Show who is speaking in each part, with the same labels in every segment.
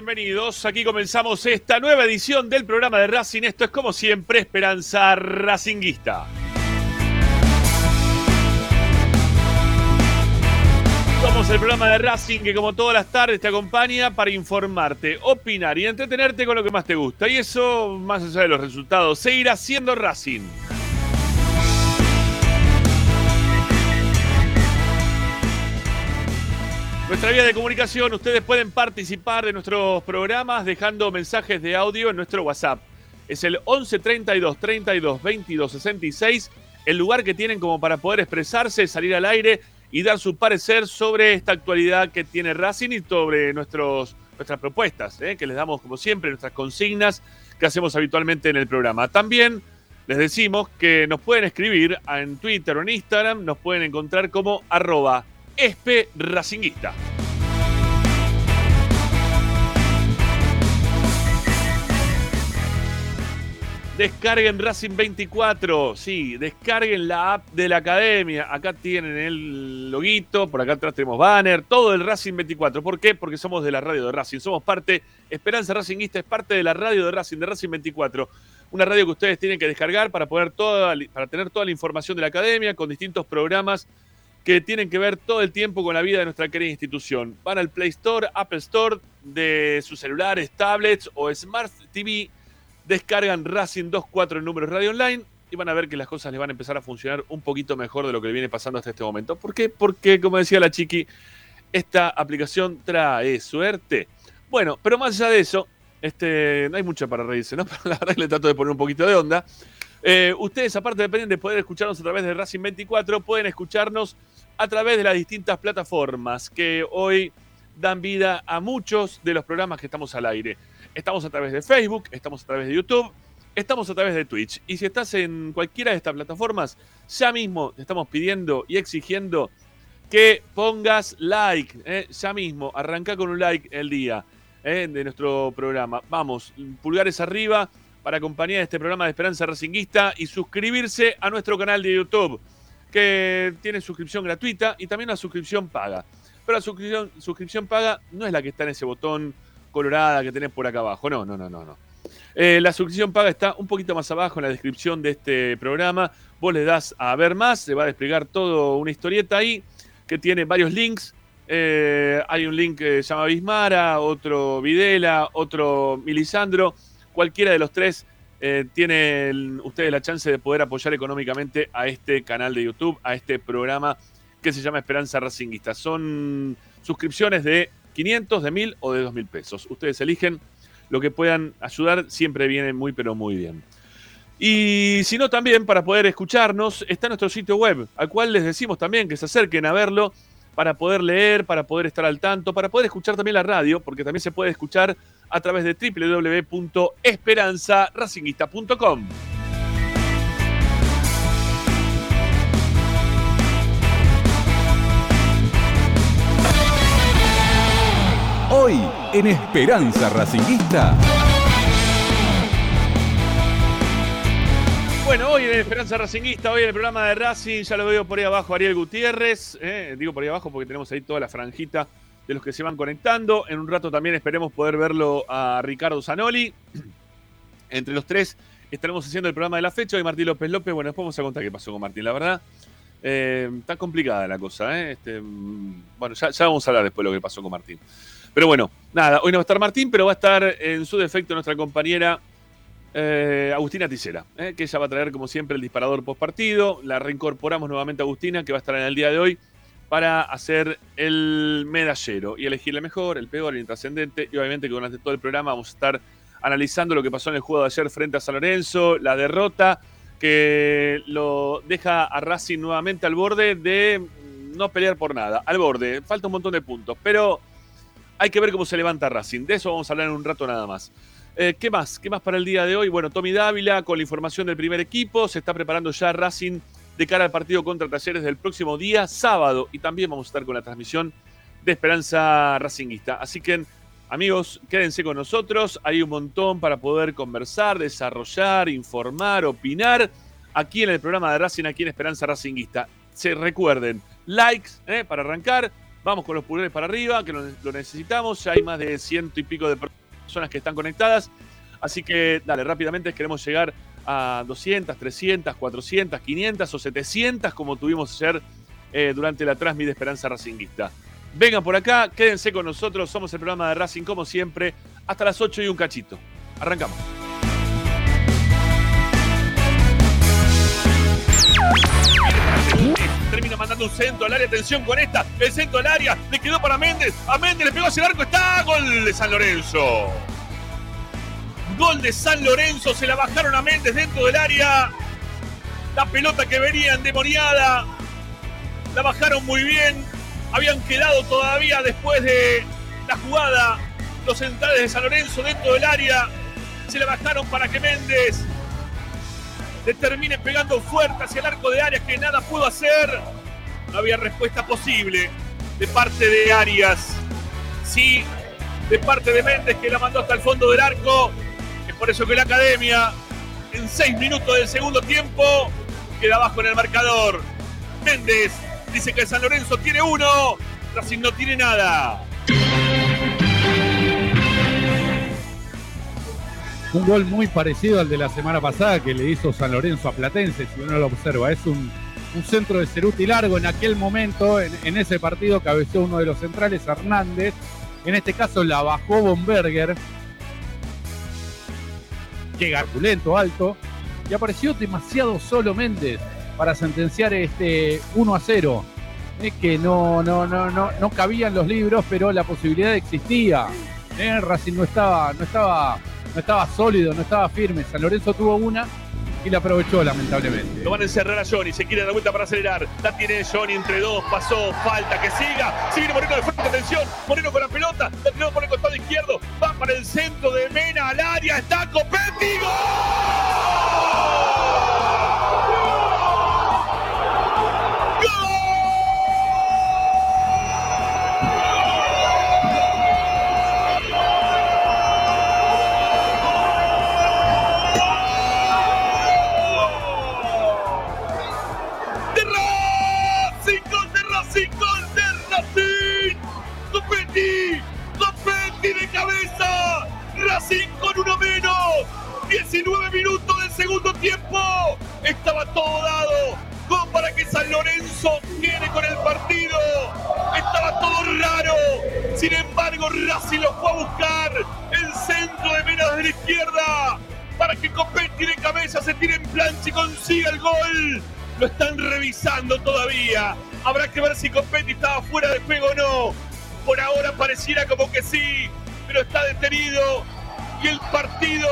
Speaker 1: Bienvenidos. Aquí comenzamos esta nueva edición del programa de Racing. Esto es como siempre Esperanza Racinguista. Somos el programa de Racing que como todas las tardes te acompaña para informarte, opinar y entretenerte con lo que más te gusta. Y eso, más allá de los resultados, seguirá siendo Racing. Nuestra vía de comunicación, ustedes pueden participar de nuestros programas dejando mensajes de audio en nuestro WhatsApp. Es el 11 32 32 22 66, el lugar que tienen como para poder expresarse, salir al aire y dar su parecer sobre esta actualidad que tiene Racing y sobre nuestros, nuestras propuestas, ¿eh? que les damos como siempre, nuestras consignas que hacemos habitualmente en el programa. También les decimos que nos pueden escribir en Twitter o en Instagram, nos pueden encontrar como arroba espe racinguista. Descarguen Racing 24, sí, descarguen la app de la academia. Acá tienen el loguito, por acá atrás tenemos banner, todo el Racing 24. ¿Por qué? Porque somos de la radio de Racing, somos parte, Esperanza Racingista es parte de la radio de Racing, de Racing 24. Una radio que ustedes tienen que descargar para, poder toda, para tener toda la información de la academia con distintos programas que tienen que ver todo el tiempo con la vida de nuestra querida institución. Van al Play Store, Apple Store de sus celulares, tablets o Smart TV, descargan Racing 24 en números radio online y van a ver que las cosas les van a empezar a funcionar un poquito mejor de lo que le viene pasando hasta este momento. ¿Por qué? Porque, como decía la chiqui, esta aplicación trae suerte. Bueno, pero más allá de eso, este, no hay mucho para reírse, ¿no? Pero la verdad que le trato de poner un poquito de onda. Eh, ustedes, aparte dependen de poder escucharnos a través de Racing 24, pueden escucharnos a través de las distintas plataformas que hoy dan vida a muchos de los programas que estamos al aire. Estamos a través de Facebook, estamos a través de YouTube, estamos a través de Twitch. Y si estás en cualquiera de estas plataformas, ya mismo te estamos pidiendo y exigiendo que pongas like. ¿eh? Ya mismo, arranca con un like el día ¿eh? de nuestro programa. Vamos, pulgares arriba para acompañar este programa de Esperanza Racinguista y suscribirse a nuestro canal de YouTube, que tiene suscripción gratuita y también una suscripción paga. Pero la suscripción, suscripción paga no es la que está en ese botón colorada que tenés por acá abajo. No, no, no, no, no. Eh, la suscripción paga está un poquito más abajo en la descripción de este programa. Vos le das a ver más, se va a desplegar toda una historieta ahí que tiene varios links. Eh, hay un link que se llama Bismara, otro Videla, otro Milisandro. Cualquiera de los tres eh, tienen ustedes la chance de poder apoyar económicamente a este canal de YouTube, a este programa que se llama Esperanza Racinguista. Son suscripciones de 500, de 1000 o de 2000 pesos. Ustedes eligen lo que puedan ayudar, siempre viene muy, pero muy bien. Y si no, también para poder escucharnos está nuestro sitio web, al cual les decimos también que se acerquen a verlo para poder leer, para poder estar al tanto, para poder escuchar también la radio, porque también se puede escuchar a través de www.esperanzaracinguista.com.
Speaker 2: Hoy en Esperanza Racinguista.
Speaker 1: Bueno, hoy en Esperanza Racinguista, hoy en el programa de Racing, ya lo veo por ahí abajo Ariel Gutiérrez, eh, digo por ahí abajo porque tenemos ahí toda la franjita de los que se van conectando. En un rato también esperemos poder verlo a Ricardo Zanoli. Entre los tres estaremos haciendo el programa de la fecha. Hoy Martín López López. Bueno, después vamos a contar qué pasó con Martín. La verdad, eh, está complicada la cosa. ¿eh? Este, mm, bueno, ya, vamos a hablar después de lo que pasó con Martín. Pero bueno, nada, hoy no va a estar Martín, pero va a estar en su defecto nuestra compañera eh, Agustina Ticera, eh, que ella va a traer como siempre el disparador post partido. La reincorporamos nuevamente a Agustina, que va a estar en el día de hoy para hacer el medallero y elegir el mejor, el peor, el intrascendente. Y obviamente que durante todo el programa vamos a estar analizando lo que pasó en el juego de ayer frente a San Lorenzo, la derrota que lo deja a Racing nuevamente al borde de no pelear por nada, al borde, falta un montón de puntos, pero hay que ver cómo se levanta Racing, de eso vamos a hablar en un rato nada más. Eh, ¿Qué más? ¿Qué más para el día de hoy? Bueno, Tommy Dávila con la información del primer equipo, se está preparando ya Racing de cara al partido contra Talleres del próximo día, sábado, y también vamos a estar con la transmisión de Esperanza Racinguista. Así que, amigos, quédense con nosotros, hay un montón para poder conversar, desarrollar, informar, opinar, aquí en el programa de Racing, aquí en Esperanza Racinguista. Se recuerden, likes eh, para arrancar, vamos con los pulgares para arriba, que lo, necesitamos, ya hay más de ciento y pico de personas que están conectadas, así que dale, rápidamente queremos llegar a 200, 300, 400, 500 o 700 como tuvimos ayer eh, durante la transmisión de Esperanza Racinguista. Vengan por acá, quédense con nosotros, somos el programa de Racing como siempre, hasta las 8 y un cachito. Arrancamos. Termina mandando un centro al área, atención con esta, el centro al área, le quedó para Méndez, a Méndez le pegó hacia el arco, está gol de San Lorenzo. Gol de San Lorenzo, se la bajaron a Méndez dentro del área. La pelota que venía endemoniada, la bajaron muy bien. Habían quedado todavía después de la jugada los centrales de San Lorenzo dentro del área. Se la bajaron para que Méndez le termine pegando fuerte hacia el arco de Arias que nada pudo hacer. No había respuesta posible de parte de Arias. Sí, de parte de Méndez que la mandó hasta el fondo del arco. Por eso que la academia, en seis minutos del segundo tiempo, queda abajo en el marcador. Méndez dice que San Lorenzo tiene uno, Racing no tiene nada.
Speaker 3: Un gol muy parecido al de la semana pasada que le hizo San Lorenzo a Platense, si uno lo observa. Es un, centro de Ceruti largo en aquel momento, en, en, ese partido cabeció uno de los centrales, Hernández. En este caso la bajó Bomberger. Llega lento, alto. Y apareció demasiado solo Méndez para sentenciar este 1 a 0. Es que no, no, no, no, no cabían los libros, pero la posibilidad existía. Eh, Racing no estaba, no estaba no estaba sólido, no estaba firme. San Lorenzo tuvo una y la aprovechó lamentablemente.
Speaker 1: Lo van a encerrar a Johnny, se quiere dar vuelta para acelerar. La tiene Johnny entre dos, pasó, falta, que siga. Sigue Moreno de frente, atención. Moreno con la pelota, la tiró por el costado izquierdo, va para el centro de Mena al área, está Copetti, Racing 19 minutos del segundo tiempo. Estaba todo dado como para que San Lorenzo quede con el partido. Estaba todo raro. Sin embargo, Racing lo fue a buscar. El centro de Mena de la izquierda. Para que Copetti de cabeza se tire en plancha y consiga el gol. Lo están revisando todavía. Habrá que ver si Copetti estaba fuera de juego o no. Por ahora pareciera como que sí, pero está detenido. Y el partido,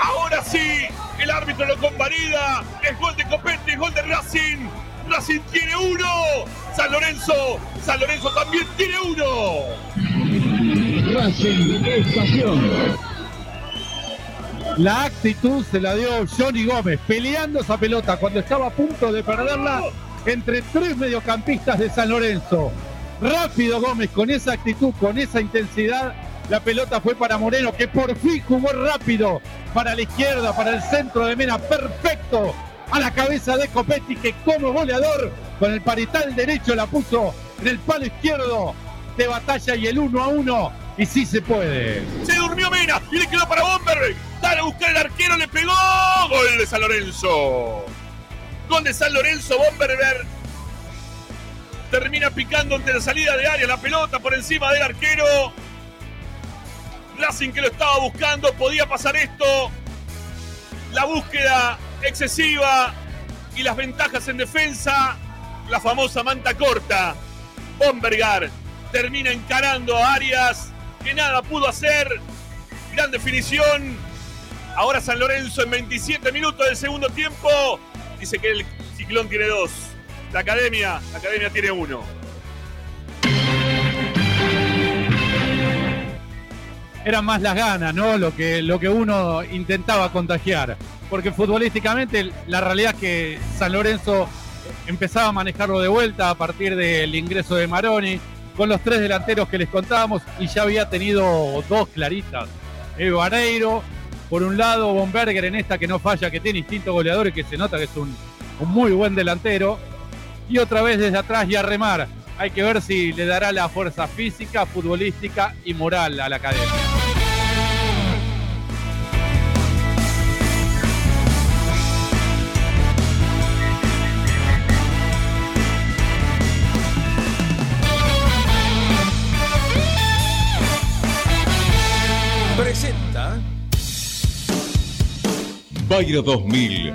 Speaker 1: ahora sí, el árbitro lo convalida. Es gol de Copete, es gol de Racing. Racing tiene uno. San Lorenzo, San Lorenzo también tiene uno.
Speaker 3: Racing estación. La actitud se la dio Johnny Gómez, peleando esa pelota cuando estaba a punto de perderla entre tres mediocampistas de San Lorenzo. Rápido Gómez, con esa actitud, con esa intensidad, la pelota fue para Moreno, que por fin jugó rápido para la izquierda, para el centro de Mena, perfecto a la cabeza de Copetti, que como goleador con el parital derecho la puso en el palo izquierdo de batalla y el uno a uno. Y sí se puede.
Speaker 1: Se durmió Mena y le quedó para Bomberg. Dale a buscar el arquero, le pegó. Gol de San Lorenzo. Gol de San Lorenzo, Bomberger. Termina picando ante la salida de área la pelota por encima del arquero. Racing que lo estaba buscando, podía pasar esto. La búsqueda excesiva y las ventajas en defensa. La famosa manta corta. Bombergar termina encarando a Arias, que nada pudo hacer. Gran definición. Ahora San Lorenzo en 27 minutos del segundo tiempo. Dice que el ciclón tiene dos. La academia, la academia tiene uno.
Speaker 3: Eran más las ganas, ¿no? Lo que, lo que uno intentaba contagiar. Porque futbolísticamente la realidad es que San Lorenzo empezaba a manejarlo de vuelta a partir del ingreso de Maroni, con los tres delanteros que les contábamos, y ya había tenido dos claritas. Evo Vareiro, por un lado, Bomberger en esta que no falla, que tiene instinto goleador y que se nota que es un, un muy buen delantero. Y otra vez desde atrás y a remar. Hay que ver si le dará la fuerza física, futbolística y moral a la academia.
Speaker 2: Presenta Bayra 2000,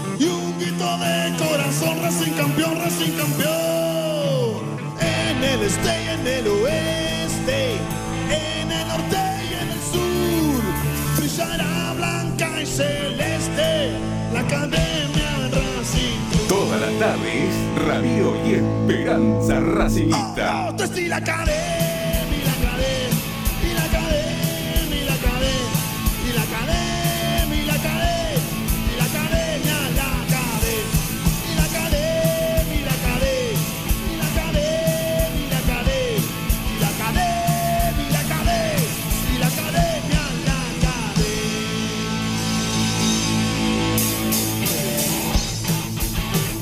Speaker 4: y un grito de corazón, Racing campeón, Racing campeón. En el este y en el oeste, en el norte y en el sur, brillará blanca y celeste la academia Racing.
Speaker 2: Toda la tarde es Radio y Esperanza Racinguista.
Speaker 4: Oh, y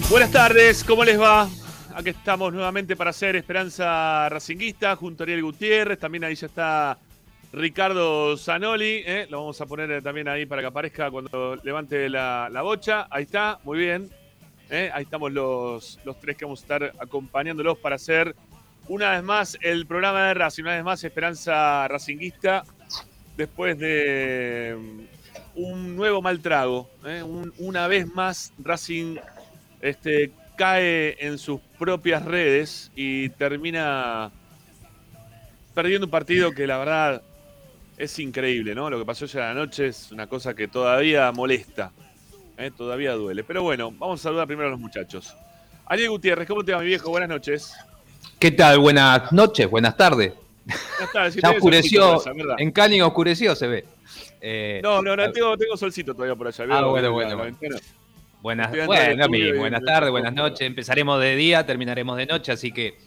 Speaker 1: Buenas tardes, ¿cómo les va? Aquí estamos nuevamente para hacer Esperanza Racinguista junto a Ariel Gutiérrez. También ahí ya está Ricardo Zanoli. ¿eh? Lo vamos a poner eh, también ahí para que aparezca cuando levante la, la bocha. Ahí está, muy bien. ¿eh? Ahí estamos los, los tres que vamos a estar acompañándolos para hacer una vez más el programa de Racing, una vez más Esperanza Racinguista. Después de mm, un nuevo mal trago. ¿eh? Un- una vez más Racing este, cae en sus propias redes y termina perdiendo un partido que la verdad es increíble, ¿no? Lo que pasó ayer a la noche es una cosa que todavía molesta, ¿eh? todavía duele. Pero bueno, vamos a saludar primero a los muchachos. Ariel Gutiérrez, ¿cómo te va, mi viejo? Buenas noches.
Speaker 5: ¿Qué tal? Buenas noches, buenas tardes.
Speaker 1: Buenas tardes.
Speaker 5: Ya
Speaker 1: solcito
Speaker 5: oscureció,
Speaker 1: ¿verdad?
Speaker 5: en Canning oscureció se ve. Eh,
Speaker 1: No, no, no, tengo, tengo solcito todavía por allá.
Speaker 5: Ah, bueno, bueno. Buenas, bueno, buenas tardes, buenas noches. Empezaremos de día, terminaremos de noche, así que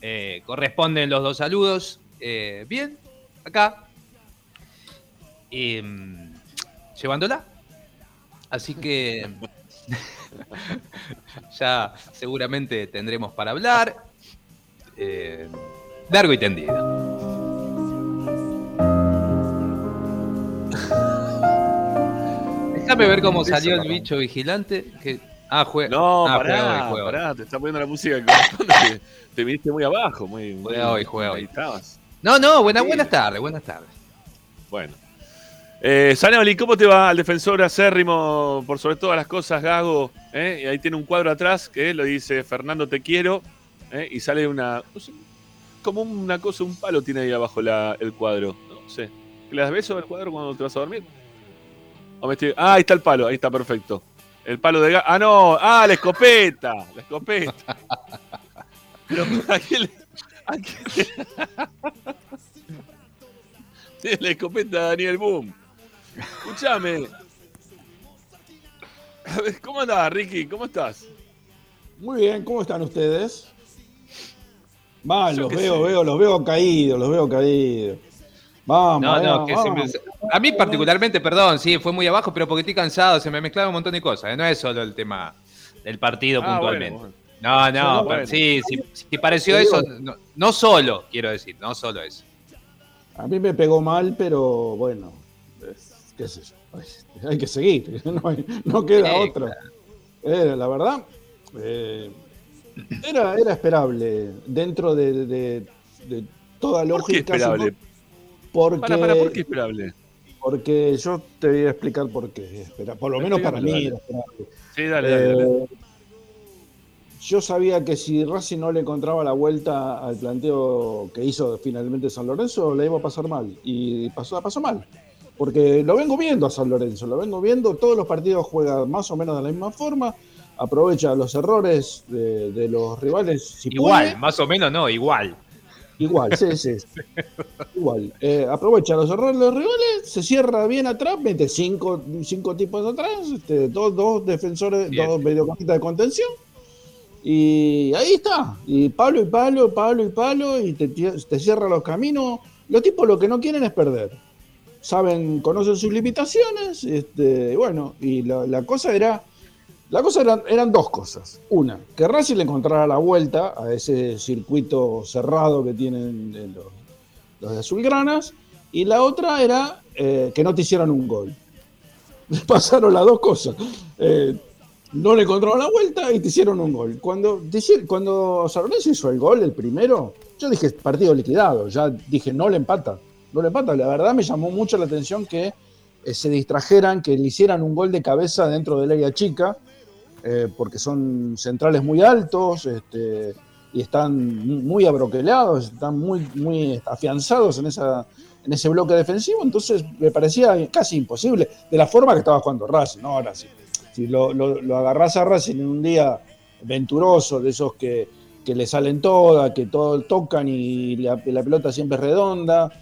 Speaker 5: eh, corresponden los dos saludos. Eh, bien, acá. Mm, llevándola. Así que ya seguramente tendremos para hablar. eh, largo y tendido. Déjame ver cómo salió el bicho vigilante. Que... Ah, juega.
Speaker 1: No,
Speaker 5: ah,
Speaker 1: pará,
Speaker 5: juega hoy, juega
Speaker 1: pará, te está poniendo la música que te viniste muy abajo, muy, muy-
Speaker 5: Juega hoy, juega
Speaker 1: ahí
Speaker 5: hoy.
Speaker 1: estabas.
Speaker 5: No, no, buenas,
Speaker 1: Sí.
Speaker 5: buenas tardes, buenas tardes.
Speaker 1: Bueno. Eh, ¿cómo te va al defensor acérrimo por sobre todas las cosas, Gago? ¿Eh? Y ahí tiene un cuadro atrás que lo dice Fernando te quiero ¿eh? y sale una no sé, como una cosa, un palo tiene ahí abajo la- el cuadro. No sé. ¿Le das beso al cuadro cuando te vas a dormir? ¿O me estoy- Ah, ahí está el palo, ahí está perfecto. El palo de Gago. Ah, no, ah, la escopeta, la escopeta. Pero ¿a quién le- a quién le- La escopeta de Daniel Boom. Escúchame. ¿Cómo andás, Ricky? ¿Cómo estás?
Speaker 6: Muy bien, ¿cómo están ustedes? Va, los veo,
Speaker 1: sé.
Speaker 6: veo, los veo caídos, los veo caídos. Vamos,
Speaker 5: No, no,
Speaker 6: vamos,
Speaker 5: que
Speaker 6: vamos.
Speaker 5: se me- a mí particularmente, perdón, sí, fue muy abajo, pero porque estoy cansado, se me mezclaron un montón de cosas. ¿eh? No es solo el tema del partido
Speaker 1: Ah,
Speaker 5: puntualmente.
Speaker 1: bueno,
Speaker 5: No, no,
Speaker 6: No,
Speaker 5: pero
Speaker 1: bueno.
Speaker 5: sí, sí, sí pareció eso, no, no solo, quiero decir, no solo eso.
Speaker 6: A mí me pegó mal, pero bueno, es- qué sé yo. Hay- que seguir, no, hay- no queda
Speaker 5: Sí,
Speaker 6: otra. Eh, la verdad, eh, era, era esperable dentro de, de- de toda
Speaker 1: ¿Por qué
Speaker 6: lógica.
Speaker 1: esperable?
Speaker 6: Porque,
Speaker 1: Para, para, ¿por qué esperable?
Speaker 6: porque yo te voy a explicar por qué. Espera, por lo menos para mí.
Speaker 1: Sí, dale, dale, dale.
Speaker 6: Eh, yo sabía que si Racing no le encontraba la vuelta al planteo que hizo finalmente San Lorenzo, le iba a pasar mal. Y pasó, pasó mal. Porque lo vengo viendo a San Lorenzo, lo vengo viendo, todos los partidos juega más o menos de la misma forma, aprovecha los errores de, de los rivales. Si
Speaker 5: Igual,
Speaker 6: puede.
Speaker 5: más o menos no, igual.
Speaker 6: Igual, sí, sí. Igual. Eh, aprovecha los errores de los rivales, se cierra bien atrás, mete cinco, cinco tipos atrás, este, dos, dos defensores,
Speaker 5: Bien.
Speaker 6: dos mediocampistas de contención. Y ahí está. Y palo y palo, palo y palo, y te, te cierra los caminos. Los tipos lo que no quieren es perder. Saben, conocen sus limitaciones, este, y bueno, y la, la cosa era. La cosa eran, eran dos cosas. Una, que Racing le encontrara la vuelta a ese circuito cerrado que tienen los, de Azulgranas. Y la otra era eh, que no te hicieran un gol. Pasaron las dos cosas. Eh, no le encontraron la vuelta y te hicieron un gol. Cuando, cuando San hizo el gol, el primero, yo dije partido liquidado. Ya dije, no le empata. No le empata. La verdad me llamó mucho la atención que eh, se distrajeran, que le hicieran un gol de cabeza dentro del área chica eh, porque son centrales muy altos este, y están mu- muy abroquelados, están muy, muy afianzados en, esa, en ese bloque defensivo, entonces me parecía casi imposible, de la forma que estaba jugando Racing, ¿no? Ahora, si, si lo, lo, agarrás a Racing en un día venturoso, de esos que, que le salen todas, que todo tocan y la, la pelota siempre es redonda,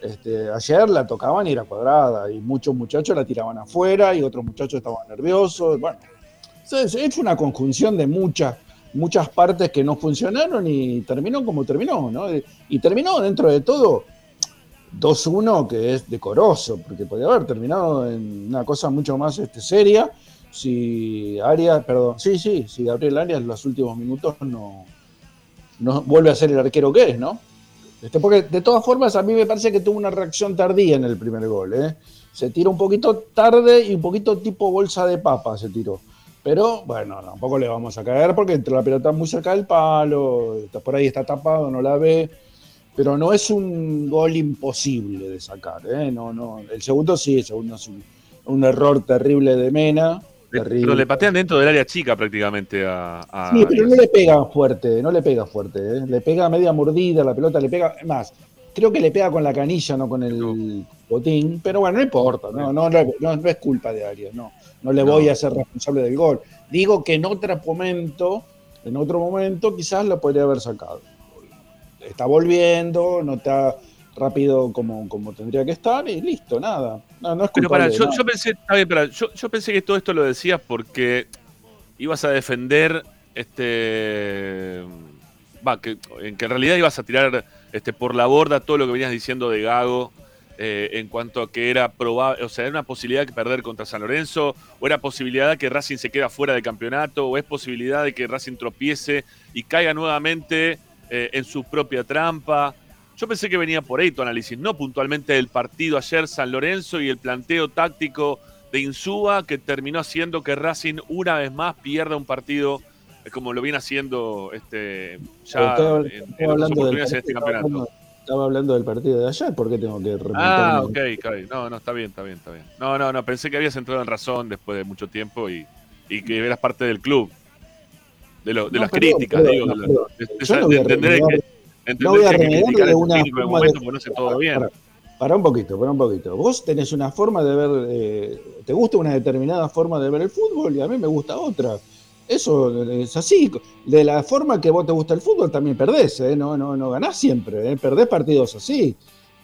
Speaker 6: este, ayer la tocaban y era cuadrada, y muchos muchachos la tiraban afuera y otros muchachos estaban nerviosos, bueno. Entonces, es una conjunción de muchas, muchas partes que no funcionaron y terminó como terminó, ¿no? Y terminó dentro de todo 2-1, que es decoroso, porque podría haber terminado en una cosa mucho más este, seria si Arias, perdón, sí, sí, si Gabriel Arias en los últimos minutos no, no vuelve a ser el arquero que es, ¿no? Este, porque de todas formas a mí me parece que tuvo una reacción tardía en el primer gol, ¿eh? Se tira un poquito tarde y un poquito tipo bolsa de papa se tiró. Pero bueno, tampoco le vamos a caer porque entre la pelota muy cerca del palo, por ahí está tapado, no la ve. Pero no es un gol imposible de sacar, ¿eh? No, no. El segundo sí, el segundo es un, un error terrible de Mena. terrible.
Speaker 1: Pero le patean dentro del área chica prácticamente a. a
Speaker 6: Sí, pero no le pega fuerte, no le pega fuerte, ¿eh? le pega media mordida, la pelota le pega, más, creo que le pega con la canilla, no con el botín, pero bueno, no importa, no, no, no, es culpa de Arias, no, no le voy a ser responsable del gol. Digo que en otro momento, en otro momento quizás lo podría haber sacado. Está volviendo, no está rápido como, como tendría que estar y listo, nada. No, no es
Speaker 1: Pero para,
Speaker 6: de
Speaker 1: yo, yo pensé, bien, pará, yo, yo pensé que todo esto lo decías porque ibas a defender este va, que, en que en realidad ibas a tirar este, por la borda todo lo que venías diciendo de Gago eh, en cuanto a que era probable, o sea, era una posibilidad de perder contra San Lorenzo, o era posibilidad de que Racing se queda fuera del campeonato, o es posibilidad de que Racing tropiece y caiga nuevamente eh, en su propia trampa. Yo pensé que venía por ahí tu análisis, no puntualmente del partido ayer San Lorenzo y el planteo táctico de Insúa que terminó haciendo que Racing una vez más pierda un partido como lo viene haciendo este, ya
Speaker 6: Estaba-
Speaker 1: en,
Speaker 6: estaba
Speaker 1: en otras
Speaker 6: hablando del
Speaker 1: oportunidades en este
Speaker 6: estaba
Speaker 1: campeonato.
Speaker 6: hablando- Estaba hablando del partido de ayer, ¿por qué tengo que
Speaker 1: Ah,
Speaker 6: remontarme?
Speaker 1: ok, ok. No, no, está bien, está bien, está bien. No, no, no, pensé que habías entrado en razón después de mucho tiempo y, y que eras parte del club. De, lo, de
Speaker 6: No,
Speaker 1: las
Speaker 6: perdón,
Speaker 1: críticas,
Speaker 6: perdón,
Speaker 1: digo.
Speaker 6: no,
Speaker 1: de-
Speaker 6: perdón.
Speaker 1: entender que,
Speaker 6: No voy a renegar de una forma de-
Speaker 1: no hace todo bien.
Speaker 6: Para, para un poquito, para un poquito. Vos tenés una forma de ver, eh, te gusta una determinada forma de ver el fútbol y a mí me gusta otra. Eso es así. De la forma que vos te gusta el fútbol también perdés, ¿eh? no, no, no ganás siempre, ¿eh? perdés partidos así.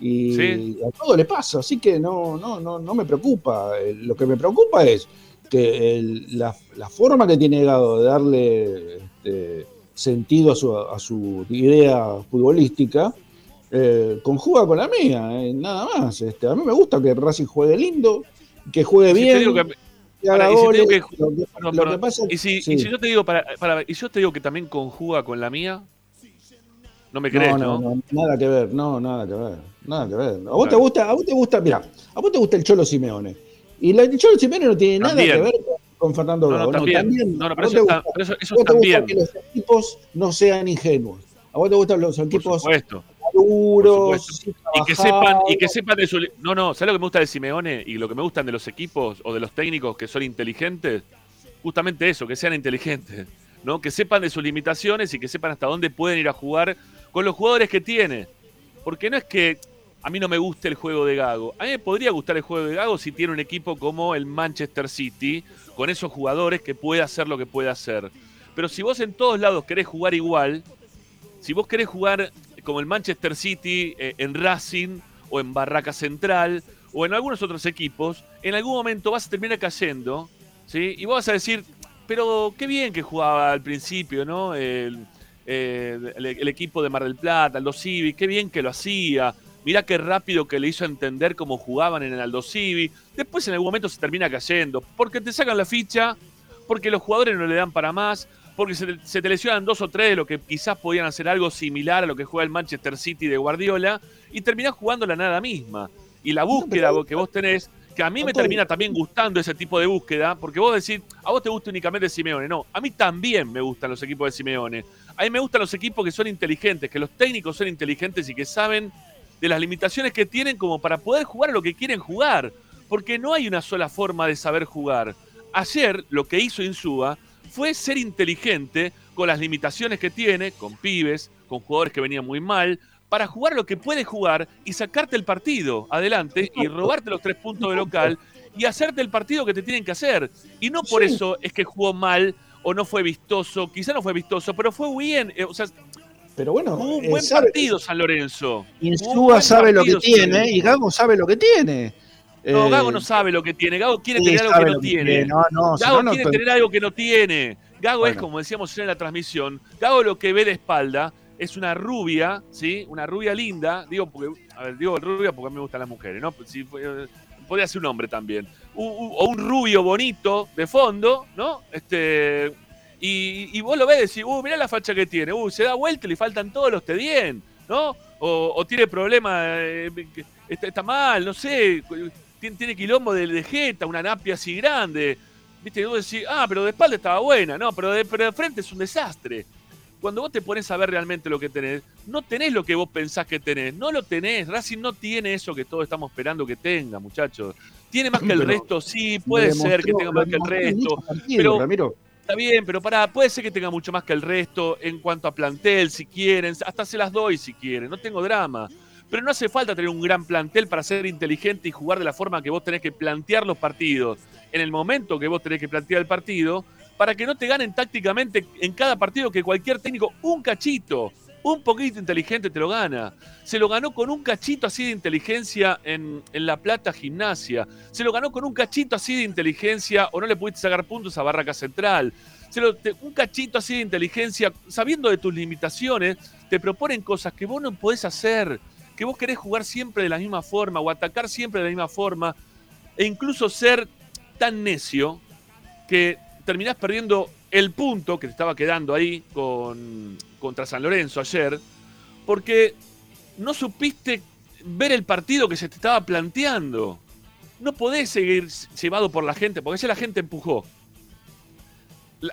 Speaker 6: Y
Speaker 1: Sí.
Speaker 6: a todo le pasa, así que no, no, no, no me preocupa. Eh, Lo que me preocupa es que el- la, la forma que tiene Gago de darle este, sentido a su, a su idea futbolística eh, conjuga con la mía, eh, nada más. Este, a mí me gusta que Racing juegue lindo, que juegue
Speaker 1: si
Speaker 6: bien,
Speaker 1: y si yo te digo para, para- y yo te digo que también conjuga con la mía, no me crees, ¿no?
Speaker 6: no, no, nada que ver, no, nada que ver, nada que ver. A vos
Speaker 1: Claro.
Speaker 6: te gusta, a vos te gusta, mira, a vos te gusta el Cholo Simeone. Y la- el Cholo Simeone no tiene nada
Speaker 1: También.
Speaker 6: que ver con, con Fernando
Speaker 1: No, no,
Speaker 6: Gago.
Speaker 1: también. No, pero eso,
Speaker 6: te
Speaker 1: está- pero eso,
Speaker 6: vos te gusta
Speaker 1: también.
Speaker 6: que los equipos no sean ingenuos. A vos te gustan los equipos. Duros,
Speaker 1: Y que sepan, y que sepan de su. No, no, ¿sabes lo que me gusta de Simeone y lo que me gustan de los equipos o de los técnicos que son inteligentes? Justamente eso, que sean inteligentes, ¿no? Que sepan de sus limitaciones y que sepan hasta dónde pueden ir a jugar con los jugadores que tiene. Porque no es que a mí no me guste el juego de Gago. A mí me podría gustar el juego de Gago si tiene un equipo como el Manchester City, con esos jugadores que puede hacer lo que puede hacer. Pero si vos en todos lados querés jugar igual, si vos querés jugar como el Manchester City eh, en Racing o en Barraca Central o en algunos otros equipos, en algún momento vas a terminar cayendo, ¿sí? Y vos vas a decir, pero qué bien que jugaba al principio, ¿no? El, eh, el- el equipo de Mar del Plata, Aldo Civi, qué bien que lo hacía. Mirá qué rápido que le hizo entender cómo jugaban en el Aldo Civi. Después en algún momento se termina cayendo, porque te sacan la ficha, porque los jugadores no le dan para más, porque se se te lesionan dos o tres de lo que quizás podían hacer algo similar a lo que juega el Manchester City de Guardiola, y terminás jugando la nada misma. Y la búsqueda que vos tenés, que a mí me termina también gustando ese tipo de búsqueda, porque vos decís, a vos te gusta únicamente Simeone. No, a mí también me gustan los equipos de Simeone. A mí me gustan los equipos que son inteligentes, que los técnicos son inteligentes y que saben de las limitaciones que tienen como para poder jugar a lo que quieren jugar. Porque no hay una sola forma de saber jugar. Ayer lo que hizo Insúa fue ser inteligente con las limitaciones que tiene, con pibes, con jugadores que venían muy mal, para jugar lo que puede jugar y sacarte el partido adelante y robarte los tres puntos de local y hacerte el partido que te tienen que hacer. Y no por
Speaker 6: Sí.
Speaker 1: eso es que jugó mal o no fue vistoso, quizá no fue vistoso, pero fue bien. eh, O sea,
Speaker 6: Pero bueno,
Speaker 1: jugó un
Speaker 6: eh,
Speaker 1: buen
Speaker 6: sabe-
Speaker 1: partido San Lorenzo.
Speaker 6: Insúa sabe lo que tiene y Gago sabe lo que tiene.
Speaker 1: No,
Speaker 6: Eh,
Speaker 1: Gago no sabe lo que tiene. Gago quiere
Speaker 6: sí
Speaker 1: tener algo que no tiene.
Speaker 6: No, no, si
Speaker 1: Gago
Speaker 6: no
Speaker 1: quiere
Speaker 6: te-
Speaker 1: tener algo que no tiene. Gago es, como decíamos en la transmisión, Gago lo que ve de espalda es una rubia, ¿sí? Una rubia linda. Digo, porque, a ver, digo rubia porque a mí me gustan las mujeres, ¿no? Si fue- podría ser un hombre también. O un rubio bonito de fondo, ¿no? Este. Y, y vos lo ves y decís, uh, mirá la facha que tiene, uh, se da vuelta y le faltan todos los te bien, ¿no? O, o tiene problemas, eh, está mal, no sé, tiene, tiene quilombo de, de jeta, una napia así grande. Viste, y vos decís, ah, pero de espalda estaba buena, no, pero de, pero de frente es un desastre. Cuando vos te pones a ver realmente lo que tenés, no tenés lo que vos pensás que tenés, no lo tenés. Racing no tiene eso que todos estamos esperando que tenga, muchachos. Tiene más que el
Speaker 6: Pero
Speaker 1: resto, sí, puede ser que tenga más que el resto.
Speaker 6: muchos partidos,
Speaker 1: pero-
Speaker 6: Ramiro.
Speaker 1: Está bien, pero pará, puede ser que tenga mucho más que el resto en cuanto a plantel, si quieren, hasta se las doy si quieren, no tengo drama. Pero no hace falta tener un gran plantel para ser inteligente y jugar de la forma que vos tenés que plantear los partidos, en el momento que vos tenés que plantear el partido, para que no te ganen tácticamente en cada partido que cualquier técnico, un cachito, un poquito inteligente te lo gana. Se lo ganó con un cachito así de inteligencia en, en La Plata Gimnasia. Se lo ganó con un cachito así de inteligencia o no le pudiste sacar puntos a Barraca Central. Se lo- un cachito así de inteligencia, sabiendo de tus limitaciones, te proponen cosas que vos no podés hacer, que vos querés jugar siempre de la misma forma o atacar siempre de la misma forma, e incluso ser tan necio que terminás perdiendo el punto que te estaba quedando ahí con, contra San Lorenzo ayer, porque no supiste ver el partido que se te estaba planteando. No podés seguir llevado por la gente, porque ayer la gente empujó.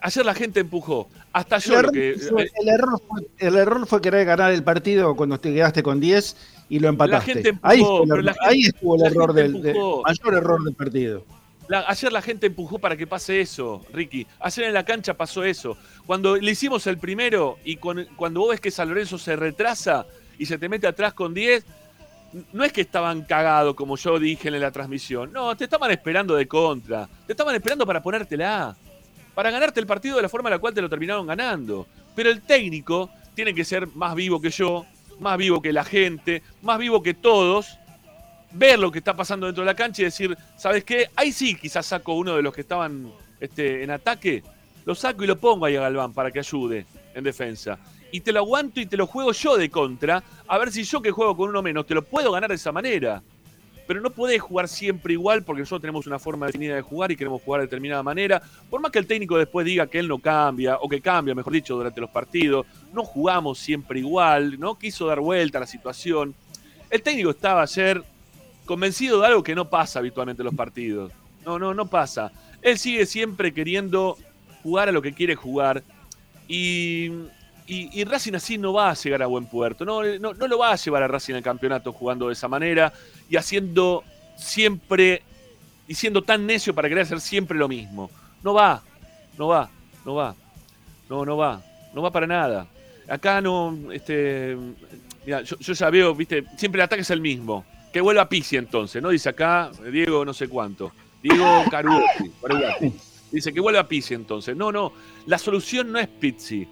Speaker 1: Ayer la gente empujó. Hasta yo
Speaker 6: error,
Speaker 1: que.
Speaker 6: fue, el error fue- el error fue querer ganar el partido cuando te quedaste con 10 y lo empataste.
Speaker 1: gente empujó,
Speaker 6: ahí, estuvo el, error- ahí estuvo el
Speaker 1: la
Speaker 6: error
Speaker 1: gente
Speaker 6: del, mayor error del partido.
Speaker 1: La- ayer la gente empujó para que pase eso, Ricky. Ayer en la cancha pasó eso. Cuando le hicimos el primero y con- cuando vos ves que San Lorenzo se retrasa y se te mete atrás con 10, n- no es que estaban cagados como yo dije en la transmisión. No, te estaban esperando de contra. Te estaban esperando para ponértela. Para ganarte el partido de la forma en la cual te lo terminaron ganando. Pero el técnico tiene que ser más vivo que yo más vivo que la gente, más vivo que todos, ver lo que está pasando dentro de la cancha y decir, ¿sabes qué? Ahí sí quizás saco uno de los que estaban este, en ataque, lo saco y lo pongo ahí a Galván para que ayude en defensa. Y te lo aguanto y te lo juego yo de contra, a ver si yo que juego con uno menos te lo puedo ganar de esa manera. Pero no podés jugar siempre igual porque nosotros tenemos una forma definida de jugar y queremos jugar de determinada manera. Por más que el técnico después diga que él no cambia, o que cambia, mejor dicho, durante los partidos, no jugamos siempre igual, no quiso dar vuelta a la situación. El técnico estaba ayer convencido de algo que no pasa habitualmente en los partidos. No, no, no pasa. Él sigue siempre queriendo jugar a lo que quiere jugar. Y, y, y Racing así no va a llegar a buen puerto. No, no, no lo va a llevar a Racing al campeonato jugando de esa manera y haciendo siempre y siendo tan necio para querer hacer siempre lo mismo. No va, no va, no va. No, no va, no va para nada. Acá no, este, yo, ya veo, viste, siempre el ataque es el mismo. Que vuelva Pizzi entonces, ¿no? Dice acá Diego no sé cuánto. Diego Caruti. Dice que vuelva Pizzi entonces. No, no, la solución no es Pizzi.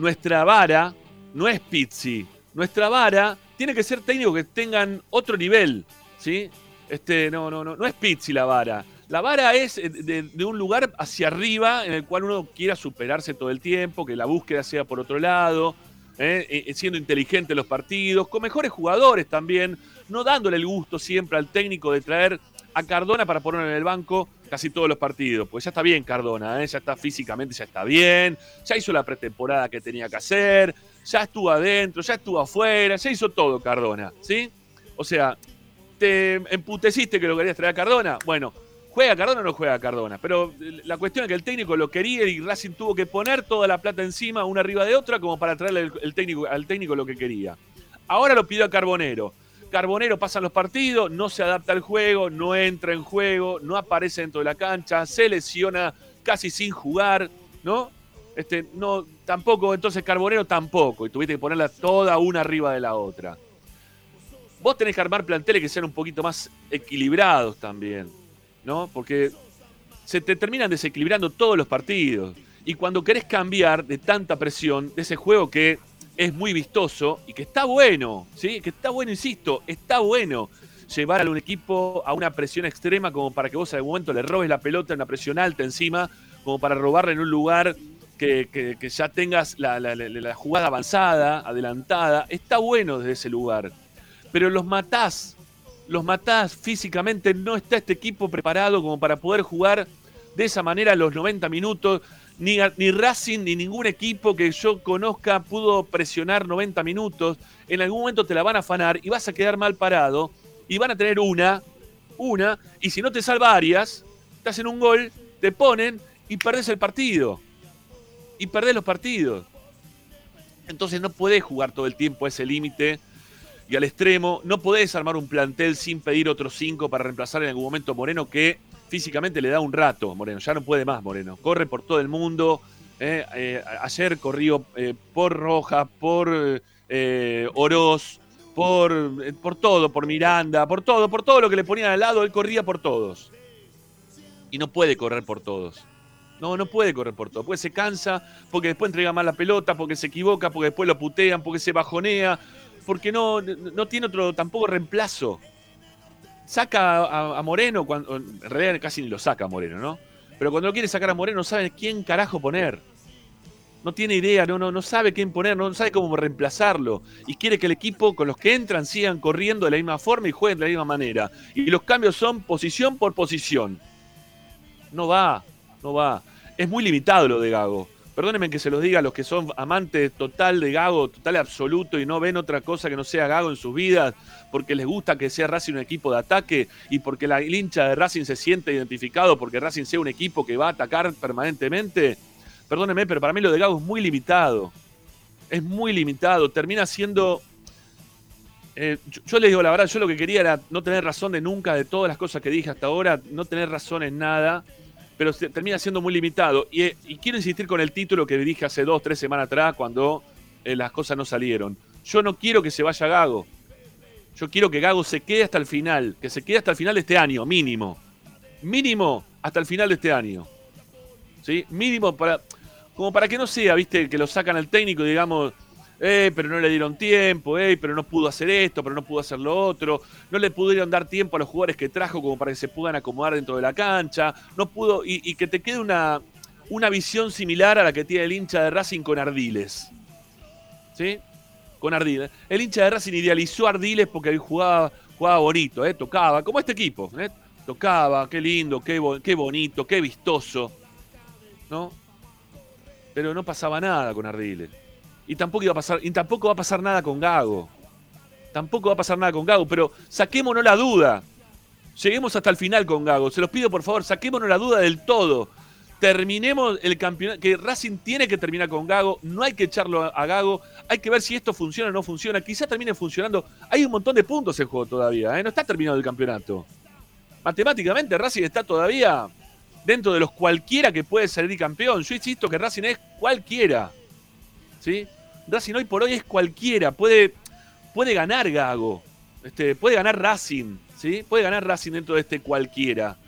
Speaker 1: Nuestra vara no es Pizzi. Nuestra vara tiene que ser técnicos que tengan otro nivel, ¿sí? Este, no, no, no, no es Pizzi la vara. La vara es eh, de, un lugar hacia arriba en el cual uno quiera superarse todo el tiempo, que la búsqueda sea por otro lado, ¿eh? Eh, siendo inteligente en los partidos, con mejores jugadores también, no dándole el gusto siempre al técnico de traer a Cardona para ponerlo en el banco casi todos los partidos. Pues ya está bien Cardona, ¿eh? ya está físicamente, ya está bien, ya hizo la pretemporada que tenía que hacer, ya estuvo adentro, ya estuvo afuera, ya hizo todo Cardona, ¿sí? O sea, te emputeciste que lo querías traer a Cardona. Bueno, ¿juega Cardona o no juega Cardona? Pero la cuestión es que el técnico lo quería y Racing tuvo que poner toda la plata encima, una arriba de otra, como para traerle el, el técnico, al técnico lo que quería. Ahora lo pidió a Carbonero. Carbonero pasa los partidos, no se adapta al juego, no entra en juego, no aparece dentro de la cancha, se lesiona casi sin jugar, ¿no? Este, no, tampoco, entonces Carbonero tampoco, y tuviste que ponerla toda una arriba de la otra. Vos tenés que armar planteles que sean un poquito más equilibrados también, ¿no? Porque se te terminan desequilibrando todos los partidos. Y cuando querés cambiar de tanta presión, de ese juego que es muy vistoso y que está bueno, ¿sí? Que está bueno, insisto, está bueno llevar a un equipo a una presión extrema como para que vos en algún momento le robes la pelota, una presión alta encima, como para robarle en un lugar que, que- ya tengas la, la- la- la jugada avanzada, adelantada. Está bueno desde ese lugar. Pero los matás, los matás físicamente, no está este equipo preparado como para poder jugar de esa manera los 90 minutos. Ni, ni Racing ni ningún equipo que yo conozca pudo presionar 90 minutos. En algún momento te la van a afanar y vas a quedar mal parado. Y van a tener una, una, y si no te salva varias, te hacen un gol, te ponen y perdés el partido. Y perdés los partidos. Entonces no podés jugar todo el tiempo a ese límite y al extremo. No podés armar un plantel sin pedir otros cinco para reemplazar en algún momento Moreno, que físicamente le da un rato. Moreno, ya no puede más Moreno. Corre por todo el mundo. eh, eh, ayer corrió eh, por Roja, por eh, Oroz, por, por todo, por Miranda, por todo, por todo lo que le ponían al lado, él corría por todos. Y no puede correr por todos. No, no puede correr por todo. Porque se cansa, porque después entrega mal la pelota, porque se equivoca, porque después lo putean, porque se bajonea, porque no, no tiene otro tampoco reemplazo. Saca a, Moreno, cuando, en realidad casi ni lo saca a Moreno, ¿no? Pero cuando lo quiere sacar a Moreno no sabe quién carajo poner. No tiene idea, no, no, no sabe quién poner, no sabe cómo reemplazarlo. Y quiere que el equipo con los que entran sigan corriendo de la misma forma y jueguen de la misma manera. Y los cambios son posición por posición. No va, no va. Es muy limitado lo de Gago. Perdónenme que se los diga a los que son amantes total de Gago, total absoluto y no ven otra cosa que no sea Gago en sus vidas, porque les gusta que sea Racing un equipo de ataque y porque la hincha de Racing se siente identificado porque Racing sea un equipo que va a atacar permanentemente. Perdónenme, pero para mí lo de Gago es muy limitado. Es muy limitado. Termina siendo eh, yo, les digo la verdad, yo lo que quería era no tener razón de nunca de todas las cosas que dije hasta ahora, no tener razón en nada, pero termina siendo muy limitado. Y, eh, y quiero insistir con el título que dije hace dos, tres semanas atrás cuando eh, las cosas no salieron. Yo no quiero que se vaya Gago. Yo quiero que Gago se quede hasta el final, que se quede hasta el final de este año, mínimo. Mínimo hasta el final de este año. ¿Sí? Mínimo para. Como para que no sea, viste, que lo sacan al técnico, digamos, Eh, pero no le dieron tiempo, eh, pero no pudo hacer esto, pero no pudo hacer lo otro. No le pudieron dar tiempo a los jugadores que trajo como para que se puedan acomodar dentro de la cancha. No pudo, y, y que te quede una, una visión similar a la que tiene el hincha de Racing con Ardiles. ¿Sí? Con Ardiles. El hincha de Racing idealizó a Ardiles porque jugaba, jugaba bonito, ¿eh? tocaba, como este equipo. ¿eh? Tocaba, qué lindo, qué, bo- qué bonito, qué vistoso. ¿No? Pero no pasaba nada con Ardiles. Y tampoco, iba a pasar, y tampoco va a pasar nada con Gago. Tampoco va a pasar nada con Gago, pero saquémonos la duda. Lleguemos hasta el final con Gago. Se los pido por favor, saquémonos la duda del todo. Terminemos el campeonato. Que Racing tiene que terminar con Gago. No hay que echarlo a, Gago. Hay que ver si esto funciona o no funciona. Quizá termine funcionando. Hay un montón de puntos en juego todavía. ¿eh? No está terminado el campeonato. Matemáticamente Racing está todavía dentro de los cualquiera que puede salir campeón. Yo insisto que Racing es cualquiera. ¿Sí? Racing hoy por hoy es cualquiera. Puede, puede ganar Gago. Este, puede ganar Racing. ¿sí? Puede ganar Racing dentro de este cualquiera.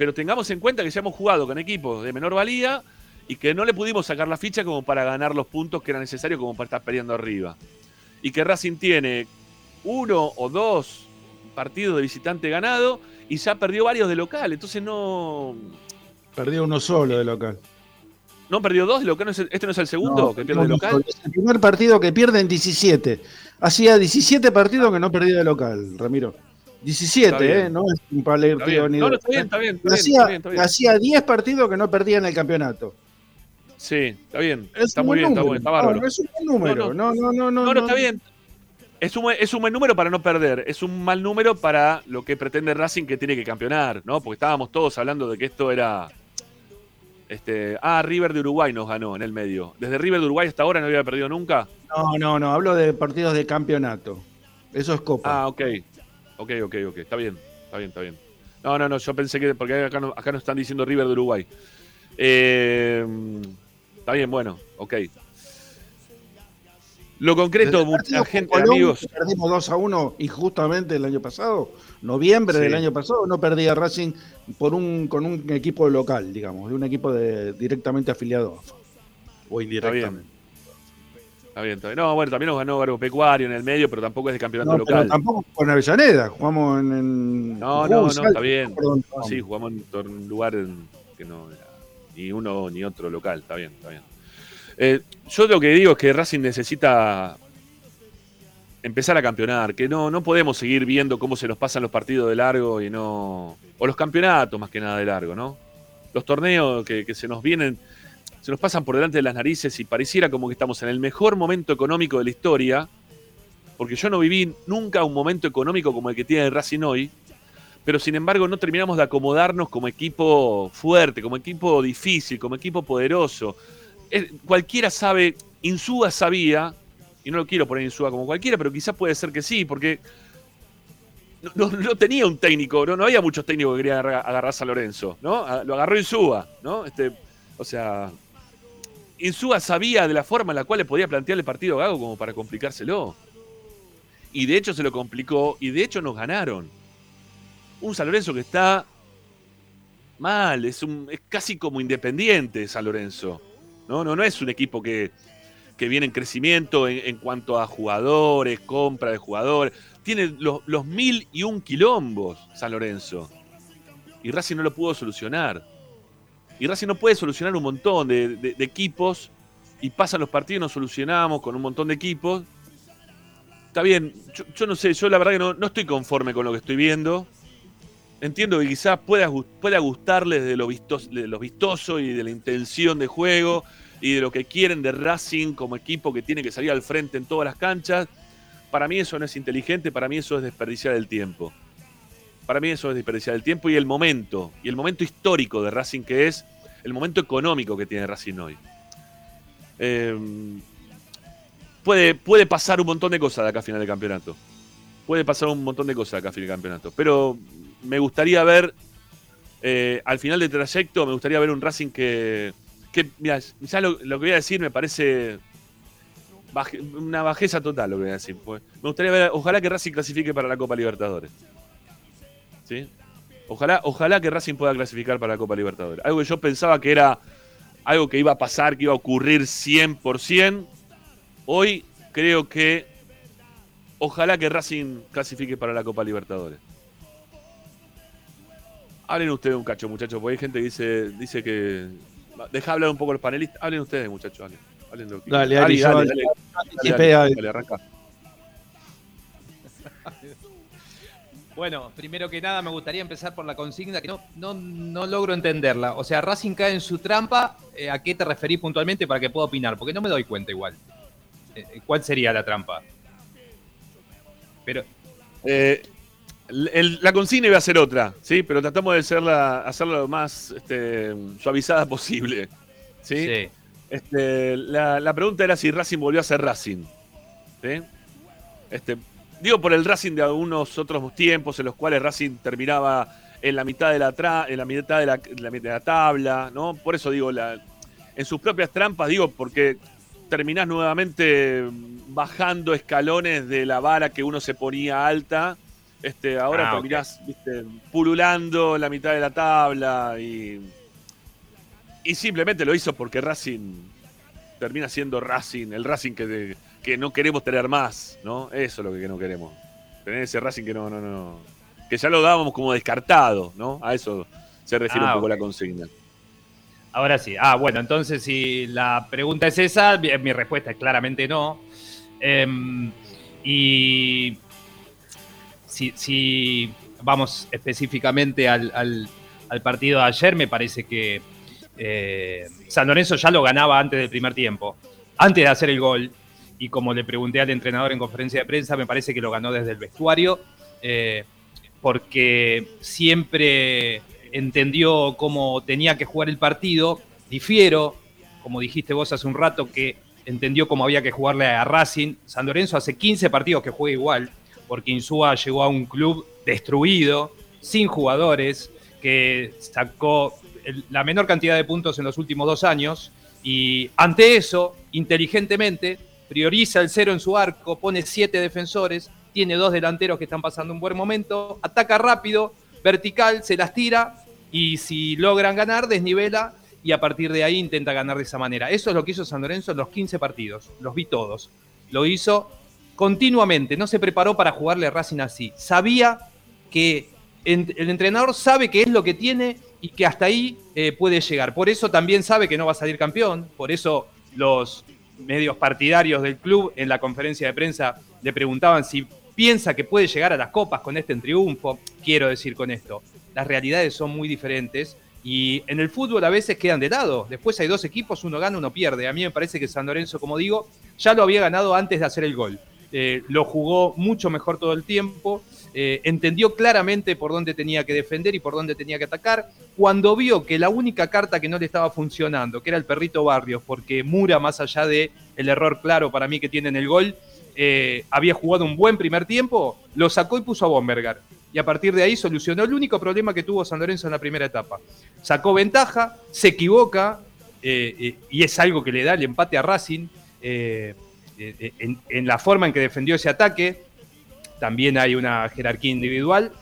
Speaker 1: Pero tengamos en cuenta que ya hemos jugado con equipos de menor valía y que no le pudimos sacar la ficha como para ganar los puntos que era necesario como para estar peleando arriba. Y que Racing tiene uno o dos partidos de visitante ganado y ya perdió varios de local. Entonces no.
Speaker 6: Perdió uno solo de local.
Speaker 1: ¿No perdió dos de local? ¿No es el- ¿Este no es el segundo
Speaker 6: No,
Speaker 1: que pierde de local?
Speaker 6: Es el primer partido que pierde en 17. Hacía 17 partidos que no perdía de local, Ramiro. 17,
Speaker 1: Está bien.
Speaker 6: ¿eh? No es un
Speaker 1: Está
Speaker 6: partido
Speaker 1: bien.
Speaker 6: ni
Speaker 1: No, no, está bien, está bien. Está
Speaker 6: Hacía,
Speaker 1: está bien, está bien.
Speaker 6: hacía 10 partidos que no perdía en el campeonato.
Speaker 1: Sí, está bien.
Speaker 6: Es
Speaker 1: Está muy bien, está,
Speaker 6: número.
Speaker 1: bueno, está bárbaro.
Speaker 6: No, no es un buen número. No, no, no. No,
Speaker 1: No, no, está bien. Es un, es un buen número para no perder. Es un mal número para lo que pretende Racing que tiene que campeonar, ¿no? Porque estábamos todos hablando de que esto era. Este, ah, River de Uruguay nos ganó en el medio. Desde River de Uruguay hasta ahora no había perdido nunca.
Speaker 6: No, no, no. Hablo de partidos de campeonato. Eso es Copa.
Speaker 1: Ah, ok. Ok, ok, ok. Está bien. Está bien, está bien. No, no, no. Yo pensé que. Porque acá, no, acá nos están diciendo River de Uruguay. Eh, está bien, bueno. Ok. Lo concreto, mucha gente,
Speaker 6: Colón,
Speaker 1: amigos.
Speaker 6: Perdimos 2 a 1 injustamente el año pasado. Noviembre
Speaker 1: Sí.
Speaker 6: del año pasado no perdía Racing por un, con un equipo local, digamos, de un equipo de, directamente afiliado. O indirectamente.
Speaker 1: Está bien. No, bueno, también nos ganó Agropecuario en el medio, pero tampoco es de campeonato
Speaker 6: No, pero
Speaker 1: local.
Speaker 6: tampoco con Avellaneda, jugamos en. en
Speaker 1: No, no, no, está bien. Sí, jugamos en un lugar en- que no era ni uno ni otro local. Está bien, está bien. Eh, yo lo que digo es que Racing necesita empezar a campeonar, que no, no podemos seguir viendo cómo se nos pasan los partidos de largo y no. O los campeonatos más que nada de largo, ¿no? Los torneos que, que se nos vienen, se nos pasan por delante de las narices y pareciera como que estamos en el mejor momento económico de la historia, porque yo no viví nunca un momento económico como el que tiene Racing hoy, pero sin embargo no terminamos de acomodarnos como equipo fuerte, como equipo difícil, como equipo poderoso. Cualquiera sabe, Insúa sabía, y no lo quiero poner Insúa como cualquiera, pero quizás puede ser que sí, porque no, tenía un técnico, no, no había muchos técnicos que querían agarrar, agarrar a Lorenzo, ¿no? Lo agarró Insúa, ¿no? Este, o sea, Insúa sabía de la forma en la cual le podía plantear el partido a Gago como para complicárselo. Y de hecho se lo complicó, y de hecho nos ganaron un San Lorenzo que está mal, es, un, es casi como independiente San Lorenzo. No, no, no es un equipo que, que viene en crecimiento en, cuanto a jugadores, compra de jugadores. Tiene los, los mil y un quilombos San Lorenzo. Y Racing no lo pudo solucionar. Y Racing no puede solucionar un montón de, equipos. Y pasan los partidos nos solucionamos con un montón de equipos. Está bien, yo, no sé, yo la verdad que no, no estoy conforme con lo que estoy viendo. Entiendo que quizás pueda, gu- pueda gustarles de lo, vistos- de lo vistoso y de la intención de juego y de lo que quieren de Racing como equipo que tiene que salir al frente en todas las canchas. Para mí eso no es inteligente, para mí eso es desperdiciar el tiempo. Para mí eso es desperdiciar el tiempo y el momento, y el momento histórico de Racing que es el momento económico que tiene Racing hoy. Eh, puede, puede pasar un montón de cosas de acá a final del campeonato. Puede pasar un montón de cosas de acá a final del campeonato. Pero me gustaría ver, eh, al final del trayecto, me gustaría ver un Racing que. que mira, ya lo, lo que voy a decir me parece una bajeza total lo que voy a decir. pues. Me gustaría ver, ojalá que Racing clasifique para la Copa Libertadores. ¿Sí? Ojalá, ojalá que Racing pueda clasificar para la Copa Libertadores. Algo que yo pensaba que era algo que iba a pasar, que iba a ocurrir 100%. Hoy creo que ojalá que Racing clasifique para la Copa Libertadores. Hablen ustedes un cacho, muchachos, porque hay gente que dice, dice que. Deja hablar un poco los panelistas. Hablen ustedes, muchachos. Hablen, hablen lo que-
Speaker 6: Dale,
Speaker 1: dale, dale,
Speaker 6: Sí,
Speaker 1: dale,
Speaker 6: pega.
Speaker 1: dale, dale, arranca.
Speaker 5: Bueno, primero que nada me gustaría empezar por la consigna que no, no, no logro entenderla. O sea, Racing cae en su trampa. eh, ¿A qué te referís puntualmente para que pueda opinar? Porque no me doy cuenta igual. Eh, ¿Cuál sería la trampa? Pero,
Speaker 1: Eh, el- la consigna iba a ser otra, ¿sí? Pero tratamos de hacerla, hacerla lo más este, suavizada posible. ¿sí?
Speaker 5: sí.
Speaker 1: Este, la, la pregunta era si Racing volvió a ser Racing. ¿sí? Este, digo por el Racing de algunos otros tiempos en los cuales Racing terminaba en la mitad de la, tra- en la, mitad de la, la mitad de la tabla, ¿no? Por eso digo, la, en sus propias trampas, digo, porque terminás nuevamente bajando escalones de la vara que uno se ponía alta. Este, ahora
Speaker 5: Ah,
Speaker 1: terminás viste, pululando en la mitad de la tabla y, y simplemente lo hizo porque Racing termina siendo Racing, el Racing que, de- que no queremos tener más, ¿no? Eso es lo que no queremos. Tener ese Racing que no, no, no. Que ya lo dábamos como descartado, ¿no? A eso se refiere
Speaker 5: Ah,
Speaker 1: un poco
Speaker 5: ok.
Speaker 1: la consigna.
Speaker 5: Ahora sí. Ah, bueno, entonces si la pregunta es esa, mi, mi respuesta es claramente no. Em, y si, si vamos específicamente al, al- al partido de ayer, me parece que eh, San Lorenzo ya lo ganaba antes del primer tiempo, antes de hacer el gol. Y como le pregunté al entrenador en conferencia de prensa, me parece que lo ganó desde el vestuario, eh, porque siempre entendió cómo tenía que jugar el partido. Difiero, como dijiste vos hace un rato, que entendió cómo había que jugarle a Racing. San Lorenzo hace 15 partidos que juega igual, porque Insúa llegó a un club destruido, sin jugadores, que sacó la menor cantidad de puntos en los últimos dos años. Y ante eso, inteligentemente, prioriza el cero en su arco, pone siete defensores, tiene dos delanteros que están pasando un buen momento, ataca rápido, vertical, se las tira y si logran ganar, desnivela y a partir de ahí intenta ganar de esa manera. Eso es lo que hizo San Lorenzo en los 15 partidos, los vi todos. Lo hizo continuamente, no se preparó para jugarle a Racing así. Sabía que el entrenador sabe qué es lo que tiene y que hasta ahí eh, puede llegar. Por eso también sabe que no va a salir campeón, por eso los medios partidarios del club en la conferencia de prensa le preguntaban si piensa que puede llegar a las copas con este triunfo. Quiero decir con esto, las realidades son muy diferentes y en el fútbol a veces quedan de lado. Después hay dos equipos, uno gana, uno pierde. A mí me parece que San Lorenzo, como digo, ya lo había ganado antes de hacer el gol. Eh, lo jugó mucho mejor todo el tiempo, eh, entendió claramente por dónde tenía que defender y por dónde tenía que atacar. Cuando vio que la única carta que no le estaba funcionando, que era el perrito Barrios, porque Mura, más allá de el error claro para mí que tiene en el gol, eh, había jugado un buen primer tiempo, lo sacó y puso a Bombergar. Y a partir de ahí solucionó el único problema que tuvo San Lorenzo en la primera etapa. Sacó ventaja, se equivoca, eh, y es algo que le da el empate a Racing. en la forma en que defendió ese ataque, también hay una jerarquía individual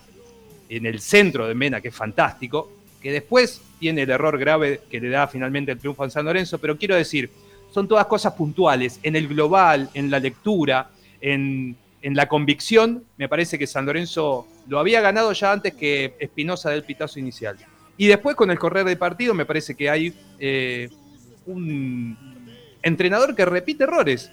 Speaker 5: en el centro de Mena, que es fantástico, que después tiene el error grave que le da finalmente el triunfo a San Lorenzo, pero quiero decir, son todas cosas puntuales, en el global, en la lectura, en, en la convicción, me parece que San Lorenzo lo había ganado ya antes que Espinosa del pitazo inicial. Y después con el correr del partido me parece que hay eh, un entrenador que repite errores,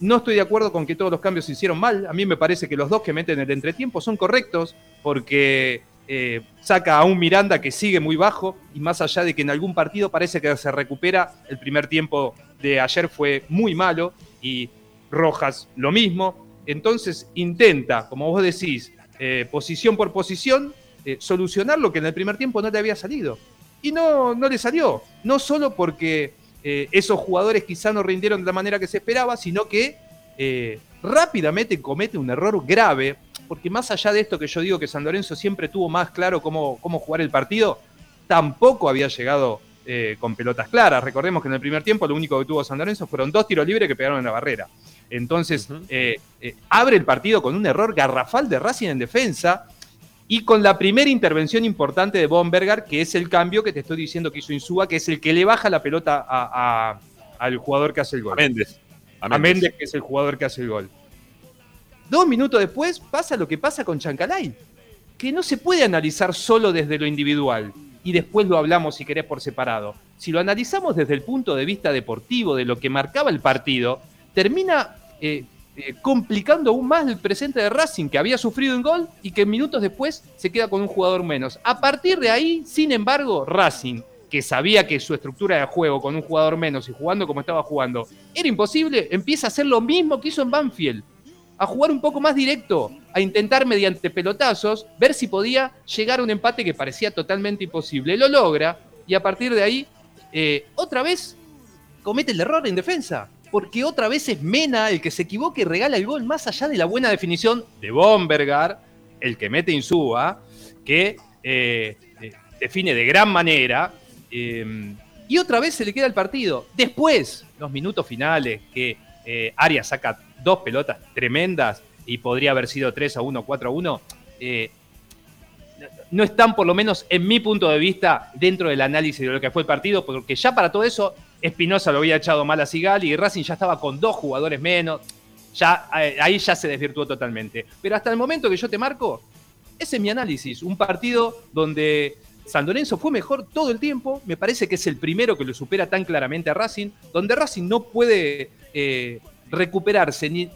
Speaker 5: no estoy de acuerdo con que todos los cambios se hicieron mal. A mí me parece que los dos que meten el entretiempo son correctos porque eh, saca a un Miranda que sigue muy bajo y más allá de que en algún partido parece que se recupera, el primer tiempo de ayer fue muy malo y Rojas lo mismo. Entonces intenta, como vos decís, eh, posición por posición, eh, solucionar lo que en el primer tiempo no le había salido. Y no, no le salió. No solo porque eh, esos jugadores quizá no rindieron de la manera que se esperaba, sino que eh, rápidamente comete un error grave, porque más allá de esto que yo digo que San Lorenzo siempre tuvo más claro cómo, cómo jugar el partido, tampoco había llegado eh, con pelotas claras. Recordemos que en el primer tiempo lo único que tuvo San Lorenzo fueron dos tiros libres que pegaron en la barrera. Entonces, abre el partido con un error garrafal de Racing en defensa y con la primera intervención importante de Bomberger, que es el cambio que te estoy diciendo que hizo Insúa, que es el que le baja la pelota a- a- al jugador que hace el gol.
Speaker 1: Méndez. A
Speaker 5: a
Speaker 1: Méndez.
Speaker 5: Méndez, que es el jugador que hace el gol. Dos minutos después pasa lo que pasa con Chancalay, que no se puede analizar solo desde lo individual y después lo hablamos si querés por separado. Si lo analizamos desde el punto de vista deportivo, de lo que marcaba el partido, termina eh, eh, complicando aún más el presente de Racing, que había sufrido un gol y que minutos después se queda con un jugador menos. A partir de ahí, sin embargo, Racing, que sabía que su estructura de juego con un jugador menos y jugando como estaba jugando era imposible, empieza a hacer lo mismo que hizo en Banfield a jugar un poco más directo, a intentar mediante pelotazos ver si podía llegar a un empate que parecía totalmente imposible. Lo logra y a partir de ahí, eh, otra vez comete el error en defensa. Porque otra vez es Mena el que se equivoca y regala el gol más allá de la buena definición de Bombergar, el que mete Insúa, que eh, define de gran manera. eh, y otra vez se le queda el partido. Después, los minutos finales, que eh, Arias saca dos pelotas tremendas y podría haber sido 3 a 1, 4 a 1, eh, no están, por lo menos en mi punto de vista, dentro del análisis de lo que fue el partido, porque ya para todo eso, Espinosa lo había echado mal a Sigali y Racing ya estaba con dos jugadores menos. Ya, eh, ahí ya se desvirtuó totalmente. Pero hasta el momento que yo te marco, ese es mi análisis. Un partido donde San Lorenzo fue mejor todo el tiempo. Me parece que es el primero que lo supera tan claramente a Racing. Donde Racing no puede eh, recuperarse ni,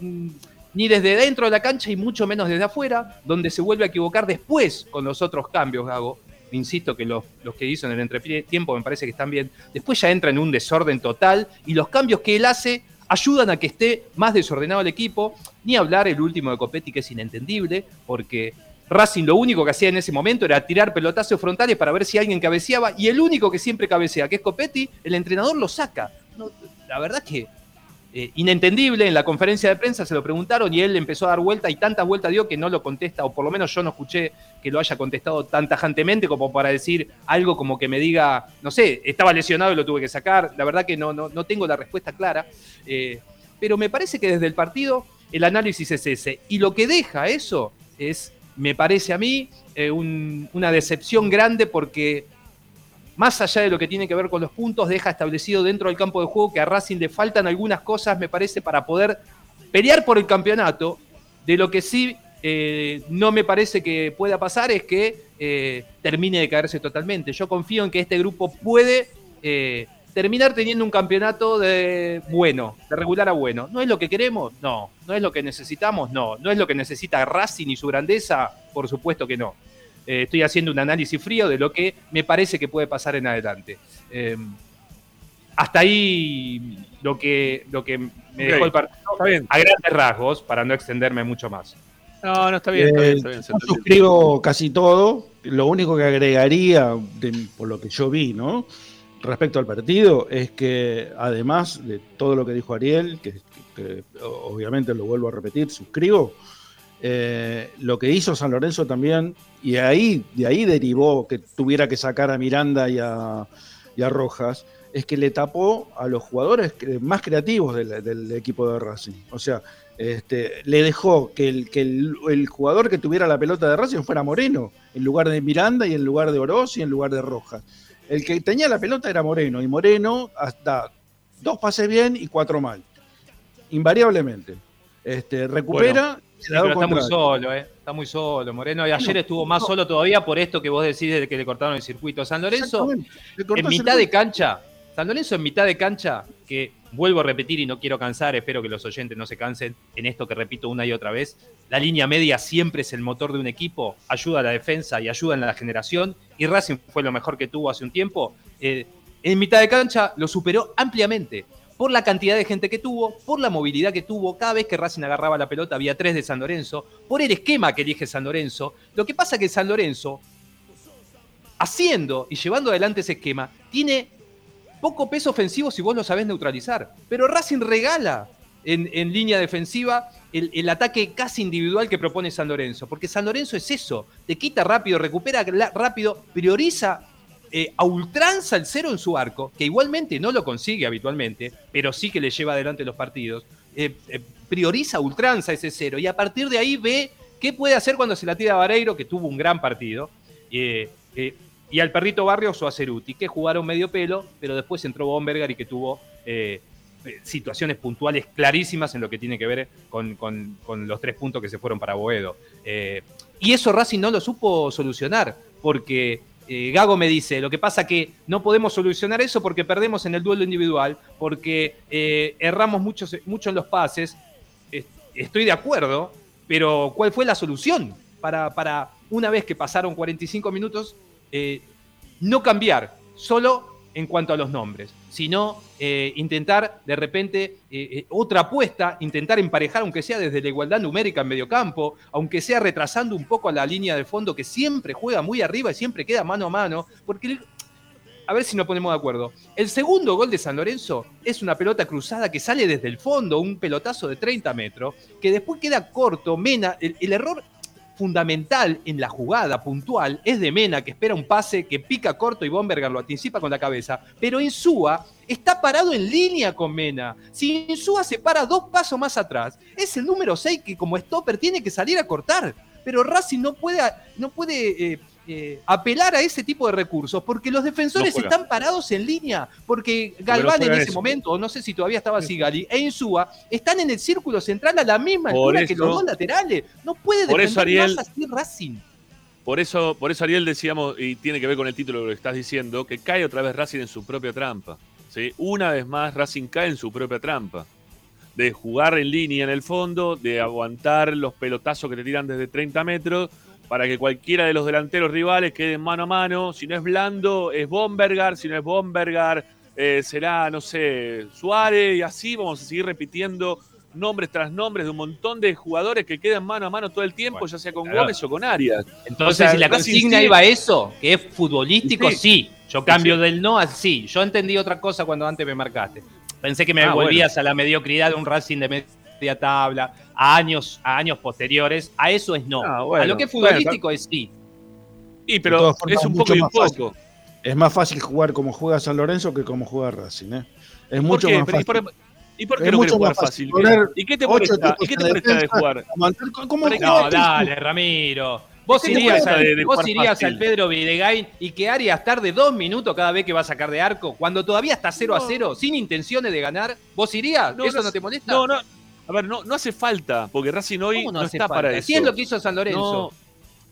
Speaker 5: ni desde dentro de la cancha y mucho menos desde afuera. Donde se vuelve a equivocar después con los otros cambios, Gago. Insisto que los, los que hizo en el entretiempo me parece que están bien. Después ya entra en un desorden total y los cambios que él hace ayudan a que esté más desordenado el equipo. Ni hablar el último de Copetti, que es inentendible, porque Racing lo único que hacía en ese momento era tirar pelotazos frontales para ver si alguien cabeceaba, y el único que siempre cabecea, que es Copetti, el entrenador lo saca. La verdad que eh, inentendible, en la conferencia de prensa se lo preguntaron y él empezó a dar vuelta y tantas vueltas dio que no lo contesta, o por lo menos yo no escuché que lo haya contestado tan tajantemente como para decir algo como que me diga, no sé, estaba lesionado y lo tuve que sacar. La verdad que no, no, no tengo la respuesta clara. Eh, pero me parece que desde el partido el análisis es ese. Y lo que deja eso es, me parece a mí, eh, un- una decepción grande porque más allá de lo que tiene que ver con los puntos, deja establecido dentro del campo de juego que a Racing le faltan algunas cosas, me parece, para poder pelear por el campeonato. De lo que sí eh, no me parece que pueda pasar es que eh, termine de caerse totalmente. Yo confío en que este grupo puede eh, terminar teniendo un campeonato de bueno, de regular a bueno. ¿No es lo que queremos? No. ¿No es lo que necesitamos? No. ¿No es lo que necesita Racing y su grandeza? Por supuesto que no. Eh, estoy haciendo un análisis frío de lo que me parece que puede pasar en adelante. Eh, hasta ahí lo que, lo que me dejó el partido
Speaker 1: Está bien.
Speaker 5: a grandes rasgos, para no extenderme mucho más.
Speaker 1: No, no, está bien, está bien,
Speaker 6: Eh,
Speaker 1: está bien,
Speaker 6: yo
Speaker 1: entendió.
Speaker 6: suscribo casi todo. Lo único que agregaría, de- por lo que yo vi, ¿no? Respecto al partido, es que además de todo lo que dijo Ariel, que, que obviamente lo vuelvo a repetir, suscribo, eh, lo que hizo San Lorenzo también, y ahí, de ahí derivó que tuviera que sacar a Miranda y a, Rojas, es que le tapó a los jugadores más creativos del, equipo de Racing. O sea, este, le dejó que, el, jugador que tuviera la pelota de Racing fuera Moreno, en lugar de Miranda y en lugar de Oroz y en lugar de Rojas. El que tenía la pelota era Moreno, y Moreno hasta dos pases bien y cuatro mal. Invariablemente. Este, recupera
Speaker 5: Sí, pero está muy solo, ¿eh? Está muy solo, Moreno. Y ayer estuvo más solo todavía por esto que vos decís de que le cortaron el circuito. San Lorenzo, en mitad de cancha, San Lorenzo en mitad de cancha, que vuelvo a repetir y no quiero cansar, espero que los oyentes no se cansen en esto que repito una y otra vez. La línea media siempre es el motor de un equipo, ayuda a la defensa y ayuda en la generación. Y Racing fue lo mejor que tuvo hace un tiempo. Eh, en mitad de cancha lo superó ampliamente. Por la cantidad de gente que tuvo, por la movilidad que tuvo, cada vez que Racing agarraba la pelota había tres de San Lorenzo, por el esquema que elige San Lorenzo. Lo que pasa que San Lorenzo, haciendo y llevando adelante ese esquema, tiene poco peso ofensivo si vos lo sabés neutralizar. Pero Racing regala en, línea defensiva el, el ataque casi individual que propone San Lorenzo. Porque San Lorenzo es eso, te quita rápido, recupera rápido, prioriza eh, a ultranza el cero en su arco, que igualmente no lo consigue habitualmente, pero sí que le lleva adelante los partidos. Eh, eh, prioriza a ultranza ese cero y a partir de ahí ve qué puede hacer cuando se la tira a Vareiro, que tuvo un gran partido. Eh, y al perrito Barrios o a Ceruti, que jugaron medio pelo, pero después entró Bomberger y que tuvo situaciones puntuales clarísimas en lo que tiene que ver con, los tres puntos que se fueron para Boedo. Y eso Racing no lo supo solucionar, porque eh, Gago me dice, lo que pasa que no podemos solucionar eso porque perdemos en el duelo individual, porque eh, erramos mucho, en los pases. Es- Estoy de acuerdo, pero ¿cuál fue la solución para, para una vez que pasaron 45 minutos, eh, no cambiar solo en cuanto a los nombres, sino eh, intentar de repente eh, eh, otra apuesta, intentar emparejar, aunque sea desde la igualdad numérica en medio campo, aunque sea retrasando un poco a la línea de fondo que siempre juega muy arriba y siempre queda mano a mano, porque a ver si nos ponemos de acuerdo. El segundo gol de San Lorenzo es una pelota cruzada que sale desde el fondo, un pelotazo de 30 metros, que después queda corto. Mena, el, el error fundamental en la jugada puntual es de Mena, que espera un pase que pica corto y Bomberger lo anticipa con la cabeza. Pero Insúa está parado en línea con Mena. Si Insúa se para dos pasos más atrás, es el número 6 que como stopper tiene que salir a cortar. Pero Racing no puede, no puede eh, eh, apelar a ese tipo de recursos porque los defensores
Speaker 1: No
Speaker 5: están parados en línea. Porque Galván en ese
Speaker 1: eso.
Speaker 5: momento, no sé si todavía estaba Sigali, e Insúa están en el círculo central a la misma
Speaker 1: Por
Speaker 5: altura que los dos laterales. No puede defender
Speaker 1: eso, Ariel-
Speaker 5: más así Racing.
Speaker 1: Por eso, por eso Ariel decíamos, y tiene que ver con el título de lo que estás diciendo, que cae otra vez Racing en su propia trampa. ¿sí? Una vez más Racing cae en su propia trampa. De jugar en línea en el fondo, de aguantar los pelotazos que te tiran desde 30 metros, para que cualquiera de los delanteros rivales queden mano a mano. Si no es Blando, es Bombergar. Si no es Bombergar, eh, será, no sé, Suárez. Y así vamos a seguir repitiendo nombres tras nombres de un montón de jugadores que quedan mano a mano todo el tiempo,
Speaker 5: Bueno,
Speaker 1: ya sea con
Speaker 5: claro.
Speaker 1: Gómez o con Arias.
Speaker 5: Entonces,
Speaker 1: O sea,
Speaker 5: si la consigna
Speaker 1: sí-
Speaker 5: iba a eso, que es futbolístico,
Speaker 1: Sí.
Speaker 5: sí. Yo cambio
Speaker 1: Sí.
Speaker 5: del no al sí. Yo entendí otra cosa cuando antes me marcaste. Pensé que me
Speaker 1: Ah,
Speaker 5: volvías a la mediocridad de un Racing de media tabla, a años, a años posteriores. A eso es no.
Speaker 1: Ah, bueno.
Speaker 5: a lo que es futbolístico es sí.
Speaker 1: Y pero
Speaker 6: formas,
Speaker 1: es un poco y un
Speaker 6: fácil. Es más fácil jugar como juega San Lorenzo que como juega Racing. ¿eh? Es
Speaker 1: ¿Por
Speaker 6: mucho
Speaker 1: qué?
Speaker 6: más
Speaker 1: Pero, ¿y
Speaker 6: fácil.
Speaker 1: por, ¿y por qué
Speaker 6: Es
Speaker 1: no
Speaker 6: mucho
Speaker 1: jugar
Speaker 6: más
Speaker 1: fácil? ¿Y qué te molesta? ¿Y qué te molesta de jugar?
Speaker 6: ¿Cómo
Speaker 5: No,
Speaker 6: Racing?
Speaker 5: dale, Ramiro. Vos
Speaker 1: ¿Qué te
Speaker 5: irías, al,
Speaker 1: de- de
Speaker 5: vos irías al Pedro Videgain y que Arias tarde dos minutos cada vez que va a sacar de arco, cuando todavía está 0 a 0, sin intenciones de ganar. ¿Vos irías?
Speaker 1: No,
Speaker 5: ¿Eso
Speaker 1: no
Speaker 5: no, te molesta?
Speaker 1: No, no. A ver, no, no hace falta, porque Racing hoy
Speaker 5: ¿Cómo
Speaker 1: no, está
Speaker 5: falta?
Speaker 1: para eso.
Speaker 5: Si es lo que hizo San Lorenzo.
Speaker 1: No,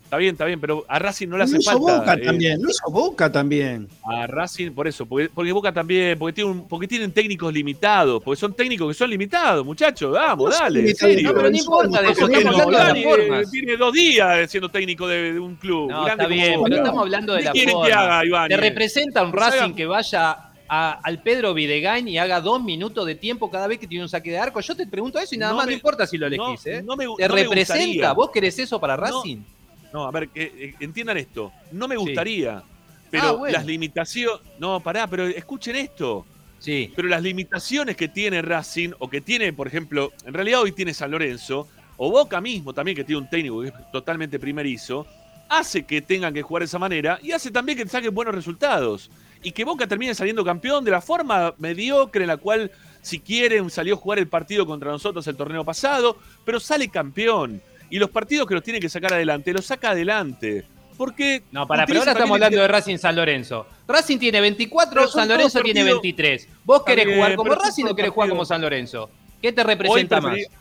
Speaker 1: está bien, está bien, pero a Racing no le
Speaker 6: Lo
Speaker 1: hace
Speaker 6: hizo
Speaker 1: falta.
Speaker 6: Boca
Speaker 1: eh,
Speaker 6: también, lo hizo Boca también.
Speaker 1: A Racing, por eso, porque, porque Boca también, porque, tiene un- porque tienen técnicos limitados, porque son técnicos que son limitados, muchachos, vamos,
Speaker 6: No
Speaker 1: dale. en
Speaker 6: limitados,
Speaker 1: serio.
Speaker 5: No, pero no importa de eso, estamos hablando de formas.
Speaker 1: Tiene dos días siendo técnico de, de un club.
Speaker 5: No,
Speaker 1: grande
Speaker 5: está bien, pero estamos hablando de
Speaker 1: ¿Qué
Speaker 5: la
Speaker 1: quieren
Speaker 5: forma.
Speaker 1: que haga, Iván?
Speaker 5: Te representa un Racing que vaya a- al Pedro Videgain y haga dos minutos de tiempo cada vez que tiene un saque de arco. Yo te pregunto eso y nada
Speaker 1: No
Speaker 5: más,
Speaker 1: me-
Speaker 5: no importa si lo
Speaker 1: no,
Speaker 5: elegís. ¿eh?
Speaker 1: no me-
Speaker 5: te representa.
Speaker 1: gustaría.
Speaker 5: ¿Vos querés eso para. Racing?
Speaker 1: No, a ver, que, eh, entiendan esto. No me
Speaker 5: Sí.
Speaker 1: gustaría. Pero
Speaker 5: Ah, bueno.
Speaker 1: las limitaciones. No, pará, pero escuchen esto.
Speaker 5: Sí.
Speaker 1: Pero las limitaciones que tiene Racing, o que tiene, por ejemplo, en realidad hoy tiene San Lorenzo, o Boca mismo también, que tiene un técnico que es totalmente primerizo, hace que tengan que jugar de esa manera y hace también que saquen buenos resultados. Y que Boca termine saliendo campeón de la forma mediocre en la cual, si quieren, salió a jugar el partido contra nosotros el torneo pasado, pero sale campeón. Y los partidos que los tiene que sacar adelante, los saca adelante. Porque.
Speaker 5: No, para, pero ahora estamos hablando de Racing San Lorenzo. Racing tiene 24,
Speaker 1: Pero son
Speaker 5: San Lorenzo tiene
Speaker 1: partidos-
Speaker 5: 23. ¿Vos querés
Speaker 1: bien,
Speaker 5: jugar como Racing o querés jugar como San Lorenzo? ¿Qué te
Speaker 1: Hoy,
Speaker 5: representa más?
Speaker 1: preferiría-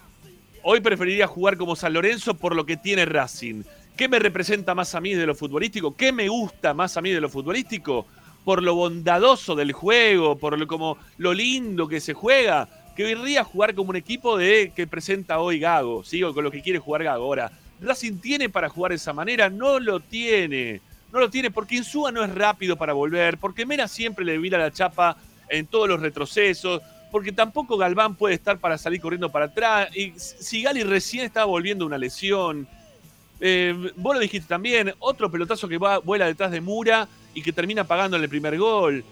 Speaker 1: hoy preferiría jugar como San Lorenzo por lo que tiene Racing. ¿Qué me representa más a mí de lo futbolístico? ¿Qué me gusta más a mí de lo futbolístico? Por lo bondadoso del juego, por lo, como, lo lindo que se juega, que iría jugar como un equipo de que presenta hoy Gago, ¿sí? O con lo que quiere jugar Gago. Ahora, Racing tiene para jugar de esa manera, no lo tiene. No lo tiene porque Insúa no es rápido para volver, porque Mena siempre le vira la chapa en todos los retrocesos, porque tampoco Galván puede estar para salir corriendo para atrás. Y Sigali recién estaba volviendo una lesión. Eh, vos lo dijiste también, otro pelotazo que va, vuela detrás de Mura y que termina pagando el primer gol.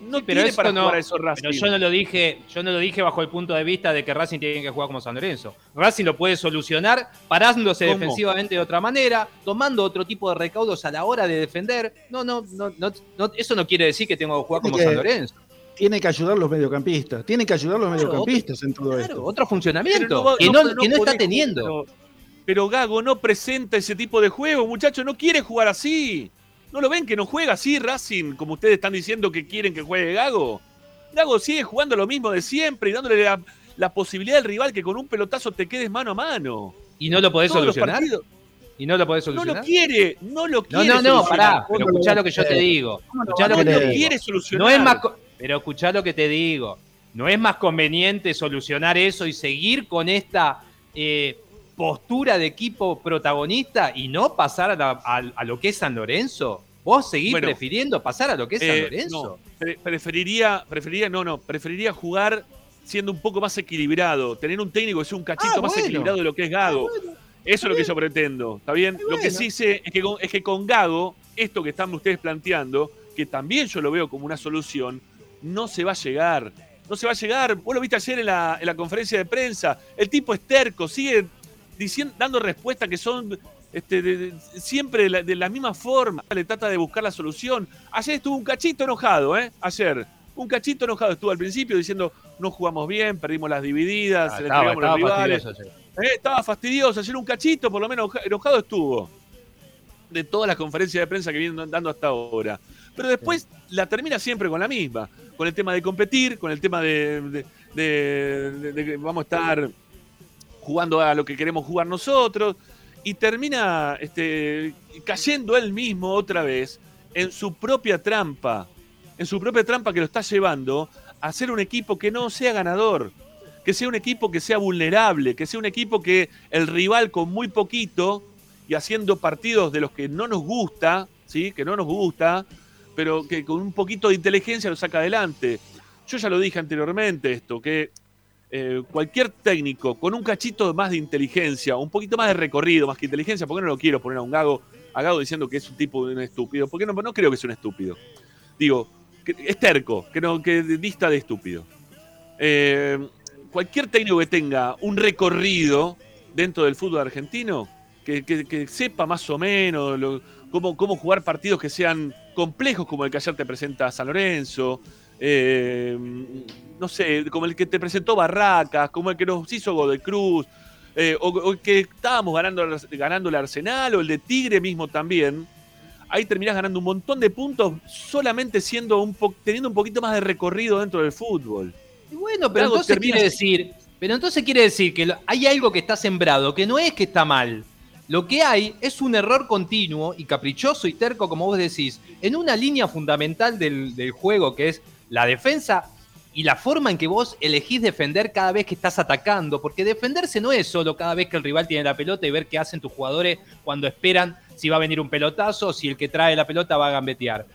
Speaker 1: No
Speaker 5: Sí, pero
Speaker 1: tiene para
Speaker 5: no-
Speaker 1: jugar a eso Racing.
Speaker 5: Pero yo no lo dije, yo no lo dije bajo el punto de vista de que Racing tiene que jugar como San Lorenzo. Racing lo puede solucionar parándose
Speaker 1: ¿Cómo?
Speaker 5: defensivamente de otra manera, tomando otro tipo de recaudos a la hora de defender. No, no, no, no, no, eso no quiere decir que tengo que jugar como San Lorenzo.
Speaker 6: Tiene que ayudar los mediocampistas. Tiene que ayudar los
Speaker 5: Claro,
Speaker 6: mediocampistas en todo
Speaker 5: Claro,
Speaker 6: esto.
Speaker 5: otro funcionamiento que no,
Speaker 1: no- no
Speaker 5: que no está teniendo.
Speaker 1: Pero, Gago no presenta ese tipo de juego, muchachos, no quiere jugar así. ¿No lo ven que no juega así Racing, como ustedes están diciendo que quieren que juegue Gago? Gago sigue jugando lo mismo de siempre y dándole la, la posibilidad al rival que con un pelotazo te quedes mano a mano.
Speaker 5: ¿Y no lo podés
Speaker 1: Todos
Speaker 5: solucionar?
Speaker 1: partidos-
Speaker 5: ¿Y no lo podés
Speaker 1: No
Speaker 5: solucionar?
Speaker 1: lo quiere, no lo
Speaker 5: No,
Speaker 1: quiere.
Speaker 5: no, no,
Speaker 1: solucionar.
Speaker 5: pará, pero
Speaker 6: ¿Cómo lo
Speaker 5: escuchá lo que yo te digo.
Speaker 6: ¿Cómo lo
Speaker 5: Escuchá
Speaker 6: va a
Speaker 5: lo que
Speaker 1: No
Speaker 5: te
Speaker 1: lo
Speaker 5: digo.
Speaker 1: quiere solucionar.
Speaker 5: No es más, co- pero escuchá lo que te digo. No es más conveniente solucionar eso y seguir con esta eh, postura de equipo protagonista y no pasar a, la- a- a lo que es San Lorenzo. ¿Vos seguís
Speaker 1: Bueno,
Speaker 5: prefiriendo pasar a lo que es San
Speaker 1: Eh,
Speaker 5: Lorenzo?
Speaker 1: no, pre- preferiría, preferiría, no, no, preferiría jugar siendo un poco más equilibrado, tener un técnico que sea un cachito
Speaker 5: Ah,
Speaker 1: más
Speaker 5: bueno.
Speaker 1: equilibrado de lo que es Gago. Eso es lo que yo pretendo, ¿está bien? Lo que sí sé es que, con, es que con Gago, esto que están ustedes planteando, que también yo lo veo como una solución, no se va a llegar. No se va a llegar. Vos lo viste ayer en la, en la conferencia de prensa. El tipo es terco, sigue diciendo, dando respuestas que son este, de- de- siempre de la, de la misma forma. Le trata de buscar la solución. Ayer estuvo un cachito enojado, ¿eh? Ayer. Un cachito enojado estuvo al principio diciendo no jugamos bien, perdimos las divididas,
Speaker 5: Ah,
Speaker 1: se le
Speaker 5: estaba,
Speaker 1: entregamos a los
Speaker 5: estaba
Speaker 1: rivales.
Speaker 5: fastidioso.
Speaker 1: Eh, estaba fastidioso, ayer un cachito, por lo menos enojado estuvo. De todas las conferencias de prensa que vienen dando hasta ahora. Pero después la termina siempre con la misma. Con el tema de competir, con el tema de, de- de- de- de que vamos a estar jugando a lo que queremos jugar nosotros. Y termina este, cayendo él mismo otra vez en su propia trampa. En su propia trampa que lo está llevando a ser un equipo que no sea ganador que sea un equipo que sea vulnerable, que sea un equipo que el rival con muy poquito y haciendo partidos de los que no nos gusta, ¿sí? que no nos gusta, pero que con un poquito de inteligencia lo saca adelante. Yo ya lo dije anteriormente esto, que eh, cualquier técnico con un cachito más de inteligencia, un poquito más de recorrido, más que inteligencia, porque no lo quiero poner a un gago, a Gago diciendo que es un tipo de un estúpido, porque no, no creo que sea un estúpido. Digo, que es terco, que, no, que dista de estúpido. Eh, cualquier técnico que tenga un recorrido dentro del fútbol argentino, que, sepa más o menos cómo, cómo jugar partidos que sean complejos, como el que ayer te presenta San Lorenzo, eh, no sé, como el que te presentó Barracas, como el que nos hizo Godoy Cruz, eh, o, o el que estábamos ganando, ganando el Arsenal, o el de Tigre mismo también. Ahí terminás ganando un montón de puntos solamente siendo un po- teniendo un poquito más de recorrido dentro del fútbol.
Speaker 5: Y bueno, pero entonces quiere decir, pero entonces quiere decir que hay algo que está sembrado, que no es que está mal. Lo que hay es un error continuo y caprichoso y terco, como vos decís, en una línea fundamental del, del juego, que es la defensa y la forma en que vos elegís defender cada vez que estás atacando, porque defenderse no es solo cada vez que el rival tiene la pelota y ver qué hacen tus jugadores cuando esperan si va a venir un pelotazo si el que trae la pelota va a gambetear.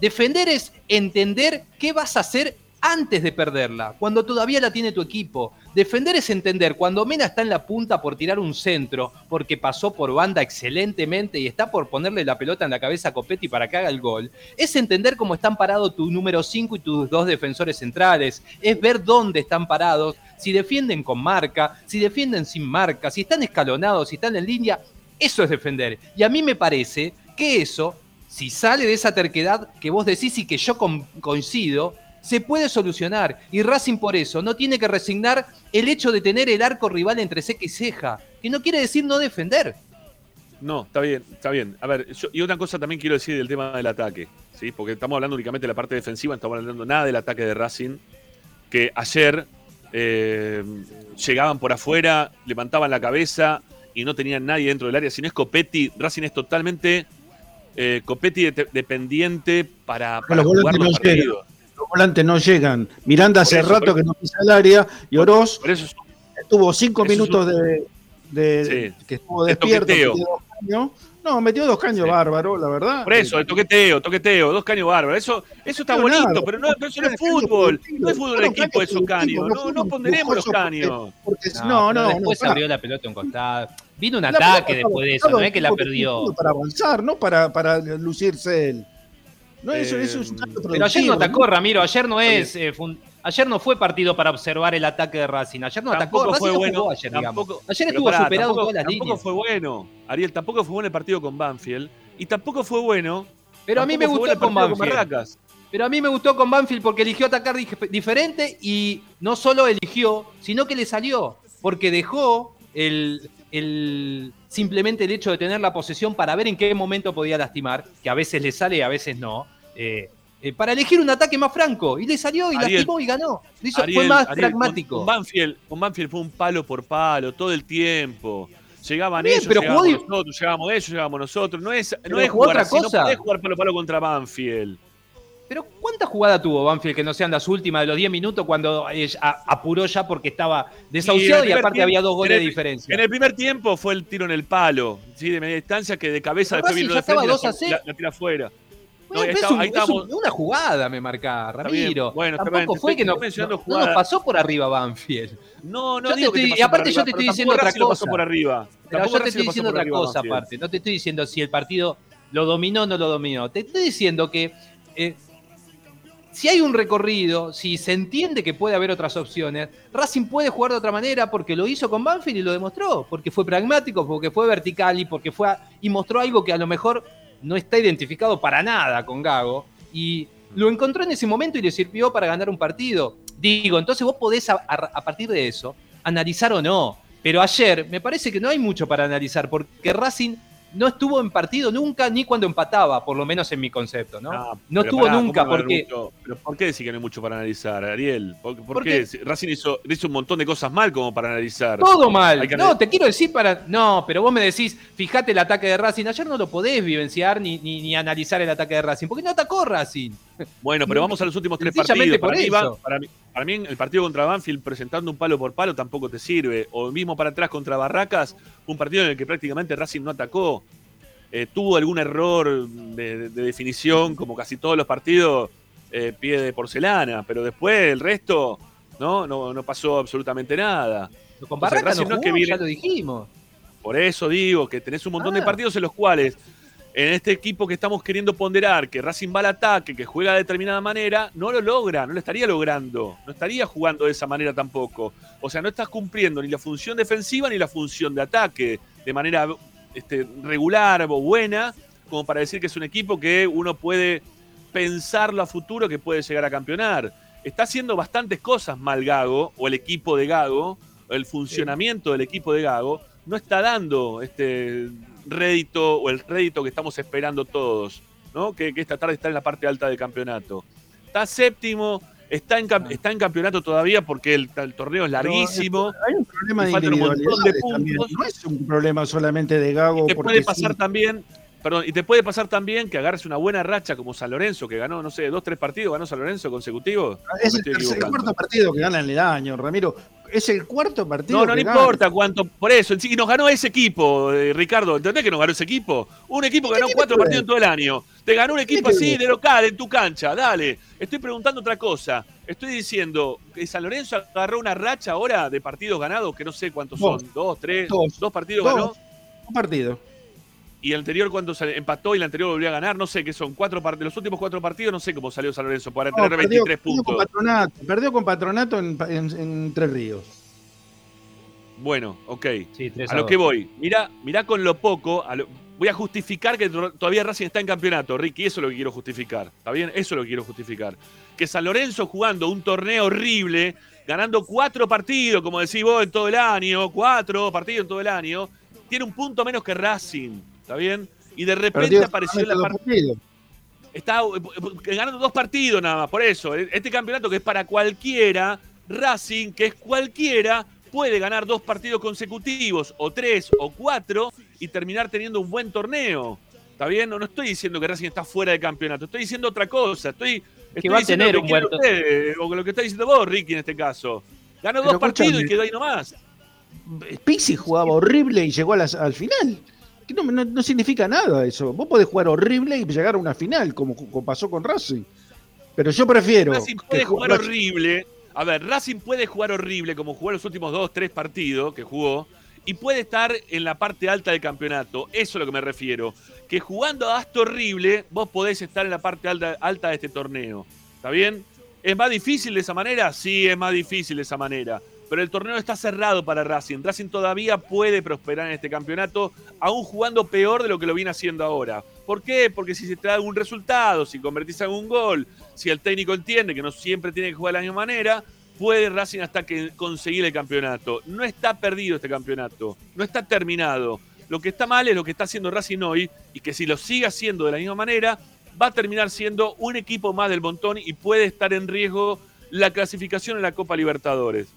Speaker 5: Defender es entender qué vas a hacer antes de perderla, cuando todavía la tiene tu equipo. Defender es entender cuando Mena está en la punta por tirar un centro, porque pasó por banda excelentemente y está por ponerle la pelota en la cabeza a Copetti para que haga el gol. Es entender cómo están parados tu número 5 y tus dos defensores centrales. Es ver dónde están parados, si defienden con marca, si defienden sin marca, si están escalonados, si están en línea. Eso es defender. Y a mí me parece que eso, si sale de esa terquedad que vos decís y que yo coincido, se puede solucionar. Y Racing por eso no tiene que resignar el hecho de tener el arco rival entre ceja y ceja, que no quiere decir no defender.
Speaker 1: No, está bien, está bien. A ver, yo- y otra cosa también quiero decir del tema del ataque, ¿sí? Porque estamos hablando únicamente de la parte defensiva, no estamos hablando nada del ataque de Racing, que ayer eh, llegaban por afuera, levantaban la cabeza y no tenían nadie dentro del área. Si no es Copetti, Racing es totalmente eh, Copetti de- dependiente para, para
Speaker 6: los
Speaker 1: jugar los partidos.
Speaker 6: Los volantes no llegan. Miranda hace
Speaker 1: eso,
Speaker 6: rato que no pisa el área y Oroz
Speaker 1: Por eso es-
Speaker 6: tuvo cinco
Speaker 1: Eso
Speaker 6: minutos de, de-
Speaker 1: Sí.
Speaker 6: que estuvo
Speaker 1: De
Speaker 6: despierto.
Speaker 1: toqueteo.
Speaker 6: metió dos caños. No, metió dos caños
Speaker 1: Sí.
Speaker 6: bárbaro, la verdad.
Speaker 1: Por eso, el toqueteo, toqueteo, dos caños bárbaros. Eso, eso está
Speaker 6: No,
Speaker 1: bonito,
Speaker 6: nada.
Speaker 1: pero no, pero eso no es
Speaker 6: Caños
Speaker 1: fútbol. No es fútbol de equipo esos caños. No, no ponderemos los
Speaker 6: lujosos porque-
Speaker 1: caños.
Speaker 6: Porque,
Speaker 5: No,
Speaker 6: no,
Speaker 5: después abrió la pelota un costado. Vino un
Speaker 6: La
Speaker 5: ataque después de eso, no es que la perdió.
Speaker 6: Para avanzar, no para, para lucirse él. No, eso,
Speaker 1: Eh,
Speaker 6: eso es un cambio
Speaker 5: Pero ayer no atacó, Ramiro. Ayer no es. eh, fun- ayer no fue partido para observar el ataque de Racing. Ayer no atacó.
Speaker 1: Tampoco fue
Speaker 5: no
Speaker 1: bueno.
Speaker 5: ayer,
Speaker 1: tampoco-
Speaker 5: Ayer estuvo
Speaker 1: pará,
Speaker 5: superado
Speaker 1: tampoco,
Speaker 5: todas las
Speaker 1: tampoco
Speaker 5: líneas.
Speaker 1: fue bueno. Ariel, tampoco fue bueno el partido con Banfield. Y tampoco fue bueno.
Speaker 5: Pero a mí me gustó
Speaker 1: bueno el
Speaker 5: con Banfield. Pero a mí me gustó con Banfield porque eligió atacar dif- diferente y no solo eligió, sino que le salió. Porque dejó el, el- simplemente el hecho de tener la posesión para ver en qué momento podía lastimar, que a veces le sale y a veces no. Eh, eh, para elegir un ataque más franco. Y le salió y
Speaker 1: Ariel,
Speaker 5: lastimó y ganó. Lo hizo- fue más
Speaker 1: Ariel,
Speaker 5: pragmático.
Speaker 1: Con, con Banfield, con Banfield fue un palo por palo todo el tiempo. Llegaban
Speaker 5: Bien,
Speaker 1: ellos,
Speaker 5: pero
Speaker 1: llegábamos
Speaker 5: jugó di-
Speaker 1: nosotros, llegábamos ellos, llegábamos nosotros. No es, no es jugar
Speaker 5: otra cosa.
Speaker 1: no podés jugar palo a palo contra Banfield.
Speaker 5: Pero ¿cuántas jugadas tuvo Banfield que no sean las últimas de los 10 minutos cuando apuró ya porque estaba desahuciado y, aparte había dos goles de diferencia?
Speaker 1: En el primer tiempo fue el tiro en el palo, ¿sí? de media distancia, que de cabeza después vino de frente la,
Speaker 5: 2 a 0.
Speaker 1: la- la tira afuera.
Speaker 5: Bueno,
Speaker 1: está-
Speaker 5: un-
Speaker 1: ahí estamos.
Speaker 5: una jugada, me marca Ramiro.
Speaker 1: bueno,
Speaker 5: Tampoco fue que no,
Speaker 1: mencionando
Speaker 5: no- no nos pasó por arriba Banfield.
Speaker 1: No, no
Speaker 5: Yo te
Speaker 1: que
Speaker 5: y aparte
Speaker 1: por
Speaker 5: yo te estoy diciendo otra cosa.
Speaker 1: por arriba.
Speaker 5: Pero yo te estoy diciendo otra cosa aparte. No te estoy diciendo si el partido lo dominó o no lo dominó. Te estoy diciendo que eh, si hay un recorrido, si se entiende que puede haber otras opciones, Racing puede jugar de otra manera porque lo hizo con Banfield y lo demostró. Porque fue pragmático, porque fue vertical y porque fue a- y mostró algo que a lo mejor no está identificado para nada con Gago. Y lo encontró en ese momento y le sirvió para ganar un partido. Digo, entonces vos podés a, a- a partir de eso analizar o no. Pero ayer me parece que no hay mucho para analizar porque Racing no estuvo en partido nunca ni cuando empataba, por lo menos en mi concepto, ¿no?
Speaker 1: Ah,
Speaker 5: no estuvo
Speaker 1: pará,
Speaker 5: nunca
Speaker 1: ¿cómo no va
Speaker 5: porque
Speaker 1: mucho? pero ¿Por qué decir que no hay mucho para analizar, Ariel? ¿Por, por
Speaker 5: ¿Por
Speaker 1: qué? Racing hizo, hizo un montón de cosas mal como para analizar.
Speaker 5: todo mal.
Speaker 1: Que
Speaker 5: No, te quiero decir para. No, pero vos me decís, fíjate el ataque de Racing. Ayer no lo podés vivenciar ni, ni, ni analizar el ataque de Racing, porque no atacó Racing.
Speaker 1: Bueno, pero vamos a los últimos tres partidos. Para mí, para, mí, para mí el partido contra Banfield presentando un palo por palo tampoco te sirve. O mismo para atrás contra Barracas, un partido en el que prácticamente Racing no atacó. Eh, tuvo algún error de, de- de definición, como casi todos los partidos, eh, pie de porcelana. Pero después el resto no, no, no pasó absolutamente nada.
Speaker 5: Con
Speaker 1: O sea,
Speaker 5: Barraca
Speaker 1: Racing
Speaker 5: no
Speaker 1: no es que
Speaker 5: jugó,
Speaker 1: viene-
Speaker 5: ya lo dijimos.
Speaker 1: Por eso digo que tenés un montón de
Speaker 5: Ah.
Speaker 1: partidos en los cuales, en este equipo que estamos queriendo ponderar, que Racing va al ataque, que juega de determinada manera, no lo logra, no lo estaría logrando, no estaría jugando de esa manera tampoco. O sea, no estás cumpliendo ni la función defensiva ni la función de ataque de manera este, regular o buena, como para decir que es un equipo que uno puede pensarlo a futuro que puede llegar a campeonar. Está haciendo bastantes cosas mal Gago, o el equipo de Gago, el funcionamiento del equipo de Gago, no está dando este rédito o el rédito que estamos esperando todos, ¿no? Que, que esta tarde está en la parte alta del campeonato. Está séptimo, está en, está en campeonato todavía porque el, el torneo es larguísimo.
Speaker 6: Hay un problema de
Speaker 1: Y un de puntos.
Speaker 6: No es un problema solamente de Gago.
Speaker 1: te
Speaker 6: porque
Speaker 1: puede pasar
Speaker 6: sí.
Speaker 1: también, perdón, y te puede pasar también que agarres una buena racha como San Lorenzo, que ganó, no sé, dos, tres partidos, ganó San Lorenzo consecutivos.
Speaker 6: Es el, tercer- cuarto partido que gana en el año, Ramiro. Es el cuarto partido.
Speaker 1: No, no, no importa cuánto, por eso, y nos ganó ese equipo, eh, Ricardo, ¿entendés que nos ganó ese equipo? Un equipo que ganó cuatro
Speaker 6: que
Speaker 1: partidos en todo el año. Te ganó un equipo así de local, en tu cancha, dale. Estoy preguntando otra cosa. Estoy diciendo que San Lorenzo agarró una racha ahora de partidos ganados, que no sé cuántos
Speaker 6: Dos.
Speaker 1: son, dos, tres,
Speaker 6: Dos.
Speaker 1: dos partidos
Speaker 6: Dos.
Speaker 1: ganó.
Speaker 6: Un partido.
Speaker 1: Y el anterior cuando se empató y el anterior volvió a ganar, no sé qué son, cuatro partidos, los últimos cuatro partidos, no sé cómo salió San Lorenzo, para
Speaker 6: No,
Speaker 1: tener
Speaker 6: perdió,
Speaker 1: 23
Speaker 6: perdió con
Speaker 1: puntos.
Speaker 6: patronato, perdió con patronato en, en- en Tres Ríos.
Speaker 1: Bueno, ok.
Speaker 5: Sí,
Speaker 1: A lo
Speaker 5: dos.
Speaker 1: que voy. Mirá, mirá con lo poco. a lo- voy a justificar que to- todavía Racing está en campeonato, Ricky. Eso es lo que quiero justificar. ¿Está bien? Eso es lo que quiero justificar. Que San Lorenzo jugando un torneo horrible, ganando cuatro partidos, como decís vos, en todo el año, cuatro partidos en todo el año, tiene un punto menos que Racing. ¿Está bien? Y de repente apareció en la parte.
Speaker 6: dos partidos.
Speaker 1: Está eh, ganando dos partidos nada más. Por eso, eh, este campeonato que es para cualquiera, Racing, que es cualquiera, puede ganar dos partidos consecutivos, o tres, o cuatro, y terminar teniendo un buen torneo. ¿Está bien? No, no estoy diciendo que Racing está fuera de campeonato, estoy diciendo otra cosa. Estoy, estoy
Speaker 5: va a tener
Speaker 1: lo
Speaker 5: un
Speaker 1: que
Speaker 5: buen-
Speaker 1: o lo que está diciendo vos, Ricky, en este caso. Ganó
Speaker 6: Pero
Speaker 1: dos partidos y quedó ahí nomás.
Speaker 6: Pizzi jugaba horrible y llegó a las- al final. Que No, no- no significa nada eso. Vos podés jugar horrible y llegar a una final, como, como pasó con Racing. Pero yo prefiero.
Speaker 1: Racing puede
Speaker 6: ju-
Speaker 1: jugar
Speaker 6: Racing-
Speaker 1: horrible. A ver, Racing puede jugar horrible como jugó los últimos dos, tres partidos que jugó. Y puede estar en la parte alta del campeonato. Eso es a lo que me refiero. Que jugando hasta horrible, vos podés estar en la parte alta, alta de este torneo. ¿Está bien? ¿Es más difícil de esa manera? Sí, es más difícil de esa manera. Pero el torneo está cerrado para Racing. Racing todavía puede prosperar en este campeonato, aún jugando peor de lo que lo viene haciendo ahora. ¿Por qué? Porque si se te da algún resultado, si convertís algún gol, si el técnico entiende que no siempre tiene que jugar de la misma manera, puede Racing hasta que conseguir el campeonato. No está perdido este campeonato, no está terminado. Lo que está mal es lo que está haciendo Racing hoy y que si lo sigue haciendo de la misma manera, va a terminar siendo un equipo más del montón y puede estar en riesgo la clasificación en la Copa Libertadores.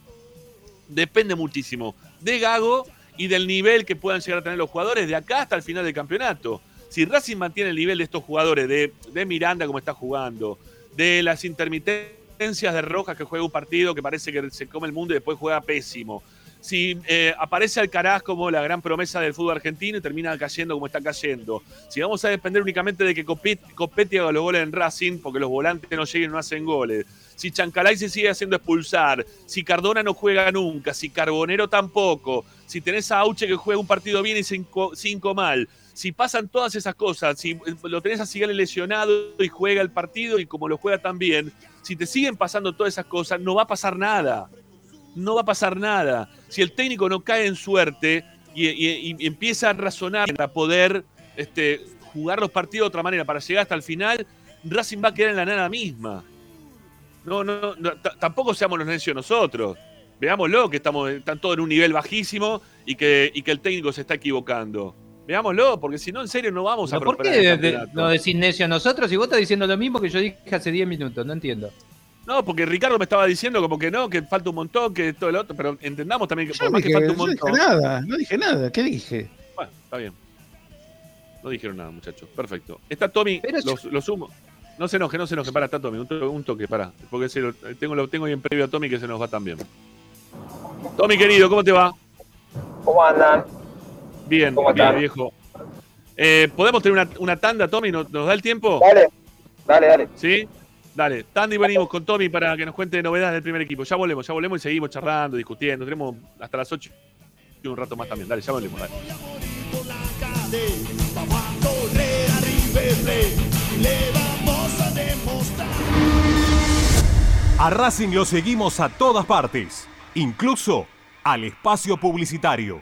Speaker 1: Depende muchísimo de Gago y del nivel que puedan llegar a tener los jugadores de acá hasta el final del campeonato. Si Racing mantiene el nivel de estos jugadores, de, de Miranda como está jugando, de las intermitencias de Rojas que juega un partido que parece que se come el mundo y después juega pésimo. Si eh, aparece Alcaraz como la gran promesa del fútbol argentino y termina cayendo como está cayendo. Si vamos a depender únicamente de que Copet- Copetti haga los goles en Racing porque los volantes no lleguen y no hacen goles. Si Chancalay se sigue haciendo expulsar. Si Cardona no juega nunca. Si Carbonero tampoco. Si tenés a Auche que juega un partido bien y cinco, cinco mal. Si pasan todas esas cosas, si lo tenés a Sigali lesionado y juega el partido y como lo juega tan bien, si te siguen pasando todas esas cosas, no va a pasar nada. No va a pasar nada. Si el técnico no cae en suerte y, y- y empieza a razonar para poder este, jugar los partidos de otra manera, para llegar hasta el final, Racing va a quedar en la nada misma. No, no, no, tampoco seamos los necios nosotros. Veámoslo, que estamos, están todos en un nivel bajísimo y que, y que el técnico se está equivocando. Veámoslo, porque si no, en serio, no vamos a
Speaker 5: ¿Por qué de- no decís necio a nosotros y vos estás diciendo lo mismo que yo dije hace 10 minutos? No entiendo.
Speaker 1: No, porque Ricardo me estaba diciendo como que no, que falta un montón, que todo el otro, pero entendamos también que
Speaker 6: Yo
Speaker 1: por
Speaker 6: no
Speaker 1: más que
Speaker 6: dije,
Speaker 1: falta un
Speaker 6: no dije
Speaker 1: montón.
Speaker 6: nada, no dije nada. ¿Qué dije?
Speaker 1: Bueno, está bien. No dijeron nada, muchachos. Perfecto. Está Tommy,
Speaker 5: Pero yo-
Speaker 1: los, los sumo. No se enoje, no se enoje. Para, está Tommy. Un toque, un toque para. Porque se lo, tengo, lo tengo bien previo a Tommy que se nos va también. Tommy, querido, ¿cómo te va?
Speaker 7: ¿Cómo andan?
Speaker 1: Bien,
Speaker 7: ¿Cómo
Speaker 1: bien, viejo. Eh, ¿Podemos tener una, una tanda, Tommy? ¿Nos, nos da el tiempo?
Speaker 7: Dale, dale, dale.
Speaker 1: ¿Sí? Dale, tanda y venimos con Tommy para que nos cuente novedades del primer equipo. Ya volvemos, ya volvemos y seguimos charlando, discutiendo. Tenemos hasta las 8 y un rato más también. Dale, ya volvemos. Dale.
Speaker 4: A
Speaker 8: Racing lo seguimos a todas partes, incluso al espacio publicitario.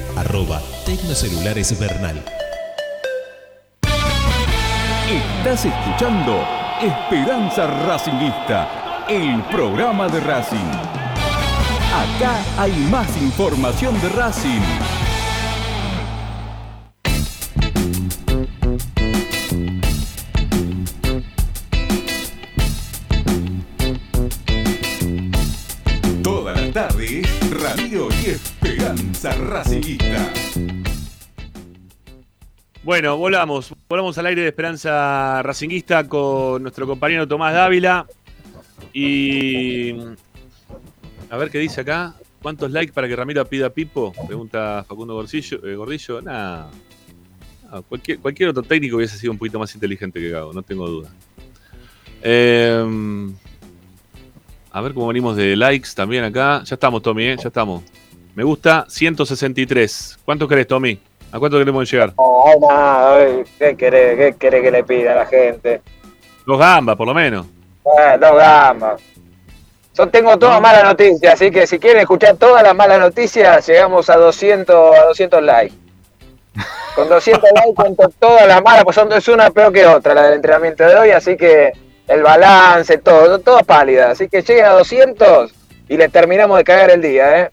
Speaker 9: Arroba Tecnocelulares Bernal.
Speaker 8: Estás escuchando Esperanza Racingista, el programa de Racing. Acá hay más información de Racing.
Speaker 1: Bueno, volvamos. Volvamos al aire de Esperanza Racinguista con nuestro compañero Tomás Dávila. Y. A ver qué dice acá. ¿Cuántos likes para que Ramiro pida Pipo? Pregunta Facundo Gordillo. Eh, Gordillo. Nah. Ah, cualquier, otro técnico hubiese sido un poquito más inteligente que Gago, no tengo duda. Eh, a ver cómo venimos de likes también acá. Ya estamos, Tommy, ¿eh? ya estamos. Me gusta 163. ¿Cuánto querés, Tommy? ¿A cuánto queremos llegar?
Speaker 7: No, nada, ¿qué querés, qué querés que le pida a la gente?
Speaker 1: Dos gambas, por lo menos.
Speaker 7: Eh, dos gamas. Yo tengo todas malas noticias, así que si quieren escuchar todas las malas noticias, llegamos a 200, a 200 likes. Con 200 likes cuento todas las malas, pues son es una peor que otra la del entrenamiento de hoy, así que el balance, todo, todo pálida. Así que lleguen a 200 y les terminamos de cagar el día, ¿eh?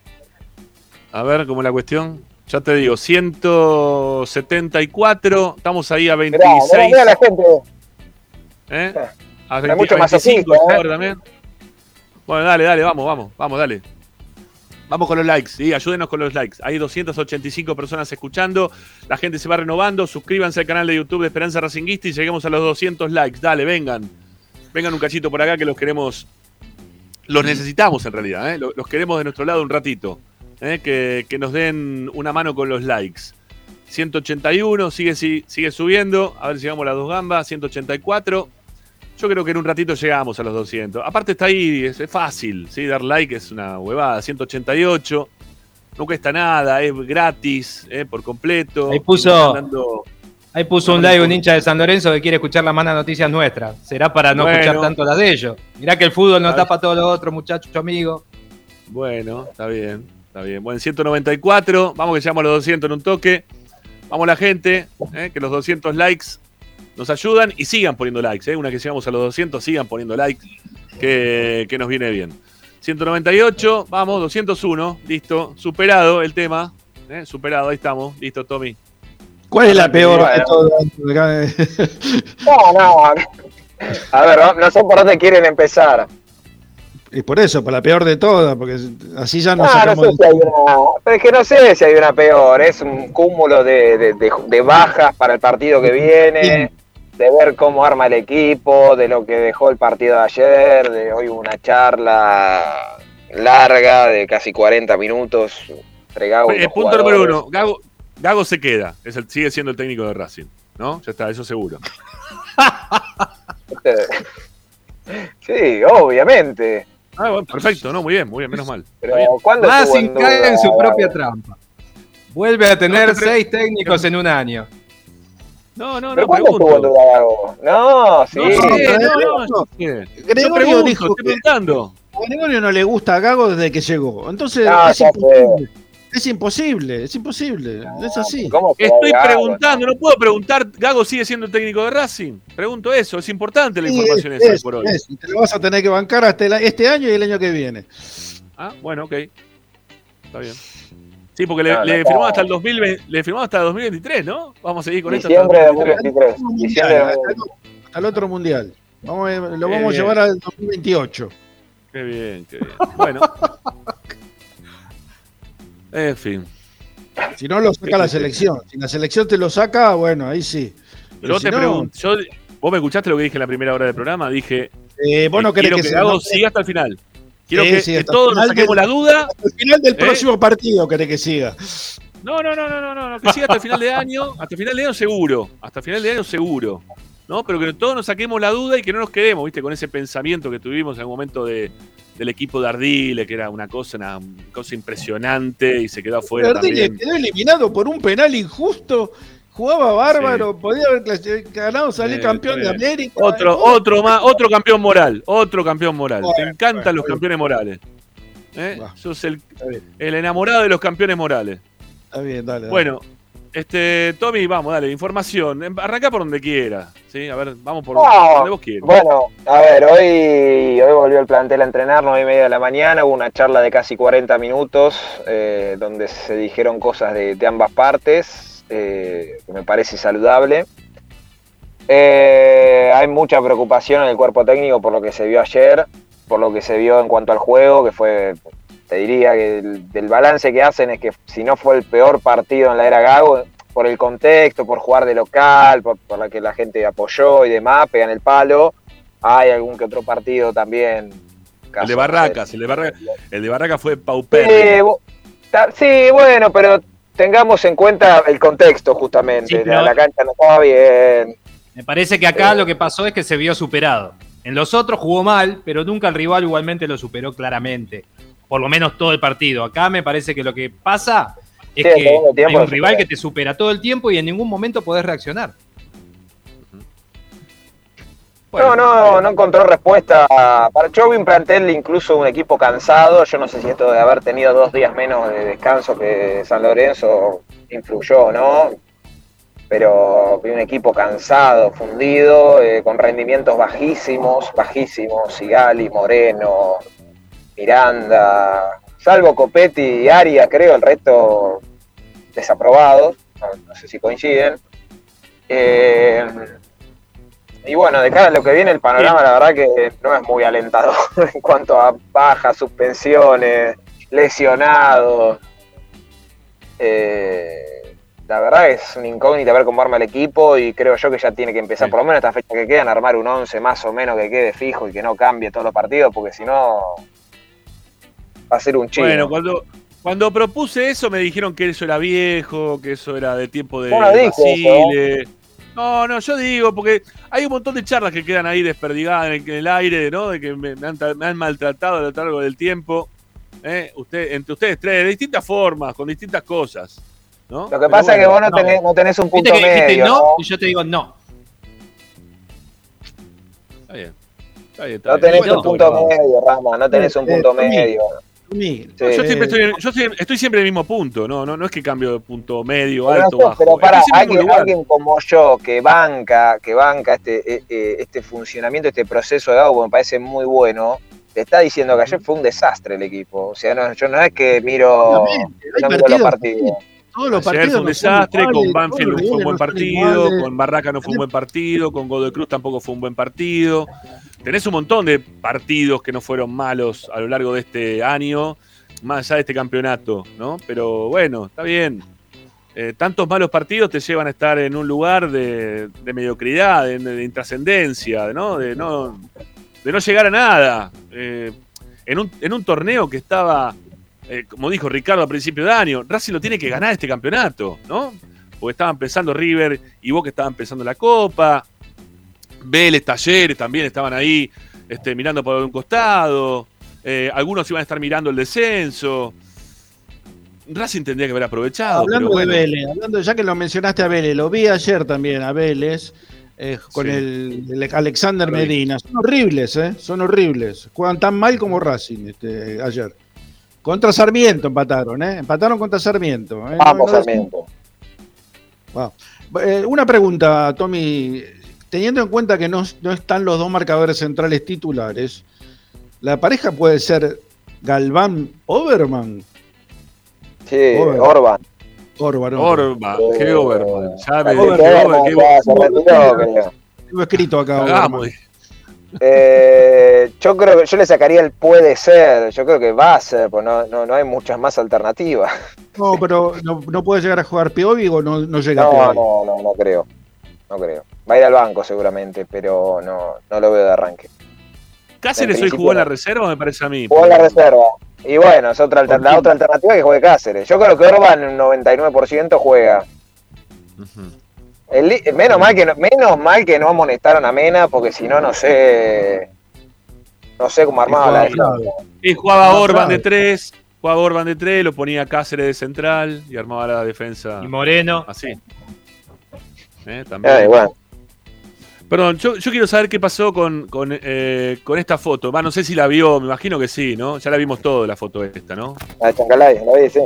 Speaker 1: A ver, ¿cómo es la cuestión? Ya te digo, 174, estamos ahí a 26.
Speaker 7: Mirá, mirá, mirá la gente.
Speaker 1: ¿Eh? A
Speaker 7: Hay
Speaker 1: 20
Speaker 7: mucho
Speaker 1: a
Speaker 7: más
Speaker 1: 25
Speaker 7: así, ¿eh?
Speaker 1: también. Bueno, dale, dale, vamos, vamos, vamos, dale. Vamos con los likes, sí, ayúdenos con los likes. Hay 285 personas escuchando, la gente se va renovando. Suscríbanse al canal de YouTube de Esperanza Racinguista y lleguemos a los 200 likes. Dale, vengan. Vengan un cachito por acá que los queremos. Los necesitamos en realidad, ¿eh? Los queremos de nuestro lado un ratito. ¿Eh? Que, que nos den una mano con los likes. 181, sigue, si- sigue subiendo. A ver si llegamos a las dos gambas. 184. Yo creo que en un ratito llegamos a los 200. Aparte está ahí, es, es fácil, ¿sí? Dar like es una huevada. 188. No cuesta nada, es gratis, ¿eh? por completo.
Speaker 5: Ahí puso- Ahí puso un live un hincha de San Lorenzo que quiere escuchar las malas noticias nuestras. Será para no
Speaker 1: Bueno.
Speaker 5: escuchar tanto las de ellos. Mirá que el fútbol no tapa todo lo otro, muchachos, amigos.
Speaker 1: Bueno, está bien, está bien. Bueno, 194, vamos que llegamos a los 200 en un toque. Vamos la gente, ¿eh? que los 200 likes nos ayudan y sigan poniendo likes. ¿eh? Una que llegamos a los 200, sigan poniendo likes, que, que nos viene bien. 198, vamos, 201, listo, superado el tema. ¿eh? Superado, ahí estamos, listo, Tommy.
Speaker 6: ¿Cuál es la peor de?
Speaker 7: No, no. A ver, no- no sé por dónde quieren empezar.
Speaker 6: Y por eso, por la peor de todas, porque así ya
Speaker 7: No, no
Speaker 6: sacamos
Speaker 7: sé
Speaker 6: el-
Speaker 7: si hay una. Pero es que no sé si hay una peor. Es un cúmulo de, de- de- de bajas para el partido que viene, de ver cómo arma el equipo, de lo que dejó el partido de ayer, de hoy hubo una charla larga de casi 40 minutos. entre Gago y
Speaker 1: Eh,
Speaker 7: los
Speaker 1: punto número uno, Gago, Gago se queda, es el, sigue siendo el técnico de Racing, ¿no? Ya está, eso seguro.
Speaker 7: Sí, obviamente.
Speaker 1: Ah, bueno, perfecto, ¿no? Muy bien, muy bien, menos mal.
Speaker 7: Pero. ¿cuándo
Speaker 5: Racing
Speaker 7: en
Speaker 5: cae en su propia trampa. Vuelve a tener
Speaker 1: No te pre-
Speaker 5: seis técnicos en un año.
Speaker 1: No, no,
Speaker 7: ¿Pero
Speaker 1: no,
Speaker 7: cuándo estuvo en duda Gago? No, sí.
Speaker 1: No, sé,
Speaker 6: pero-
Speaker 1: no, no,
Speaker 6: no.
Speaker 1: yo sé. Yo
Speaker 6: Gregorio
Speaker 1: pregunto,
Speaker 6: dijo
Speaker 1: estoy
Speaker 6: que-
Speaker 1: preguntando.
Speaker 6: A Gregorio no le gusta a Gago desde que llegó. Entonces
Speaker 7: No,
Speaker 6: es imposible. Es imposible, es imposible. Es así.
Speaker 7: ¿Cómo que
Speaker 1: Estoy
Speaker 7: Gago?
Speaker 1: preguntando, no puedo preguntar, ¿Gago sigue siendo el técnico de Racing? Pregunto eso, es importante la
Speaker 6: Sí,
Speaker 1: información
Speaker 6: es-
Speaker 1: esa
Speaker 6: es-
Speaker 1: por hoy.
Speaker 6: es. Te lo vas a tener que bancar hasta el- este año y el año que viene.
Speaker 1: Ah, bueno, ok. Está bien. Sí, porque le,
Speaker 7: No,
Speaker 1: le firmamos hasta el 2020, le firmamos hasta el 2023, ¿no? Vamos a seguir con esto.
Speaker 7: Diciembre de
Speaker 1: hasta el 2023.
Speaker 7: 2023. Diciembre de
Speaker 6: Mundial, hasta el otro mundial. Vamos a- lo
Speaker 1: Qué
Speaker 6: vamos a llevar al 2028.
Speaker 1: Qué bien, qué bien. Bueno. En fin.
Speaker 6: Si no, lo saca la selección. Si la selección te lo saca, bueno, ahí sí. Pero
Speaker 1: Yo
Speaker 6: si
Speaker 1: te
Speaker 6: no,
Speaker 1: pregunto, yo, vos me escuchaste lo que dije en la primera hora del programa, dije,
Speaker 6: eh, vos no
Speaker 1: eh,
Speaker 6: querés
Speaker 1: quiero
Speaker 6: que,
Speaker 1: Gago
Speaker 6: no-
Speaker 1: siga hasta el final. Quiero
Speaker 6: Sí,
Speaker 1: que,
Speaker 6: sí,
Speaker 1: que
Speaker 6: hasta el
Speaker 1: todos nos saquemos
Speaker 6: del-
Speaker 1: la duda.
Speaker 6: al final del
Speaker 1: ¿Eh?
Speaker 6: próximo partido querés que siga.
Speaker 1: No, no, no, no, no, no, no, que siga hasta el final de año, hasta el final de año seguro, hasta el final de año seguro. ¿No? Pero que todos nos saquemos la duda y que no nos quedemos, ¿viste? Con ese pensamiento que tuvimos en el momento de, del equipo de Ardile, que era una cosa, una cosa impresionante y se quedó afuera
Speaker 6: Ardile
Speaker 1: también.
Speaker 6: quedó eliminado por un penal injusto. Jugaba bárbaro, podía haber clasi- ganado, salir
Speaker 1: Sí,
Speaker 6: campeón de. América.
Speaker 1: Otro, otro más, otro campeón moral, otro campeón moral. Te
Speaker 6: Bueno,
Speaker 1: encantan
Speaker 6: bueno,
Speaker 1: los
Speaker 6: bueno.
Speaker 1: campeones morales. ¿Eh? Sos el, enamorado de los campeones morales.
Speaker 6: Está bien, dale. dale.
Speaker 1: Bueno, este, Tommy, vamos, dale, información. Em, Arranca por donde quiera. ¿sí? A ver, vamos por donde vos quieras.
Speaker 7: Bueno, a ver, hoy, hoy volvió el plantel a entrenar, 9 y media de la mañana, hubo una charla de casi 40 minutos eh, donde se dijeron cosas de, de ambas partes, eh, que me parece saludable. Eh, hay mucha preocupación en el cuerpo técnico por lo que se vio ayer, por lo que se vio en cuanto al juego, que fue, te diría que el, del balance que hacen es que si no fue el peor partido en la era Gago, por el contexto, por jugar de local, por, por la que la gente apoyó y demás, pegan el palo. Hay algún que otro partido también.
Speaker 1: El de Barracas, el de Barracas, el de Barracas fue paupérrimo.
Speaker 7: sí, bueno, pero tengamos en cuenta el contexto justamente.
Speaker 5: Sí,
Speaker 7: la, la cancha no estaba bien.
Speaker 5: Me parece que acá lo que pasó es que se vio superado. En los otros jugó mal, pero nunca el rival igualmente lo superó claramente. Por lo menos todo el partido. Acá me parece que lo que pasa es
Speaker 7: Sí,
Speaker 5: que hay un rival que te supera todo el tiempo y en ningún momento podés reaccionar.
Speaker 7: no, no, no encontró respuesta. Para vi un plantel, incluso un equipo cansado. Yo no sé si esto de haber tenido dos días menos de descanso que San Lorenzo influyó, ¿no? Pero vi un equipo cansado, fundido, eh, con rendimientos bajísimos, bajísimos. Sigali, Moreno, Miranda, salvo Copetti y Aria, creo, el resto desaprobados. No, sé si coinciden. Eh, y bueno, de cara a lo que viene el panorama, la verdad que no es muy alentador en cuanto a bajas, suspensiones, lesionados. Eh, la verdad es una incógnita ver cómo arma el equipo y creo yo que ya tiene que empezar, por lo menos esta fecha que quedan, a armar un 11 más o menos que quede fijo y que no cambie todos los partidos, porque si no va a ser un chino.
Speaker 1: Bueno, cuando, cuando propuse eso me dijeron que eso era viejo, que eso era de tiempo de
Speaker 7: no.
Speaker 1: No, no, yo digo, porque hay un montón de charlas que quedan ahí desperdigadas en el, en el aire, ¿no? De que me, me han, tra- me han maltratado a lo largo del tiempo. ¿eh? Usted, entre ustedes tres, de distintas formas, con distintas cosas. ¿no?
Speaker 7: Lo que
Speaker 1: Pero
Speaker 7: pasa es que vos no tenés, no tenés un punto
Speaker 5: que
Speaker 7: medio.
Speaker 5: no,
Speaker 7: ¿no?
Speaker 5: y yo te digo no.
Speaker 1: Está bien. Está bien, está
Speaker 7: No tenés
Speaker 1: Bueno,
Speaker 7: un punto medio, Rama, no tenés un
Speaker 6: Eh,
Speaker 7: punto
Speaker 6: Tommy.
Speaker 7: medio. Sí.
Speaker 1: Yo, siempre estoy, en- yo siempre- estoy siempre en el mismo punto, no, no, no es que cambio de punto medio,
Speaker 7: Pero,
Speaker 1: alto,
Speaker 7: no sé,
Speaker 1: bajo.
Speaker 7: pero para alguien, alguien como yo que banca, que banca este, eh, eh, este funcionamiento, este proceso de Gago, me parece muy bueno, te está diciendo que ayer fue un desastre el equipo. O sea, no, yo no es que miro, no miro los
Speaker 6: partidos-
Speaker 7: partidos.
Speaker 6: Todos los
Speaker 1: Ayer
Speaker 6: partidos
Speaker 1: fue un desastre, con Banfield no fue un buen partido, con Barraca no fue un buen partido, con Godoy Cruz tampoco fue un buen partido. Tenés un montón de partidos que no fueron malos a lo largo de este año, más allá de este campeonato, ¿no? Pero bueno, está bien. Eh, tantos malos partidos te llevan a estar en un lugar de, de mediocridad, de, de intrascendencia, ¿no? De, no, de no llegar a nada. Eh, en, un, en un torneo que estaba, eh, como dijo Ricardo a principio de año, Racing lo tiene que ganar este campeonato, ¿no? Porque estaba empezando River y Boca estaba empezando la Copa. Vélez, Talleres también estaban ahí este, mirando por un costado. Eh, algunos iban a estar mirando el descenso. Racing tendría que haber aprovechado.
Speaker 6: Hablando
Speaker 1: pero bueno.
Speaker 6: de Vélez, hablando, ya que lo mencionaste a Vélez, lo vi ayer también a Vélez eh, con
Speaker 1: Sí.
Speaker 6: el, el Alexander. Medina. Son horribles, ¿eh? Son horribles. Juegan tan mal como Racing este, ayer. Contra Sarmiento empataron, ¿eh? Empataron contra Sarmiento. ¿eh?
Speaker 7: Vamos,
Speaker 6: No- no-
Speaker 7: Sarmiento.
Speaker 6: Wow. Eh, una pregunta, Tommy. Teniendo en cuenta que no, no están los dos marcadores centrales titulares, ¿la pareja puede ser Galván-Oberman?
Speaker 7: Sí,
Speaker 6: Orban.
Speaker 7: Orban.
Speaker 6: Orban.
Speaker 1: Orba, qué Overman. Ya me
Speaker 7: ya se retiró, creo.
Speaker 6: Tengo escrito acá.
Speaker 7: Eh, yo creo que yo le sacaría el puede ser. Yo creo que va a ser, pues no, no, no hay muchas más alternativas.
Speaker 6: No, pero no, no puede llegar a jugar Piovi o no, no llega a
Speaker 7: No,
Speaker 6: Piovi.
Speaker 7: no, no, no creo. No creo. Va a ir al banco seguramente, pero no, no lo veo de arranque.
Speaker 1: ¿Cáceres hoy jugó en la reserva, me parece a mí?
Speaker 7: Jugó en la reserva. Y bueno, es otra la otra alternativa que juegue Cáceres. Yo creo que Orban en un 99% juega.
Speaker 1: Ujú.
Speaker 7: El menos, mal que no, menos mal que no amonestaron a Mena, porque si no, no sé. No sé cómo armaba la defensa.
Speaker 1: Y jugaba
Speaker 6: No
Speaker 1: Orban
Speaker 6: sabe.
Speaker 1: de tres, jugaba Orban de tres, lo ponía Cáceres de central y armaba la defensa
Speaker 5: Y Moreno.
Speaker 1: así. Eh, también.
Speaker 7: Bueno.
Speaker 1: Perdón, yo, yo quiero saber qué pasó con, con, eh, con esta foto. Va, no sé si la vio, me imagino que sí, ¿no? Ya la vimos todo, la foto esta, ¿no?
Speaker 7: La de Chancalay, la vi, sí.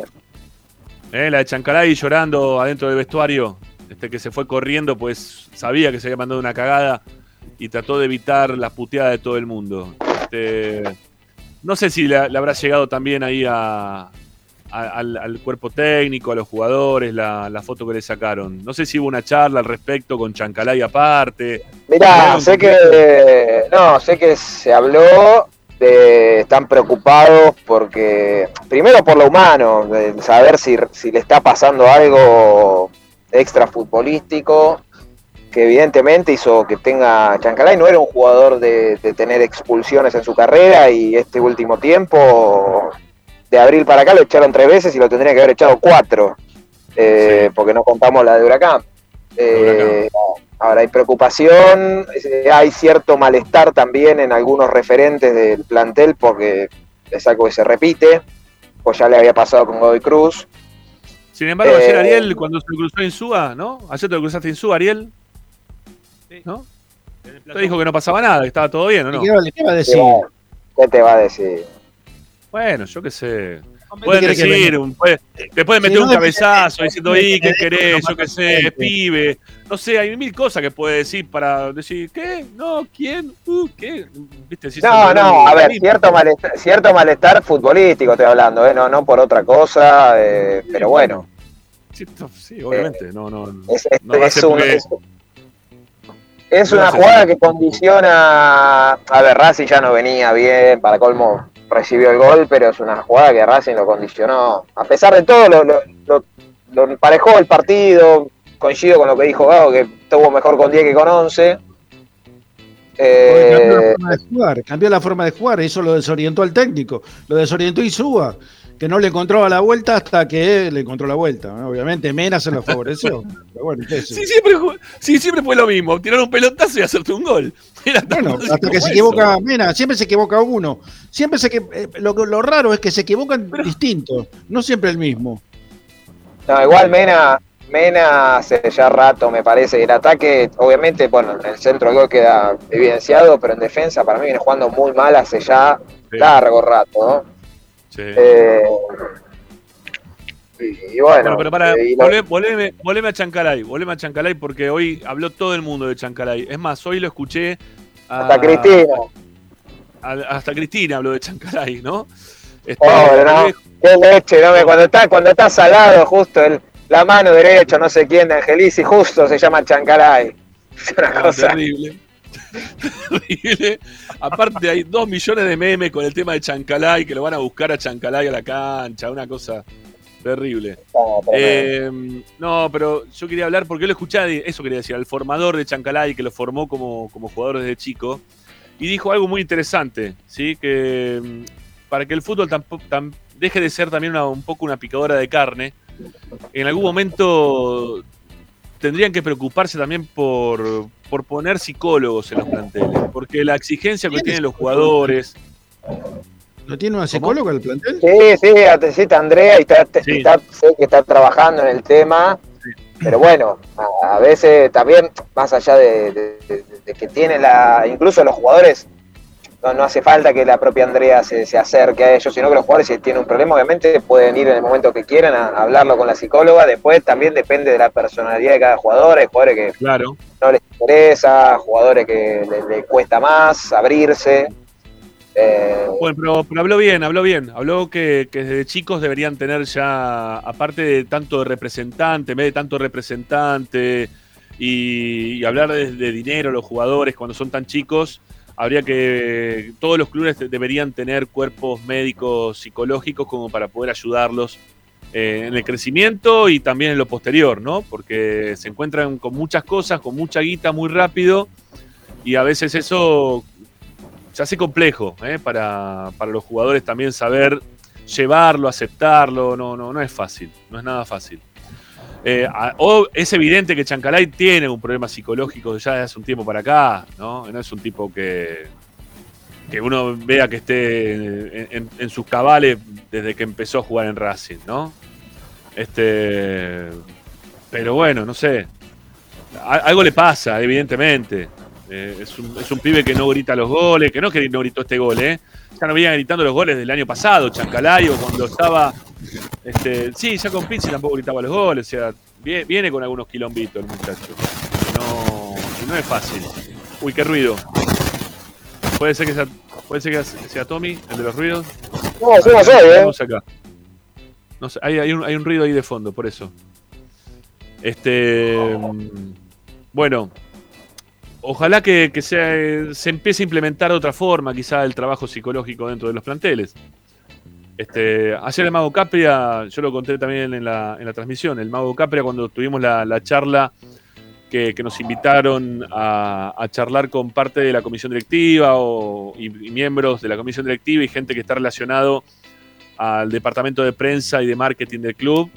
Speaker 1: Eh, la de Chancalay llorando adentro del vestuario, este que se fue corriendo, pues sabía que se había mandado una cagada y trató de evitar la puteada de todo el mundo. Este, no sé si le, habrá llegado también ahí a, a- al, al cuerpo técnico, a los jugadores, la, la foto que le sacaron. No sé si hubo una charla al respecto con Chancalay aparte.
Speaker 7: Mirá, sé que. No, sé que se habló de. Están preocupados porque. Primero por lo humano, de saber si, si le está pasando algo extra futbolístico. Que evidentemente hizo que tenga. Chancalay no era un jugador de, de tener expulsiones en su carrera y este último tiempo. De abril para acá lo echaron tres veces y lo tendría que haber echado cuatro. eh, Porque no contamos la de Huracán. Eh, Ahora hay preocupación, eh, hay cierto malestar también en algunos referentes del plantel porque es algo que se repite, pues ya le había pasado con Godoy Cruz.
Speaker 1: Sin embargo,
Speaker 7: Eh,
Speaker 1: ayer Ariel, cuando se cruzó en Suba, ¿no? Ayer te lo cruzaste en Suba, Ariel. ¿No? Te dijo que no pasaba nada, que estaba todo bien, ¿o no?
Speaker 6: ¿Qué va- qué va a
Speaker 7: ¿Qué,
Speaker 6: decir?
Speaker 7: va- qué te va a decir?
Speaker 1: Bueno, yo qué sé.
Speaker 6: ¿Qué
Speaker 1: Pueden decir, un- puede- te pueden
Speaker 6: Si
Speaker 1: meter
Speaker 6: no,
Speaker 1: un cabezazo
Speaker 6: eh,
Speaker 1: diciendo,
Speaker 6: eh,
Speaker 1: ¿y qué
Speaker 6: eh,
Speaker 1: querés?
Speaker 6: lo
Speaker 1: Yo qué sé,
Speaker 6: gente.
Speaker 1: pibe. No sé, hay mil cosas que puede decir para decir, ¿qué? No, ¿quién? Uh, ¿Qué? ¿Viste? Si
Speaker 7: No, no, a ver, cierto malestar, cierto malestar futbolístico estoy hablando, ¿eh? no, no por otra cosa, eh, pero bueno,
Speaker 1: Sí, sí, obviamente. No, no.
Speaker 7: es, es-
Speaker 1: no va a
Speaker 7: es
Speaker 1: ser
Speaker 7: un-
Speaker 1: porque-
Speaker 7: es- es
Speaker 1: No
Speaker 7: una
Speaker 1: hace
Speaker 7: jugada que condiciona, a ver, Racing ya no venía bien, para colmo recibió el gol, pero es una jugada que Racing lo condicionó. A pesar de todo, lo, lo, lo- lo emparejó el partido, coincido con lo que dijo Gago, que estuvo mejor con 10 que con 11.
Speaker 6: Porque cambió la
Speaker 7: Eh,
Speaker 6: forma de jugar, cambió la forma de jugar, eso lo desorientó al técnico, lo desorientó Insúa, que no le encontraba la vuelta hasta que le encontró la vuelta. ¿no? Obviamente Mena se lo favoreció. Pero bueno.
Speaker 1: Sí, siempre, sí, siempre fue lo mismo. Tirar un pelotazo y hacerte un gol. Era
Speaker 6: Bueno, hasta que se equivoca Mena, siempre se equivoca uno. Siempre se eh, lo, que- lo raro es que se equivocan distintos, no siempre el mismo.
Speaker 7: No, igual Mena, Mena hace ya rato, me parece. El ataque, obviamente, bueno, en el centro del gol queda evidenciado, pero en defensa para mí viene jugando muy mal hace ya
Speaker 1: Sí,
Speaker 7: largo rato, ¿no?
Speaker 1: Sí.
Speaker 7: Eh, y, y bueno,
Speaker 1: Bueno, pero para,
Speaker 7: eh,
Speaker 1: volveme, volveme a Chancalay, volveme a Chancalay porque hoy habló todo el mundo de Chancalay. Es más, hoy lo escuché a-
Speaker 7: hasta Cristina.
Speaker 1: a- hasta Cristina habló de Chancalay, ¿no? Este,
Speaker 7: Pobre, ¿no? Qué leche, ¿no? Cuando está, cuando está salado, justo el, la mano derecha, no sé quién de Angelici, justo se llama Chancalay. Es una
Speaker 1: No,
Speaker 7: cosa.
Speaker 1: terrible. Terrible. Aparte hay dos millones de memes con el tema de Chancalay que lo van a buscar a Chancalay a la cancha, una cosa terrible.
Speaker 7: No.
Speaker 1: Eh, no, pero yo quería hablar porque yo lo escuché, de- eso quería decir, al formador de Chancalay que lo formó como, como jugador desde chico y dijo algo muy interesante, ¿sí? Que mm, para que el fútbol tampoco, tam- deje de ser también una- un poco una picadora de carne, en algún momento tendrían que preocuparse también por, por poner psicólogos en los planteles, porque la exigencia que tienen los jugadores...
Speaker 6: ¿No tiene una psicóloga el plantel?
Speaker 7: Sí, sí, atesita Andrea y está,
Speaker 1: Sí.
Speaker 7: está- sé que está trabajando en el tema, pero bueno, a, a veces también, más allá de, de- de- de que tiene la, incluso los jugadores, no, no hace falta que la propia Andrea se, se acerque a ellos, sino que los jugadores si tienen un problema, obviamente pueden ir en el momento que quieran a, a hablarlo con la psicóloga, después también depende de la personalidad de cada jugador, hay jugadores que
Speaker 1: Claro,
Speaker 7: no les interesa, jugadores que le, le cuesta más abrirse. Eh,
Speaker 1: Bueno, pero, pero habló bien, habló bien. Habló que, desde chicos deberían tener ya, aparte de tanto representante, en vez de tanto representante y, hablar de, de dinero, los jugadores cuando son tan chicos, habría que. Todos los clubes de- deberían tener cuerpos médicos psicológicos como para poder ayudarlos eh, en el crecimiento y también en lo posterior, ¿no? Porque se encuentran con muchas cosas, con mucha guita muy rápido y a veces eso se hace complejo ¿eh? para, para los jugadores también saber llevarlo, aceptarlo, no, no, no es fácil, no es nada fácil. Eh, o es evidente que Chancalay tiene un problema psicológico ya de hace un tiempo para acá, ¿no? No es un tipo que, que uno vea que esté en, sus cabales desde que empezó a jugar en Racing, ¿no? Este, pero bueno, no sé. Algo le pasa, evidentemente. Eh, es, un, es un pibe que no grita los goles, que no que no gritó este gol, ¿eh? Ya no venía gritando los goles del año pasado, Chancalayo, cuando estaba. Este, sí, ya con Pizzi tampoco gritaba los goles, o sea, vie- viene con algunos quilombitos el muchacho. No, no es fácil. Uy, qué ruido. Puede ser que sea, puede ser que sea Tommy, el de los ruidos.
Speaker 7: No, yo no soy, ¿eh?
Speaker 1: Acá. No sé, hay, hay un, hay un ruido ahí de fondo, por eso. Este. Bueno. Ojalá que, que sea- se empiece a implementar de otra forma, quizá el trabajo psicológico dentro de los planteles. Este, ayer el Mago Capria, yo lo conté también en la, en la transmisión, el Mago Capria cuando tuvimos la, la charla que, nos invitaron a, charlar con parte de la comisión directiva o, y, miembros de la comisión directiva y gente que está relacionado al departamento de prensa y de marketing del club.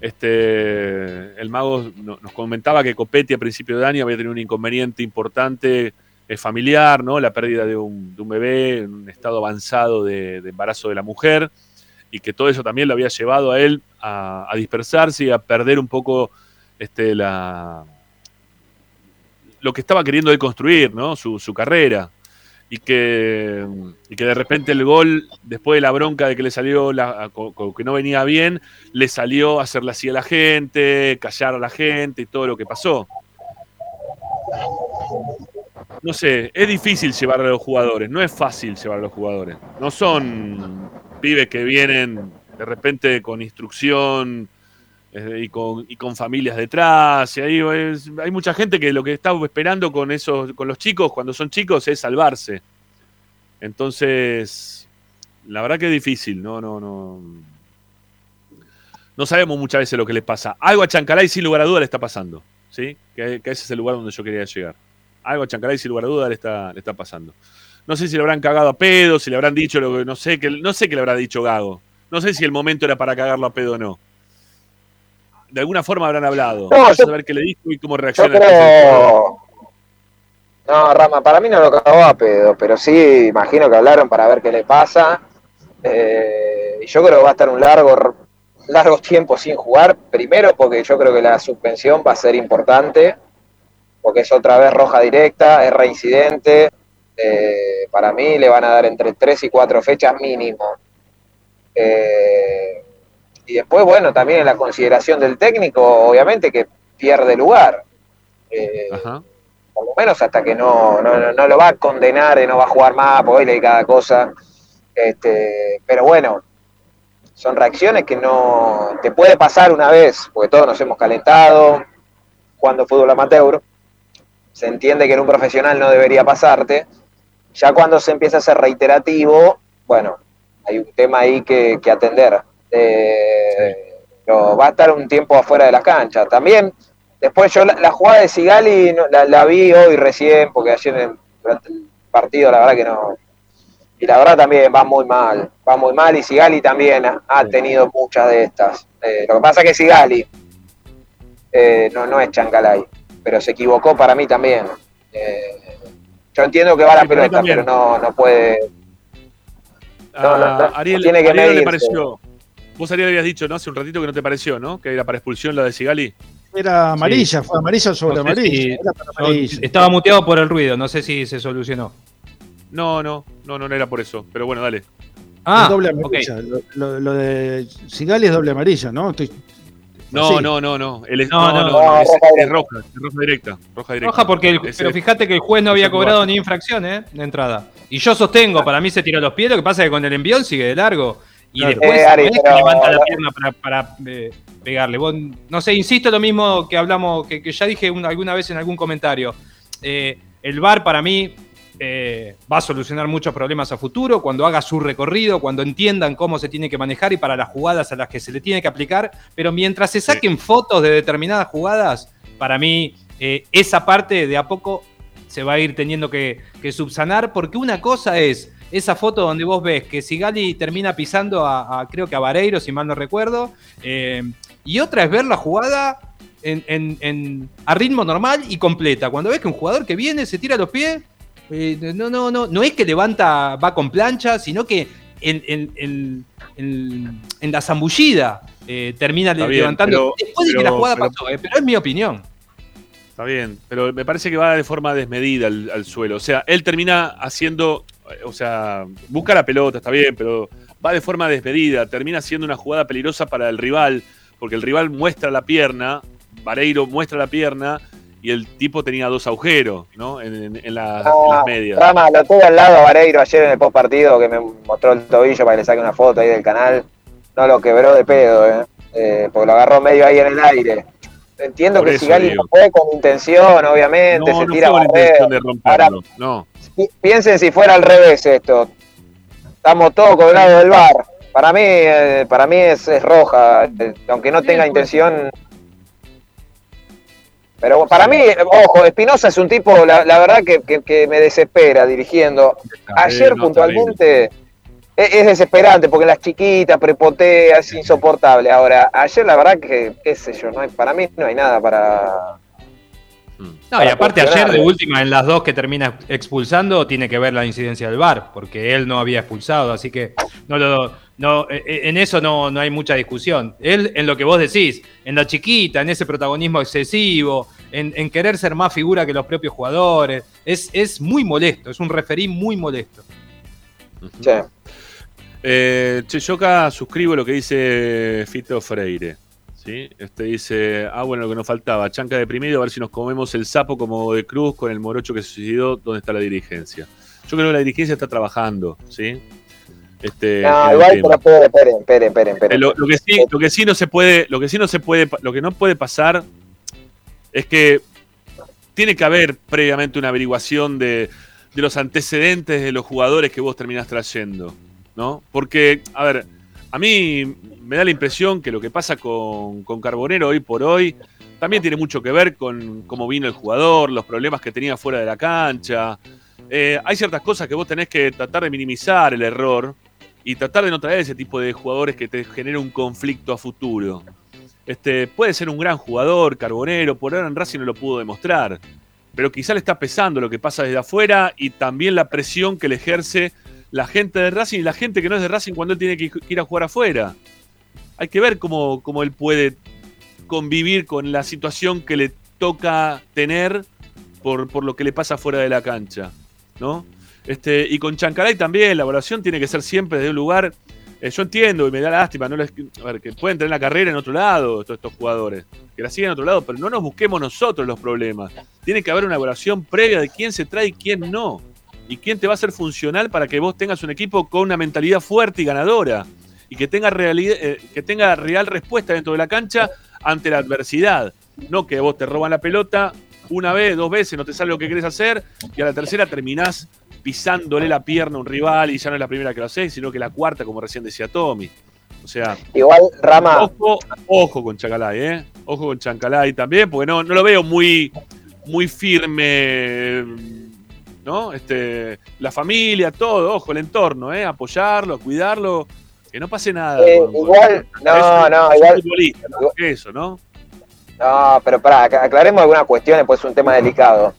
Speaker 1: Este, el mago no- nos comentaba que Copetti a principio de año había tenido un inconveniente importante familiar, ¿no? La pérdida de un, bebé en un estado avanzado de, embarazo de la mujer y que todo eso también lo había llevado a él a, a dispersarse y a perder un poco este, la, lo que estaba queriendo él construir, ¿no? Su, su carrera. Y que, y que de repente el gol, después de la bronca de que le salió, la, que no venía bien, le salió hacerle así a la gente, callar a la gente y todo lo que pasó. No sé, es difícil llevar a los jugadores, no es fácil llevar a los jugadores. No son pibes que vienen de repente con instrucción y, con, familias detrás. Hay mucha gente que lo que está esperando con esos, con los chicos cuando son chicos es salvarse. Entonces, la verdad que es difícil, no, no, no. No sabemos muchas veces lo que les pasa. Algo a Chancalay sin lugar a duda le está pasando. ¿sí? Que, que ese es el lugar donde yo quería llegar. Algo a Chancalay sin lugar a duda le está, le está pasando. No sé si le habrán cagado a pedo, si le habrán dicho lo que. No sé, que, no sé qué le habrá dicho Gago. No sé si el momento era para cagarlo a pedo o no. De alguna forma habrán hablado.
Speaker 7: No,
Speaker 1: Vamos
Speaker 7: yo-
Speaker 1: a ver qué le dijo y cómo reacciona
Speaker 7: creo. No, Rama, para mí no lo cagó a pedo, pero sí imagino que hablaron para ver qué le pasa. Eh, y yo creo que va a estar un largo, largo tiempo sin jugar. Primero porque yo creo que la suspensión va a ser importante, porque es otra vez roja directa, es reincidente. Eh, para mí le van a dar entre 3 y 4 fechas mínimo. Eh, y después, bueno, también en la consideración del técnico, obviamente que pierde lugar. Eh,
Speaker 1: Ajá.
Speaker 7: por lo menos hasta que no, no, no- no lo va a condenar y no va a jugar más, porque hoy leí cada cosa. Este, pero bueno, son reacciones que no te puede pasar una vez, porque todos nos hemos calentado jugando fútbol amateur. Se entiende que en un profesional no debería pasarte. Ya cuando se empieza a ser reiterativo, bueno, hay un tema ahí que, que atender. Eh, pero va a estar un tiempo afuera de la cancha. También, después yo la, la jugada de Sigali no- la, la vi hoy recién, porque ayer en- durante el partido la verdad que no. Y la verdad también va muy mal, va muy mal y Sigali también ha, ha tenido muchas de estas. Eh, lo que pasa es que Sigali eh, no, no es Chancalay, pero se equivocó para mí también. Eh, yo entiendo que va la pelota, pero no, no puede. No, no, no,
Speaker 1: A Ariel,
Speaker 7: tiene que
Speaker 1: Ariel le pareció. Vos, Ariel, habías dicho, ¿no? Hace un ratito que no te pareció, ¿no? Que era para expulsión la de Sigali.
Speaker 6: Era amarilla, fue amarilla sobre
Speaker 5: No sé
Speaker 6: amarilla.
Speaker 5: si-
Speaker 6: era para
Speaker 5: yo
Speaker 6: amarilla.
Speaker 5: estaba muteado por el ruido, no sé si se solucionó.
Speaker 1: No, no, no, no, no era por eso. Pero bueno, dale.
Speaker 5: Ah,
Speaker 6: Es doble amarilla. Lo, lo- lo de Sigali es doble amarilla, ¿no? Estoy-
Speaker 1: No,
Speaker 5: Sí.
Speaker 1: no, no, no. El-
Speaker 5: No,
Speaker 1: no, no,
Speaker 5: no,
Speaker 1: no, es,
Speaker 7: roja
Speaker 1: es roja, es roja directa. Roja directa.
Speaker 5: Roja porque el- pero fíjate que el juez no había cobrado ni infracción, ¿eh? De entrada. Y yo sostengo, para mí se tira los pies, lo que pasa es que con el envión sigue de largo. Y
Speaker 1: Claro.
Speaker 5: después
Speaker 7: Eh, Ari, pero-
Speaker 5: levanta la pierna para, para, eh, pegarle. Vos, no sé, insisto lo mismo que hablamos, que, que ya dije un- alguna vez en algún comentario. Eh, el VAR para mí eh, va a solucionar muchos problemas a futuro cuando haga su recorrido, cuando entiendan cómo se tiene que manejar y para las jugadas a las que se le tiene que aplicar. Pero mientras se saquen fotos de determinadas jugadas, para mí eh, esa parte de a poco se va a ir teniendo que, que subsanar, porque una cosa es esa foto donde vos ves que Sigali termina pisando a, a, creo que a Vareiro, si mal no recuerdo, eh, y otra es ver la jugada en, en- en- a ritmo normal y completa. Cuando ves que un jugador que viene se tira los pies, eh, no, no, no, no es que levanta, va con plancha, sino que en, en- en- en- la zambullida eh, termina
Speaker 1: bien,
Speaker 5: levantando
Speaker 1: pero-
Speaker 5: después de que la jugada
Speaker 1: pero-
Speaker 5: pasó, eh, pero es mi opinión.
Speaker 1: Está bien, pero me parece que va de forma desmedida al, al suelo. O sea, él termina haciendo, o sea, busca la pelota, está bien, pero va de forma desmedida. Termina siendo una jugada peligrosa para el rival, porque el rival muestra la pierna, Vareiro muestra la pierna, y el tipo tenía dos agujeros, ¿no? En, en- en las, en las medias.
Speaker 7: Rama, lo tuve al lado a Vareiro ayer en el post partido que me mostró el tobillo para que le saque una foto ahí del canal. No lo quebró de pedo, ¿eh? Eh, porque lo agarró medio ahí en el aire. Entiendo
Speaker 1: Por
Speaker 7: que Sigali no fue con intención, obviamente,
Speaker 1: No,
Speaker 7: se
Speaker 1: no
Speaker 7: tira
Speaker 1: fue con intención de romperlo, no.
Speaker 7: Pi- Piensen si fuera al revés esto. Estamos todos lado del bar. Para mí, eh, para mí es, es roja, eh, aunque no tenga intención. Pero para mí, ojo, Espinosa es un tipo, la, la verdad que, que- que me desespera dirigiendo. Ayer puntualmente es, es desesperante porque las chiquitas prepotea, es insoportable. Ahora, ayer la verdad que, qué sé yo, no hay, para mí no hay nada para...
Speaker 5: No, y aparte ayer de última, en las dos que termina expulsando, tiene que ver la incidencia del VAR, porque él no había expulsado, así que no lo, no, eh, eh, en eso no, no hay mucha discusión. Él, en lo que vos decís, en la chiquita, en ese protagonismo excesivo, en, en querer ser más figura que los propios jugadores, es, es muy molesto, es un referí muy molesto.
Speaker 1: Eh, che, yo acá suscribo lo que dice Fito Freire. ¿Sí? Este dice, ah, bueno, lo que nos faltaba, chanca deprimido, a ver si nos comemos el sapo como de cruz con el morocho que se suicidó, ¿dónde está la dirigencia? Yo creo que la dirigencia está trabajando, ¿sí? Este,
Speaker 7: No, igual, pero esperen, esperen, esperen, esperen,
Speaker 1: Eh,
Speaker 7: esperen.
Speaker 1: Lo, lo que sí, lo que sí no se puede, lo que sí no se puede, lo que no puede pasar es que tiene que haber previamente una averiguación de, de los antecedentes de los jugadores que vos terminás trayendo, ¿no? Porque, a ver, a mí me da la impresión que lo que pasa con, Carbonero hoy por hoy también tiene mucho que ver con cómo vino el jugador, los problemas que tenía fuera de la cancha. Eh, hay ciertas cosas que vos tenés que tratar de minimizar el error y tratar de no traer ese tipo de jugadores que te generen un conflicto a futuro. Este, puede ser un gran jugador, Carbonero, por ahora en Racing no lo pudo demostrar, pero quizá le está pesando lo que pasa desde afuera y también la presión que le ejerce la gente de Racing y la gente que no es de Racing cuando él tiene que ir a jugar afuera. Hay que ver cómo, cómo él puede convivir con la situación que le toca tener por, por lo que le pasa fuera de la cancha. ¿no? Este, y con Chancalay también, la evaluación tiene que ser siempre desde un lugar. eh, yo entiendo y me da lástima, no les- que pueden tener la carrera en otro lado, todos estos jugadores, que la sigan en otro lado, pero no nos busquemos nosotros los problemas. Tiene que haber una evaluación previa de quién se trae y quién no. Y quién te va a ser funcional para que vos tengas un equipo con una mentalidad fuerte y ganadora. Y que tenga, realidad, eh, que tenga real respuesta dentro de la cancha ante la adversidad. No que vos te roban la pelota una vez, dos veces, no te sale lo que querés hacer, y a la tercera terminás pisándole la pierna a un rival y ya no es la primera que lo haces, sino que la cuarta, como recién decía Tommy. O sea,
Speaker 7: Igual, Rama,
Speaker 1: ojo, ojo con Chancalay, ¿eh? Ojo con Chancalay también, porque no, no lo veo muy, muy firme, ¿no? Este, la familia, todo, ojo, el entorno, ¿eh? Apoyarlo, cuidarlo, que no pase nada.
Speaker 7: Eh,
Speaker 1: con- con-
Speaker 7: igual, no, no, igual-
Speaker 1: ¿no? Eso, ¿no?
Speaker 7: No, pero pará, ac- aclaremos algunas cuestiones, pues es un tema delicado.